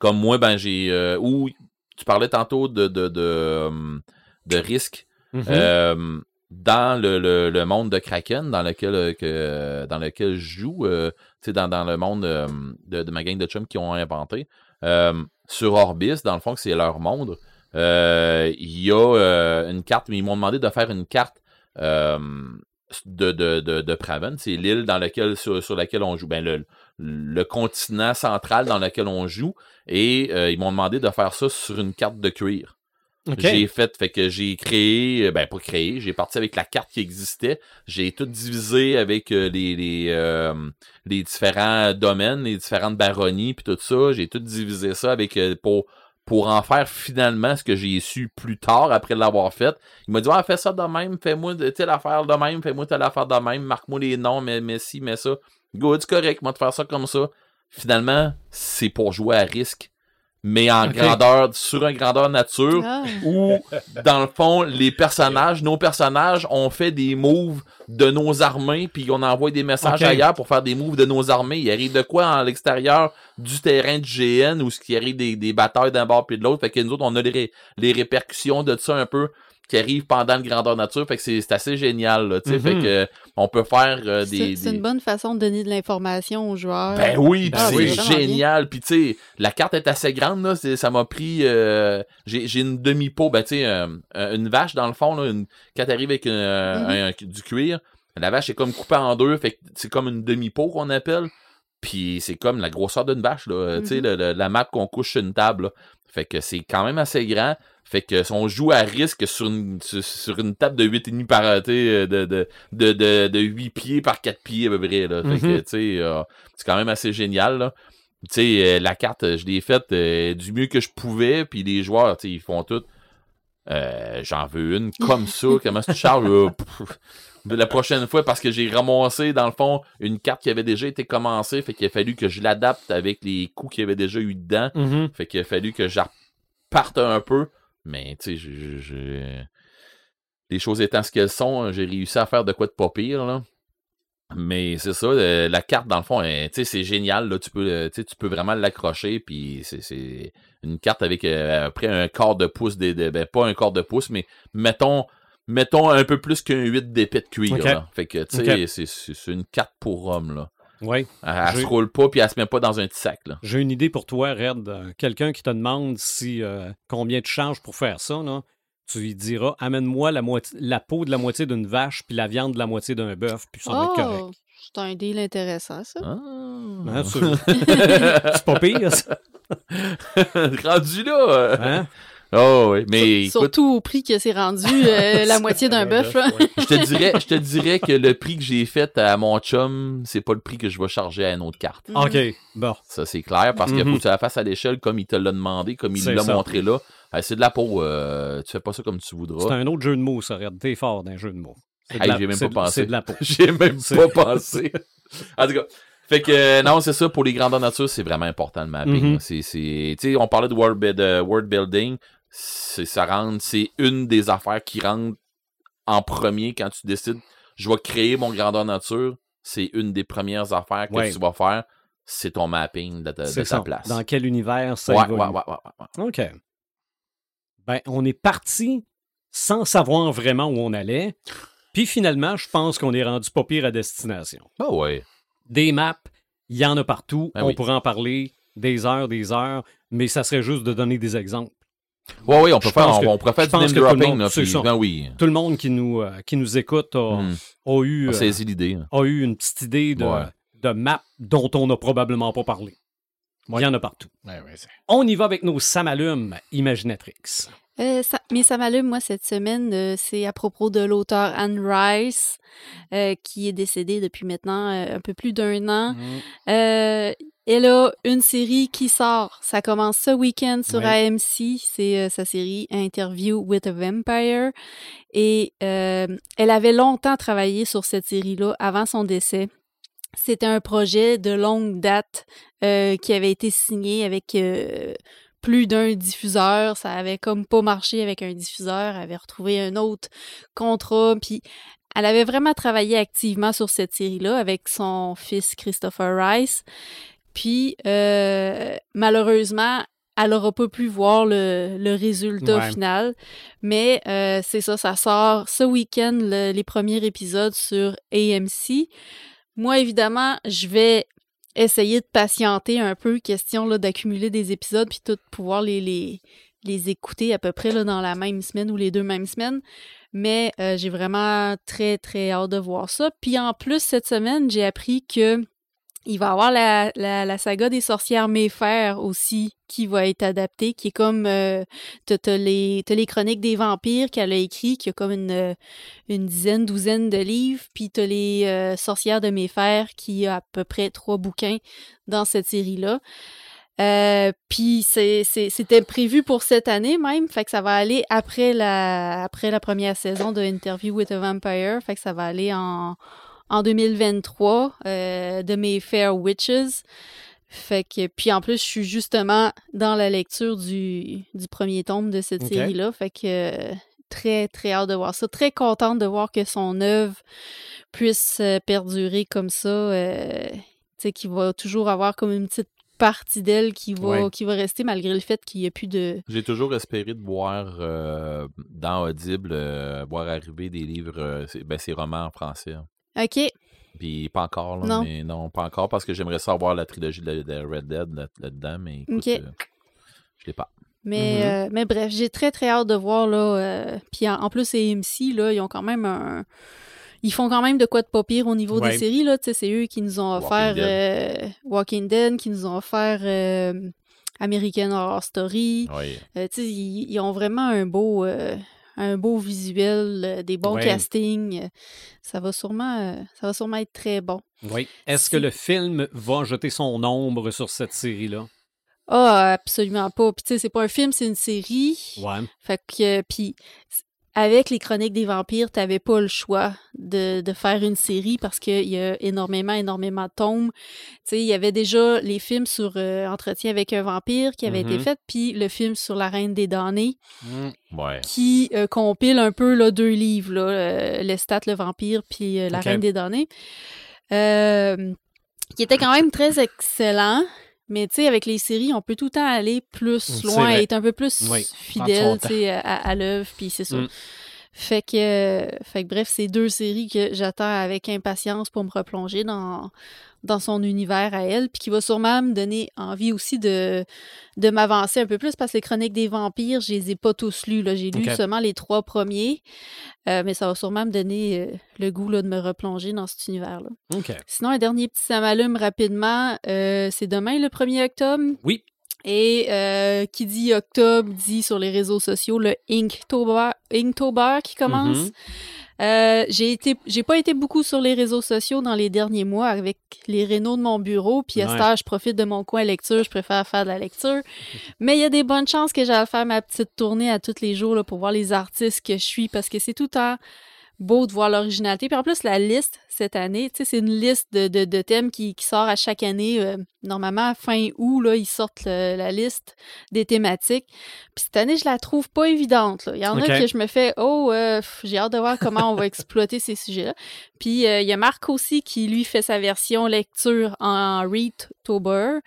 Comme moi, ben, j'ai... euh, ou, tu parlais tantôt de, de, de, euh, de risques. Mhm. Euh, dans le, le, le monde de Kraken, dans lequel, que, dans lequel je joue, tu sais, dans, dans le monde de, de ma gang de chums qui ont inventé, sur Orbis, dans le fond, que c'est leur monde, il y a une carte, mais ils m'ont demandé de faire une carte euh, de, de, de, de Praven. C'est l'île dans laquelle, sur, sur laquelle on joue. Ben, le, le continent central dans lequel on joue. Et euh, ils m'ont demandé de faire ça sur une carte de cuir. J'ai fait, fait que j'ai créé, euh, ben pas créé, j'ai parti avec la carte qui existait. J'ai tout divisé avec euh, les les, euh, les différents domaines, les différentes baronnies, puis tout ça. J'ai tout divisé ça avec pour pour en faire finalement ce que j'ai su plus tard après l'avoir fait. Il m'a dit ouais, fais ça de même, fais-moi telle affaire de même, fais-moi telle affaire de même, marque-moi les noms, mais mais ci, mais ça. Good, correct, moi de faire ça comme ça. Finalement, c'est pour jouer à risque, mais en grandeur, sur un grandeur nature Ah. où, dans le fond, les personnages, nos personnages, ont fait des moves de nos armées, puis on envoie des messages ailleurs pour faire des moves de nos armées. Il arrive de quoi à l'extérieur du terrain du GN, ou ce qui arrive des, des batailles d'un bord puis de l'autre. Fait que nous autres, on a les, ré- les répercussions de ça un peu qui arrivent pendant le grandeur nature. Fait que c'est c'est assez génial, là, tu sais. Mhm. Fait que on peut faire euh, C'est des... c'est des- une bonne façon de donner de l'information aux joueurs. ben oui, Ben pis oui. c'est génial. Puis tu sais, la carte est assez grande là. c'est- Ça m'a pris. euh, J'ai j'ai une demi peau, ben tu sais, euh, une vache dans le fond là. Une, quand t'arrives avec une, euh, Mhm. un- du cuir, la vache est comme coupée en deux, fait que c'est comme une demi peau qu'on appelle. Puis c'est comme la grosseur d'une vache là. euh, Tu sais, Mhm. le- le- la map qu'on couche sur une table. là. Fait que c'est quand même assez grand. Fait que si on joue à risque sur une, sur, sur une table de 8,5 par euh, euh, de, de, de, de, de 8 pieds par 4 pieds à peu près. Là. Fait que Mhm. tu sais, euh, c'est quand même assez génial. Là. Tu sais, euh, la carte, euh, je l'ai faite euh, du mieux que je pouvais, puis les joueurs, tu sais, ils font tout. Euh, J'en veux une comme ça. Comment tu charges? La prochaine fois, parce que j'ai ramassé, dans le fond, une carte qui avait déjà été commencée, fait qu'il a fallu que je l'adapte avec les coups qu'il y avait déjà eu dedans. Mhm. Fait qu'il a fallu que je reparte un peu. Mais, tu sais, les choses étant ce qu'elles sont, j'ai réussi à faire de quoi de pas pire, là. Mais c'est ça, euh, la carte, dans le fond, euh, c'est génial, là. Tu peux, euh, tu peux vraiment l'accrocher, puis c'est- c'est une carte avec euh, après un quart de pouce, des, des- ben, pas un quart de pouce, mais mettons, mettons un peu plus qu'un 8 d'épée de cuir, là. Fait que, tu sais, c'est- une carte pour homme, là. Oui. Elle, elle se roule pas, puis elle se met pas dans un petit sac, là. J'ai une idée pour toi, Red. Euh, Quelqu'un qui te demande si euh, combien tu charges pour faire ça, là, tu lui diras amène-moi la, moitié- la peau de la moitié d'une vache puis la viande de la moitié d'un bœuf, puis ça va être correct. Oh, c'est un deal intéressant, ça. Ah. Hein, c'est c'est pas pire, ça. Rendu là. euh. Hein? Oh oui, mais écoute, Surtout au prix que c'est rendu euh, la moitié d'un bœuf. je te dirais, je te dirais que le prix que j'ai fait à mon chum, c'est pas le prix que je vais charger à une autre carte. Mhm. OK, bon. Ça c'est clair parce qu'il Mhm. faut que tu la fasses à l'échelle comme il te l'a demandé, comme il l'a montré là. Ah, c'est de la peau, euh, tu fais pas ça comme tu voudras. C'est un autre jeu de mots, ça, Red. T'es fort d'un jeu de mots. C'est de Hey, la- j'ai même pas pensé. C'est de la peau. J'ai même pas pensé. En tout cas, fait que euh, non, c'est ça pour les grandeurs nature, c'est vraiment important le mapping. Là. C'est c'est tu sais, on parlait de world, build- de world building, c'est ça rentre, c'est une des affaires qui rentre en premier quand tu décides je vais créer mon grandeur nature, c'est une des premières affaires que Ouais. tu vas faire, c'est ton mapping de ta, de C'est ta ça. place. Dans quel univers ça ouais, évolue. ouais, ouais, ouais, ouais, ouais. OK. Ben, on est parti sans savoir vraiment où on allait. Puis finalement, je pense qu'on est rendu pas pire à destination. Ah ouais. Des maps, il y en a partout. Ben on oui. pourrait en parler des heures, des heures, mais ça serait juste de donner des exemples. Ouais, ouais, on peut faire, on, que- on pourrait faire du pense name que tout le dropping, monde- là, c'est puis, ça. ben oui. Tout le monde qui nous, euh, qui nous écoute a, Hmm. a eu, On euh, l'idée. hein. a eu une petite idée de, Ouais. de map dont on n'a probablement pas parlé. Il y en a partout. Ouais, ouais, c'est- On y va avec nos samalumes Imaginatrix. Euh, ça- mais ça m'allume, moi, cette semaine, euh, c'est à propos de l'auteur Anne Rice, euh, qui est décédée depuis maintenant euh, un peu plus d'un an. Euh, elle a une série qui sort. Ça commence ce week-end sur Ouais. AMC. C'est euh, sa série Interview with a Vampire. Et euh, elle avait longtemps travaillé sur cette série-là avant son décès. C'était un projet de longue date euh, qui avait été signé avec plus d'un diffuseur. Ça avait comme pas marché avec un diffuseur. Elle avait retrouvé un autre contrat. Puis elle avait vraiment travaillé activement sur cette série-là avec son fils Christopher Rice. Puis euh, malheureusement, elle n'aura pas pu voir le, le résultat Ouais. final. Mais euh, c'est ça, ça sort ce week-end, le- les premiers épisodes sur AMC. Moi, évidemment, je vais essayer de patienter un peu, question là, d'accumuler des épisodes, puis tout pouvoir les, les, les écouter à peu près là, dans la même semaine ou les deux mêmes semaines. Mais euh, j'ai vraiment très, très hâte de voir ça. Puis en plus, cette semaine, j'ai appris que Il va y avoir la, la, saga des sorcières Mayfair aussi qui va être adaptée, qui est comme euh, t'as, les les chroniques des vampires qu'elle a écrit, qui a comme une, euh, une dizaine, douzaine de livres, puis t'as les euh, sorcières de Mayfair qui a à peu près trois bouquins dans cette série-là. Euh, puis c'était prévu pour cette année même, fait que ça va aller après la après la première saison de Interview with a Vampire, fait que ça va aller en en 2023 euh, de Mayfair Witches. Fait que puis en plus je suis justement dans la lecture du, du premier tome de cette série-là, fait que très très hâte de voir ça, très contente de voir que son œuvre puisse euh, perdurer comme ça, euh, tu sais qu'il va toujours avoir comme une petite partie d'elle qui va Ouais. qui va rester malgré le fait qu'il n'y a plus de J'ai toujours espéré de voir euh, dans Audible, euh, voir arriver des livres, euh, ben, ces romans en français. hein. OK, Puis pas encore, là, Non. mais non, pas encore, parce que j'aimerais savoir la trilogie de, de Red Dead là- là-dedans, mais écoute, Ok. euh, je l'ai pas. Mais, Mhm. euh, mais bref, j'ai très très hâte de voir là. euh, Puis en, en plus, AMC, là, ils ont quand même un. Ils font quand même de quoi de pas pire au niveau Ouais. des séries, là. Tu sais, c'est eux qui nous ont Walking offert Dead. euh, Walking Dead, qui nous ont offert euh, American Horror Story. Oui. Euh, tu sais, ils, ils ont vraiment un beau, euh, un beau visuel, euh, des bons Ouais. castings. Euh, Ça va sûrement, euh, ça va sûrement être très bon. Oui. Est-ce que le film va jeter son ombre sur cette série-là? Ah, absolument pas. Puis tu sais, c'est pas un film, c'est une série. Ouais. Fait que, puis, avec les Chroniques des Vampires, t'avais pas le choix de, de faire une série parce qu'il y a énormément, énormément de tomes. Tu sais, il y avait déjà les films sur euh, Entretien avec un vampire qui avaient été Mhm. faits, puis le film sur La Reine des Damnés Ouais. qui euh, compile un peu là, deux livres, là, euh, Lestat le vampire puis euh, La. Reine des Damnés, qui était quand même très excellent. Mais tu sais, avec les séries, on peut tout le temps aller plus C'est loin, vrai. être un peu plus Oui. Fidèle, son tu sais, à, à l'œuvre, puis c'est ça. Mm. Fait que, euh, fait que bref, c'est deux séries que j'attends avec impatience pour me replonger dans, dans son univers à elle, puis qui va sûrement me donner envie aussi de, de m'avancer un peu plus parce que les Chroniques des Vampires, je les ai pas tous lus. là. J'ai lu seulement les trois premiers, euh, mais ça va sûrement me donner euh, le goût là, de me replonger dans cet univers-là. Sinon, un dernier petit ça m'allume rapidement, euh, c'est demain le 1er octobre? Oui. Et euh, qui dit octobre dit sur les réseaux sociaux le Inktober, Inktober qui commence. Mhm. Euh, j'ai été, j'ai pas été beaucoup sur les réseaux sociaux dans les derniers mois avec les rénaux de mon bureau. Puis à Ouais. ce temps, je profite de mon coin lecture. Je préfère faire de la lecture. Mais il y a des bonnes chances que j'aille faire ma petite tournée à tous les jours là, pour voir les artistes que je suis parce que c'est tout temps beau de voir l'originalité. Puis en plus, la liste cette année, tu sais, c'est une liste de, de, de thèmes qui, qui sort à chaque année. euh, normalement, fin août, là, ils sortent le- la liste des thématiques. Puis cette année, je la trouve pas évidente. là. Il y en a que je me fais, oh, euh, j'ai hâte de voir comment on va exploiter ces sujets-là. Puis euh, il y a Marc aussi qui, lui, fait sa version lecture en Readtober.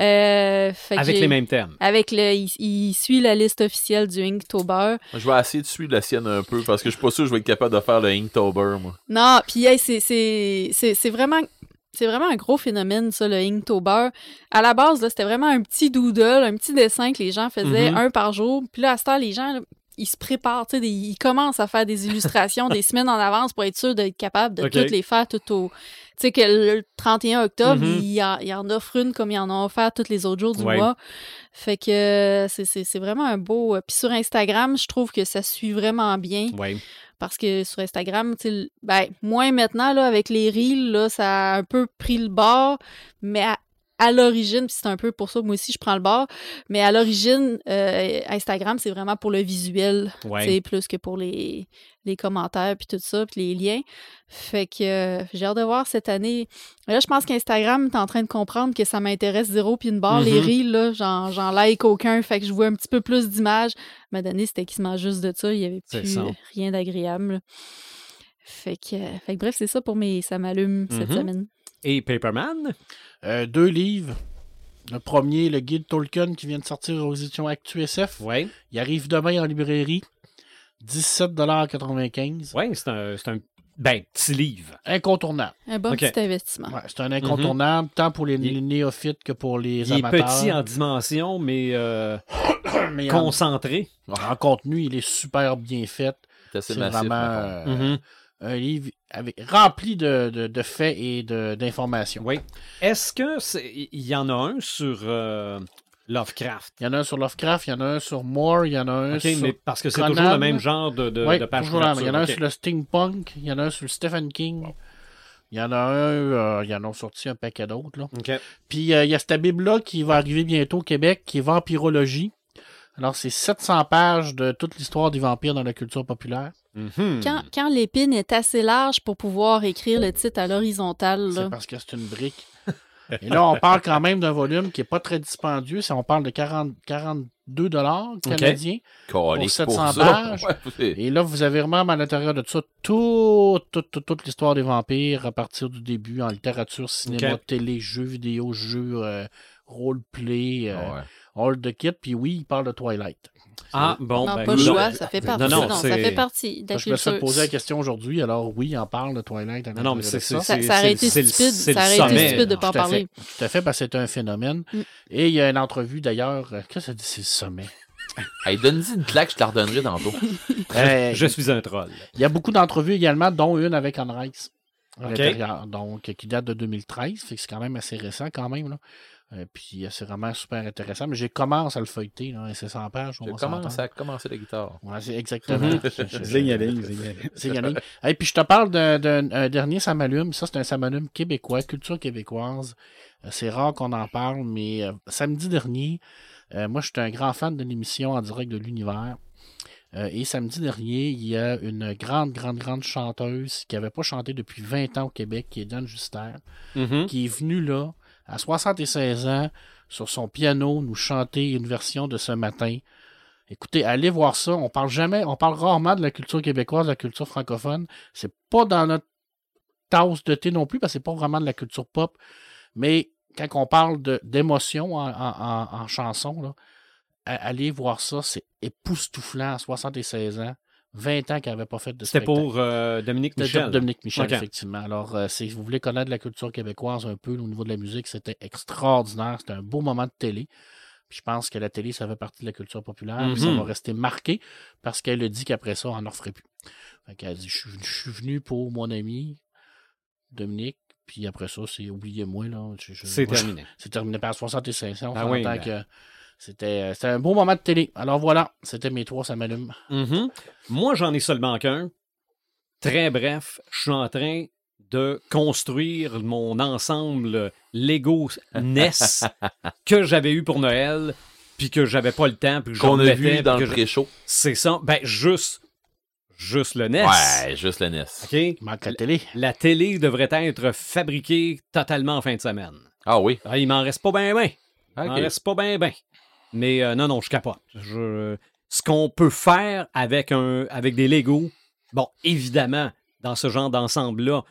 Euh, Avec les mêmes thèmes. Avec le, il, il suit la liste officielle du Inktober. Je vais essayer de suivre la sienne un peu parce que je suis pas sûr que je vais être capable de faire le Inktober, moi. Non, puis hey, c'est- c'est c'est- c'est vraiment c'est vraiment un gros phénomène ça le Inktober. À la base là, c'était vraiment un petit doodle, un petit dessin que les gens faisaient Mhm. un par jour. Puis là à ce temps les gens ils se préparent, tu sais, ils commencent à faire des illustrations des semaines en avance pour être sûr d'être capable de toutes les faire tout au tu sais que le 31 octobre, Mhm. il, en, il en offre une comme il en a offert tous les autres jours du Ouais. mois. Fait que euh, c'est- vraiment un beau. euh, Puis sur Instagram, je trouve que ça suit vraiment bien Oui. parce que sur Instagram, tu sais, ben, moins maintenant, là, avec les reels, là, ça a un peu pris le bord, mais à, à l'origine, puis c'est un peu pour ça que moi aussi je prends le bord, mais à l'origine, euh, Instagram, c'est vraiment pour le visuel, Ouais. tu sais, plus que pour les, les commentaires, puis tout ça, puis les liens. Fait que euh, j'ai hâte de voir cette année. Là, je pense qu'Instagram est en train de comprendre que ça m'intéresse zéro puis une barre. Les Mhm. reels, là, j'en, like aucun, fait que je vois un petit peu plus d'images. Ma donné, c'était quasiment juste de ça. Il y avait plus rien d'agréable. Fait que, euh, fait que bref, c'est ça pour mes ça m'allume cette Mhm. semaine. Et Paperman? Euh, deux livres. Le premier, le guide Tolkien qui vient de sortir aux éditions ActuSF. Oui. Il arrive demain en librairie. 17,95 Oui, c'est un, c'est un ben, petit livre. Incontournable. Un bon petit investissement. Ouais, c'est un incontournable tant pour les, Il- les néophytes que pour les Il est amateurs. petit en dimension, mais euh, mais concentré. en contenu, il est super bien fait. C'est assez C'est massif. vraiment euh, Mhm. un livre avec, rempli de, de- de faits et d'informations. Oui. Est-ce que c'est- il y en a un sur euh, Lovecraft? Il y en a un sur Lovecraft, il y en a un sur Moore, il y en a un OK, sur... mais parce que c'est toujours le même genre de, de, Oui, de page toujours. Il y en a un sur le steampunk, il y en a un sur le Stephen King, il y en a un, euh, il y en a sorti un paquet d'autres. Puis euh, il y a cette Bible-là qui va arriver bientôt au Québec, qui est Vampirologie. Alors, c'est 700 pages de toute l'histoire des vampires dans la culture populaire. Mhm. Quand, quand l'épine est assez large pour pouvoir écrire le titre à l'horizontale, là. C'est parce que c'est une brique. Et là, on parle quand même d'un volume qui n'est pas très dispendieux. C'est- On parle de 40, 42 dollars canadiens. Calisse 700 ça. pages. Ouais, Et là, vous avez vraiment à l'intérieur de ça toute, l'histoire des vampires à partir du début en littérature, cinéma, télé, jeux vidéo, jeux, euh, roleplay, euh, Ouais. All the kit. Puis oui, il parle de Twilight. Ah, bon, non, ben, pas le non. choix, ça fait partie. Non, Non, non, ça fait partie de la Je me suis poser la question aujourd'hui. Alors oui, il en parle de Twilight. Non, non, mais c'est ça. Ça, ça aurait été c'est le- stupide, c'est le ça aurait été sommet, stupide de là. pas en parler. fait. Tout à fait, parce que c'est un phénomène. Mm. Et il y a une entrevue d'ailleurs. euh, Qu'est-ce que ça dit, c'est le sommet? Hey, donne-y une claque, je te la redonnerai tantôt. Euh, Je suis un troll. Il y a beaucoup d'entrevues également, dont une avec Anne Rice. À Ok. l'intérieur, donc, qui date de 2013, fait que c'est quand même assez récent quand même. Là. Euh, puis euh, c'est vraiment super intéressant. Mais j'ai commencé à le feuilleter, là, et c'est 100 pages. commence s'entendre. à commencer la guitare. Ouais, c'est exactement. Mhm. Je- je- Zigne à ligne. Et puis je te parle d'un d'un- un dernier Samalume. Ça, c'est un Samalume québécois, culture québécoise. Euh, C'est rare qu'on en parle, mais euh, samedi dernier, euh, moi, je suis un grand fan de l'émission en direct de l'univers. Euh, et samedi dernier, il y a une grande, grande, grande chanteuse qui n'avait pas chanté depuis 20 ans au Québec, qui est Diane Juster, Mhm. qui est venue là, à 76 ans, sur son piano, nous chanter une version de ce matin. Écoutez, allez voir ça. On parle jamais, on parle rarement de la culture québécoise, de la culture francophone. C'est pas dans notre tasse de thé non plus, parce que c'est pas vraiment de la culture pop. Mais quand on parle d'émotion en, chanson, allez voir ça. C'est époustouflant à 76 ans. 20 ans qu'elle n'avait pas fait de C'était pour euh, Dominique C'était Michel. Dominique Michel, effectivement. Alors, euh, si vous voulez connaître la culture québécoise un peu au niveau de la musique, c'était extraordinaire. C'était un beau moment de télé. Puis je pense que la télé, ça fait partie de la culture populaire. ça va rester marqué parce qu'elle a dit qu'après ça, on n'en referait plus. Fait qu'elle a dit, je suis, je suis venu pour mon ami Dominique. Puis après ça, c'est oubliez-moi. là. C'est terminé. C'est terminé par 65 ans. Ah oui, ben. que c'était c'était un beau moment de télé. Alors voilà, c'était mes trois, ça m'allume. Mhm. Moi, j'en ai seulement qu'un. Très bref, je suis en train de construire mon ensemble Lego NES que j'avais eu pour Noël, puis que j'avais pas le temps, puis que je Qu'on a vu dans le pré-show. C'est ça. Ben, juste, juste le NES. Ouais, juste le NES. OK? Il manque la télé. La télé devrait être fabriquée totalement en fin de semaine. Ah oui. Ah, il m'en reste pas bien, bien. Il m'en reste pas bien, bien. Mais euh, non, non, je capote. Je... Ce qu'on peut faire avec, un... avec des Legos, bon, évidemment, dans ce genre d'ensemble-là,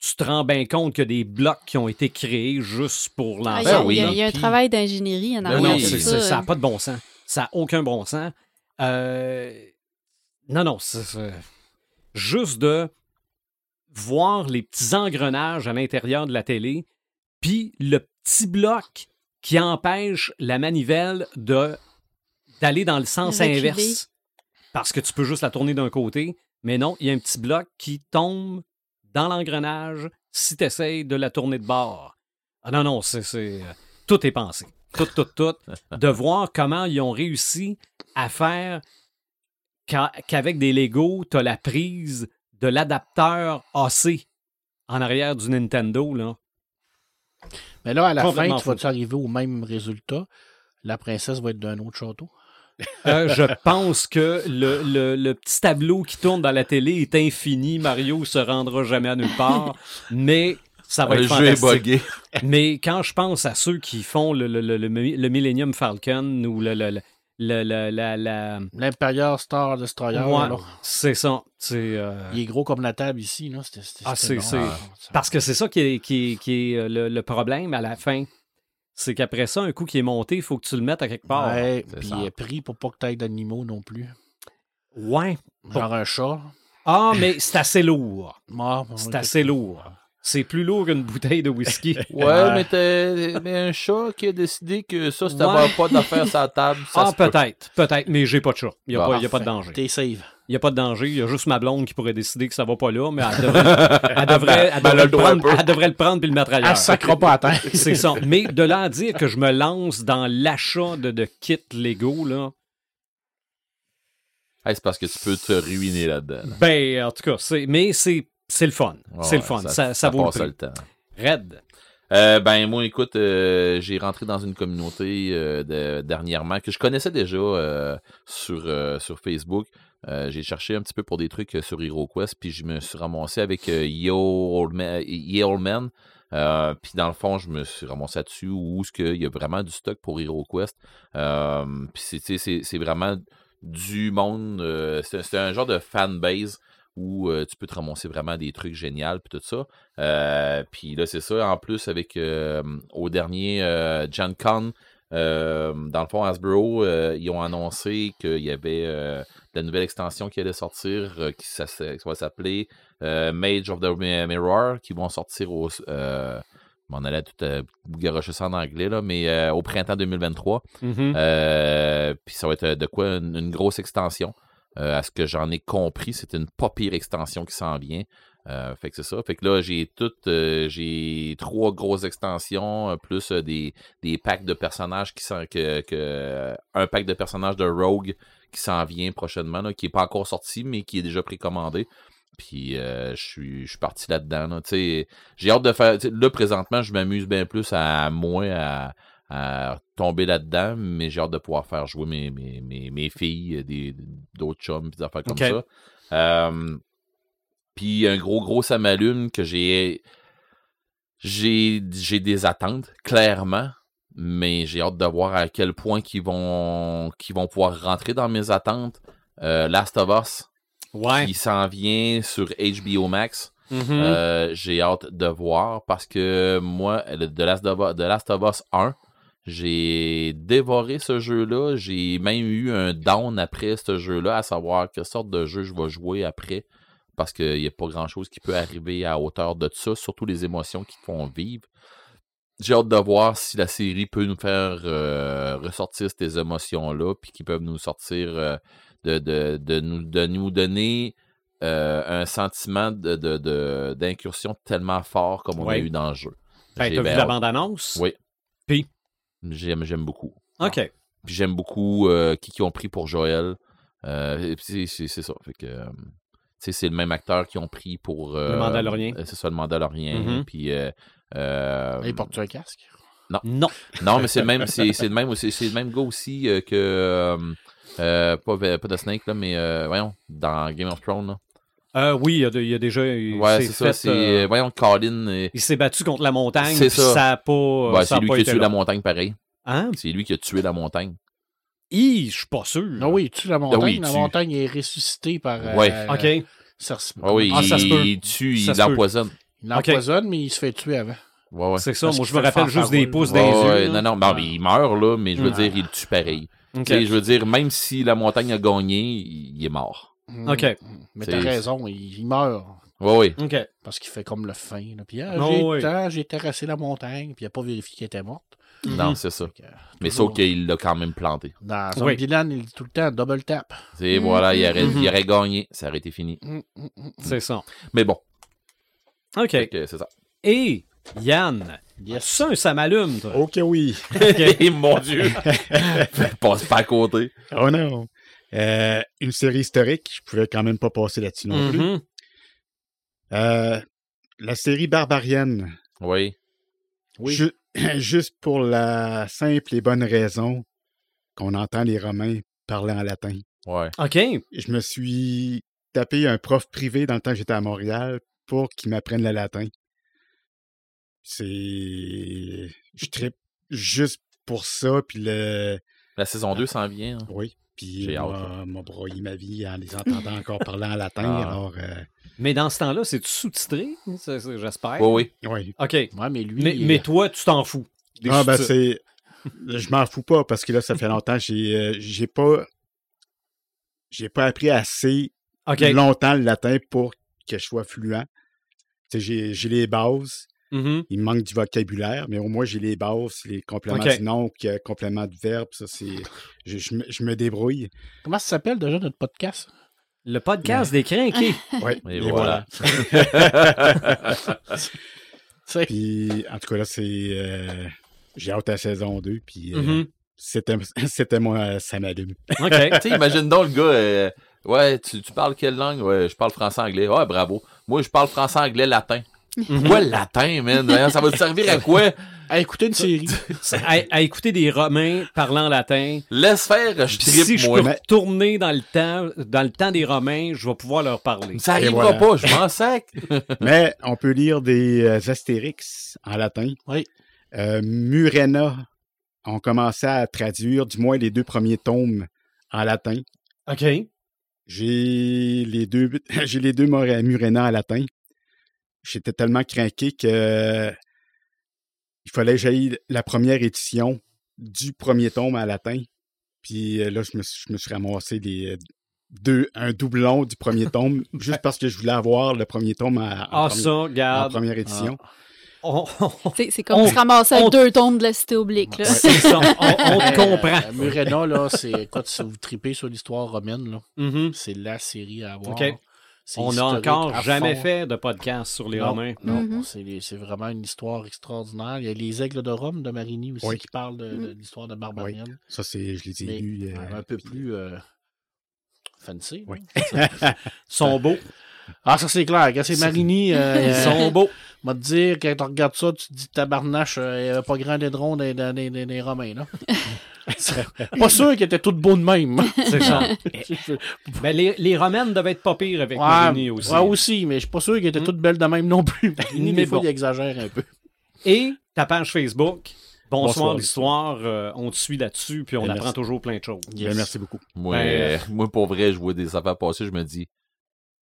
tu te rends bien compte que des blocs qui ont été créés juste pour Ah, il y l'ensemble. a, oui, il y a- il y a un puis- travail d'ingénierie en Ben arrière non, oui, ça. n'a pas de bon sens. Ça n'a aucun bon sens. Euh, Non, non, c'est- juste de voir les petits engrenages à l'intérieur de la télé, puis le petit bloc qui empêche la manivelle de d'aller dans le sens Reculer. inverse. Parce que tu peux juste la tourner d'un côté, mais non, il y a un petit bloc qui tombe dans l'engrenage si tu essayes de la tourner de bord. Ah non, non, c'est. c'est, euh, Tout est pensé. Tout, tout, tout. De voir comment ils ont réussi à faire qu'a- qu'avec des Legos, tu as la prise de l'adapteur AC en arrière du Nintendo. Là. Mais là, à la fin, tu vas-tu arriver au même résultat? La princesse va être d'un autre château? Euh, je pense que le, le- le petit tableau qui tourne dans la télé est infini. Mario se rendra jamais à nulle part. mais ça va Le être jeu est buggé. Mais quand je pense à ceux qui font le, le, le, le, le Millennium Falcon ou le, le, le- le- le- la, la- L'Imperial Star Destroyer, Ouais, c'est ça. C'est, euh, il est gros comme la table ici. Là. C'était, c'était- Ah, c'était c'est- Ah, Parce que c'est ça qui est, qui est- qui est, euh, le, le problème à la fin. C'est qu'après ça, un coup qui est monté, il faut que tu le mettes à quelque part. Ouais, puis il est pris pour pas que tu aies d'animaux non plus. Ouais. Genre un chat. Ah, mais c'est assez lourd. Mort, C'est assez lourd. C'est plus lourd qu'une bouteille de whisky. Ouais, Ouais. mais, t'as- mais un chat qui a décidé que ça, c'était Ouais. pas d'affaire sur la table. Ça ah, se peut. peut-être, peut-être, mais j'ai pas de chat. Il n'y a, Bon, pas- il y a pas de danger. T'es save. Il n'y a pas de danger. Il y a juste ma blonde qui pourrait décider que ça va pas là, mais elle devrait, elle devrait, elle devrait elle le, prendre, un peu. elle devrait le prendre puis le mettre ailleurs. Elle sacra pas à terre. C'est ça. Mais de là à dire que je me lance dans l'achat de, de kits Lego, là, Hey, c'est parce que tu peux te ruiner là-dedans. là. ben, en tout cas, c'est, mais c'est, c'est le fun. Ouais, c'est le fun. Ça, ça, vaut le passe prix. le temps. Red. Euh, ben moi écoute, euh, j'ai rentré dans une communauté euh, de- dernièrement que je connaissais déjà sur, sur Facebook. J'ai cherché un petit peu pour des trucs sur HeroQuest, puis je me suis ramassé avec Yo Old Man. Ye Old Man. Euh, puis dans le fond, je me suis ramassé là-dessus où est-ce qu'il y a vraiment du stock pour HeroQuest. Euh, puis c'est- vraiment du monde. euh, c'est c'est un genre de fanbase où euh, tu peux te ramasser vraiment des trucs géniaux puis tout ça. Euh, puis là, c'est ça. En plus, avec euh, au dernier Gen Con, dans le fond, Hasbro, ils ont annoncé qu'il y avait la nouvelle extension qui allait sortir, qui, ça, ça va s'appeler Mage of the Mi- Mirror, qui vont sortir au. M'en allais tout garocher ça en anglais, là, mais au printemps 2023. Mhm. Euh, puis ça va être de quoi une, une grosse extension. Euh, à ce que j'en ai compris, c'est une pas pire extension qui s'en vient. Euh, fait que c'est ça. Fait que là, j'ai toutes, euh, j'ai trois grosses extensions, euh, plus des, des packs de personnages qui sont, que, que- un pack de personnages de Rogue qui s'en vient prochainement, qui est pas encore sorti, mais qui est déjà précommandé. Puis euh, je suis parti là-dedans. là. J'ai hâte de faire. Là, présentement, je m'amuse bien plus à moins à, à tomber là-dedans, mais j'ai hâte de pouvoir faire jouer mes, mes, mes, mes filles, euh, des, d'autres chums, des affaires comme ça. Euh, puis un gros, gros Samalume que j'ai. J'ai, j'ai des attentes, clairement, mais j'ai hâte de voir à quel point qu'ils vont, qu'ils vont pouvoir rentrer dans mes attentes. Euh, Last of Us, Ouais. qui s'en vient sur HBO Max. Mhm. Euh, j'ai hâte de voir parce que moi, The Last of Us, The Last of Us 1, j'ai dévoré ce jeu-là. J'ai même eu un down après ce jeu-là, à savoir quelle sorte de jeu je vais jouer après. Parce qu'il n'y a pas grand-chose qui peut arriver à hauteur de ça, surtout les émotions qui font vivre. J'ai hâte de voir si la série peut nous faire euh, ressortir ces émotions-là, puis qu'ils peuvent nous sortir euh, de, de, de nous, de nous donner euh, un sentiment de, de, de- d'incursion tellement fort comme on a eu dans le jeu. Ben, t'as vu la bande-annonce? Oui. Puis? J'aime, j'aime beaucoup. OK. Puis j'aime beaucoup euh, qui qui ont pris pour Joël. Euh, et puis c'est, c'est, c'est ça. Fait que, euh, c'est le même acteur qui ont pris pour. euh, Le Mandalorien. euh, C'est ça, le Mandalorien. Mhm. Puis. euh, euh, Il porte un casque? Non. non, mais c'est le même, c'est, c'est le même, aussi- c'est le même gars aussi euh, que. euh, euh, pas, pas de Snake, là, mais euh, voyons, dans Game of Thrones. Là. Euh, oui, il y, a de- il y a déjà. il Ouais, s'est c'est ça. C'est, euh, voyons, Colin. il s'est battu contre la montagne. C'est ça. Ça a pas. ça c'est lui pas qui a tué la montagne pareil. Hein? C'est lui qui a tué la montagne. Hi, je suis pas sûr. Ah oui, tu la montagne. oui, la montagne est ressuscitée par. euh, Ouais. OK. Cersei. Ah oui, Ah, il, ça se peut. il tue, Ça il l'empoisonne. Il l'empoisonne, mais il se fait tuer avant. Ouais, ouais. C'est ça. Parce Moi, je me rappelle juste des pouces ouais, yeux. non, non, non, mais il meurt, là, mais je veux dire, il le tue pareil. Je veux dire, même si la montagne a gagné, il il est mort. OK. Mm. Mais t'as raison, il, il meurt. Ouais, ouais. OK. Parce qu'il fait comme le fin. là. Puis ah, Oh, j'ai, oui. ah, j'ai terrassé la montagne, puis il n'a pas vérifié qu'elle était morte. Non, c'est ça. Mais sauf qu'il l'a quand même planté. Dans Oui. Zombieland, il dit tout le temps double tap. C'est voilà, il aurait, Mhm. il aurait gagné. Ça aurait été fini. Mm, mm, mm. C'est ça. Mais bon, OK. que c'est ça. Et Yann, Yes. ça ça m'allume, toi? Ok, oui. Et mon Dieu! Passe pas à côté. Oh non. Euh, une série historique, je pouvais quand même pas passer là-dessus non plus. Mhm. Euh, la série Barbarienne. Oui. Oui. Ju- juste pour la simple et bonne raison qu'on entend les Romains parler en latin. Ouais. OK. Je me suis tapé un prof privé dans le temps que j'étais à Montréal pour qu'il m'apprenne le latin. C'est. Je tripe juste pour ça, puis le. La saison 2 s'en vient. hein. Oui. Puis J'ai m'a m'a broyé ma vie en les entendant encore parler en latin. Ah. Alors, euh, Mais dans ce temps-là, c'est sous-titré, j'espère? Oui, oui. oui. OK. Ouais, mais lui. Mais, il- mais toi, tu t'en fous. des Ah, ben c'est. Je m'en fous pas parce que là, ça fait longtemps. J'ai euh, j'ai pas. J'ai pas appris assez OK. longtemps le latin pour que je sois fluent. Tu sais, j'ai j'ai les bases. Mhm. Il me manque du vocabulaire, mais au moins j'ai les bases, les compléments OK. du nom, euh, compléments de verbe. Ça, c'est. Je, je me- je me débrouille. Comment ça s'appelle déjà notre podcast? Le podcast des crinqués. Et et voilà. C'est- Puis, en tout cas, là, c'est. euh, j'ai hâte à la saison 2, puis euh, Mhm. c'était, c'était moi, ça m'allume. OK. tu imagine donc le gars, euh, ouais, tu, tu parles quelle langue? Ouais, je parle français-anglais. Ouais, bravo. Moi, je parle français-anglais latin. Mhm. Quoi, latin, man? Ça va te servir à quoi? À écouter une série. à, à écouter des Romains parlant latin. Laisse faire, je Puis si tripe, je moi. peux retourner dans le temps, dans le temps des Romains, je vais pouvoir leur parler. Ça arrivera voilà. pas, je m'en sac. Mais on peut lire des euh, Astérix en latin. Oui. Euh, Murena ont commencé à traduire, du moins les deux premiers tomes en latin. OK. J'ai les deux, j'ai les deux Murena en latin. J'étais tellement craqué que il fallait que j'aille la première édition du premier tome en latin. Puis euh, là, je me, suis- je me suis ramassé des, euh, deux, un doublon du premier tome, juste parce que je voulais avoir le premier tome en, en Ah, premier- ça, en première édition. On, on- C'est comme On- se ramasser on- deux tombes de la cité oblique. Là. c'est ça, on, on te Euh, comprend. Murena, là, c'est. Quand si vous tripez sur l'histoire romaine, là, Mhm. c'est la série à avoir. OK. On n'a encore jamais fond. fait de podcast sur les Non, Romains. Non, Mhm. c'est vraiment une histoire extraordinaire. Il y a les Aigles de Rome de Marini aussi Oui. qui parlent de, de l'histoire de Barbarienne. Ça, c'est, je les ai lus. euh, un peu plus euh, fancy. Oui. là. Ils sont beaux. Ah, ça c'est clair. Quand c'est Marini, euh, Ils sont beaux. va te dire, quand tu regardes ça, tu te dis tabarnache, euh, il n'y avait pas grand d'édron des, des, des, des- des Romains. Là. pas sûr qu'ils étaient tous beaux de même. C'est ça. ouais, Ben, les, les Romaines devaient être pas pires avec Marini aussi. ouais, aussi, mais je suis pas sûr qu'ils étaient Mm. toutes belles de même non plus. Marini, Mais des fois, bon. il exagère un peu. Et ta page Facebook, Bonsoir, Bonsoir, l'histoire, euh, on te suit là-dessus, puis on Ben, apprend merci. toujours plein de choses. Ben, merci beaucoup. Moi, Ben, euh, moi, pour vrai, je vois des affaires passer, je me dis,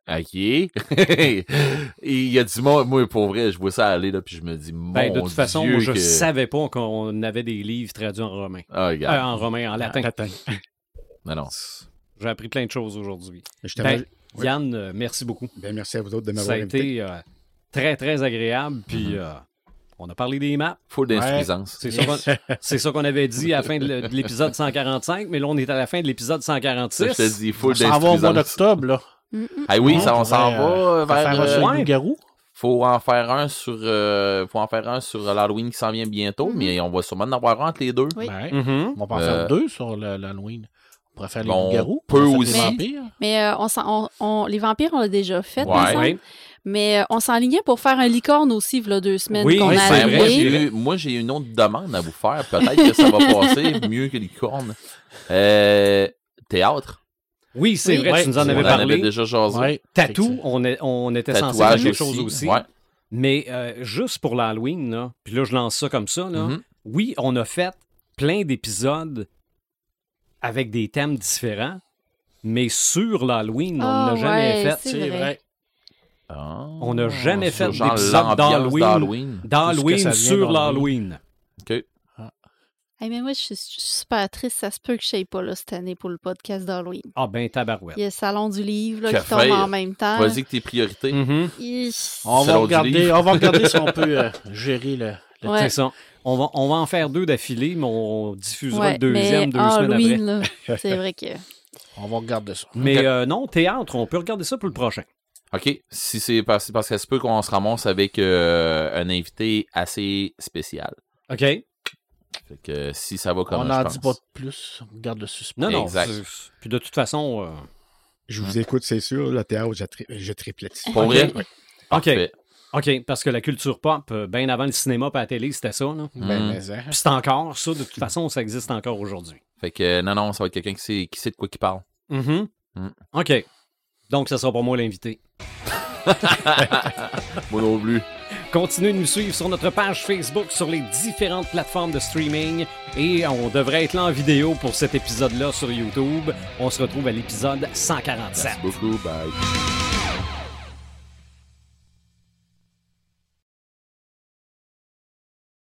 OK. Et il y a du monde, moi, pour vrai, je vois ça aller, là, puis je me dis, mon Ben, de toute façon, Dieu je que- savais pas qu'on avait des livres traduits en romain. Ah, Euh, en romain, en latin. Latin. Non, non. J'ai appris plein de choses aujourd'hui. Ben, oui. Yann, euh, merci beaucoup. ben, merci à vous autres de Ça m'avoir a invité. été euh, très, très agréable. Puis Mhm. euh, on a parlé des maps. Faut d'insuffisance. C'est ça qu'on- c'est ça qu'on avait dit à la fin de l'épisode 145, mais là, on est à la fin de l'épisode Ça, 146. je te dis, On faut s'en va au mois d'insuffisance. d'octobre, là. Mm, mm. Ah oui, On ça, on s'en pourrait, euh, va vers... faire un euh, le loup-garou. faut en faire un sur euh, faut en faire un sur l'Halloween qui s'en vient bientôt, Mhm. mais on va sûrement en avoir un entre les deux. Oui. Ben, Mhm. On va en Euh, faire deux sur le- l'Halloween. On pourrait faire les Bon, loups-garous. peut on aussi. les vampires. Mais euh, on on- on- les vampires, on l'a déjà fait, Ouais. Oui. Mais euh, on s'enlignait pour faire un licorne aussi, il y a deux semaines Oui, qu'on oui, a c'est vrai, moi, j'ai- arrivé. j'ai eu- moi, j'ai une autre demande à vous faire. Peut-être que ça va passer mieux que les cornes. Euh, théâtre. Oui, c'est Oui. vrai, Ouais, tu nous en on avais en avait parlé. déjà jasé. Ouais. Tatou, on, est- on était censé faire quelque aussi. chose aussi. Ouais. Mais euh, juste pour l'Halloween, là, puis là, je lance ça comme ça. Là, Mhm. Oui, on a fait plein d'épisodes avec des thèmes différents, mais sur l'Halloween, on Ah, n'a jamais ouais, fait. c'est vrai. vrai. Ah, On n'a jamais fait genre d'épisode d'Halloween. d'Halloween. Sur l'Halloween. OK. Hey, mais moi, je suis, je suis super triste. Ça se peut que je ne pas là, cette année pour le podcast d'Halloween. Ah ben tabarouette. Il y a le Salon du Livre là, qui tombe en même temps. Vas-y que tes priorités. Mhm. Hi. On va, regarder, on va regarder si on peut euh, gérer le, le Ouais. Ça. On va, on va en faire deux d'affilée, mais on diffusera Ouais, le deuxième mais deux semaines après. C'est vrai que... On va regarder ça. Mais euh, non, théâtre, on peut regarder ça pour le prochain. OK. Si c'est parce, parce que ça se peut qu'on se ramasse avec euh, un invité assez spécial. OK? Fait que si ça va comme on n'en dit pas de plus. On garde le suspect. Non, non. Exact. Puis de toute façon, euh, Je vous écoute, c'est sûr. Le théâtre, je, tri- je. Pour Ok. vrai? OK. Parfait. OK, parce que la culture pop, euh, bien avant le cinéma et la télé, c'était ça. Là. Ben, Mm. mais, hein. Puis c'est encore ça. De toute façon, ça existe encore aujourd'hui. Fait que non, non, ça va être quelqu'un qui sait, qui sait de quoi il parle. Mm. OK. Donc, ça sera pas moi l'invité. Moi non plus. Continuez de nous suivre sur notre page Facebook, sur les différentes plateformes de streaming. Et on devrait être là en vidéo pour cet épisode-là sur YouTube. On se retrouve à l'épisode 147. Merci beaucoup. Bye.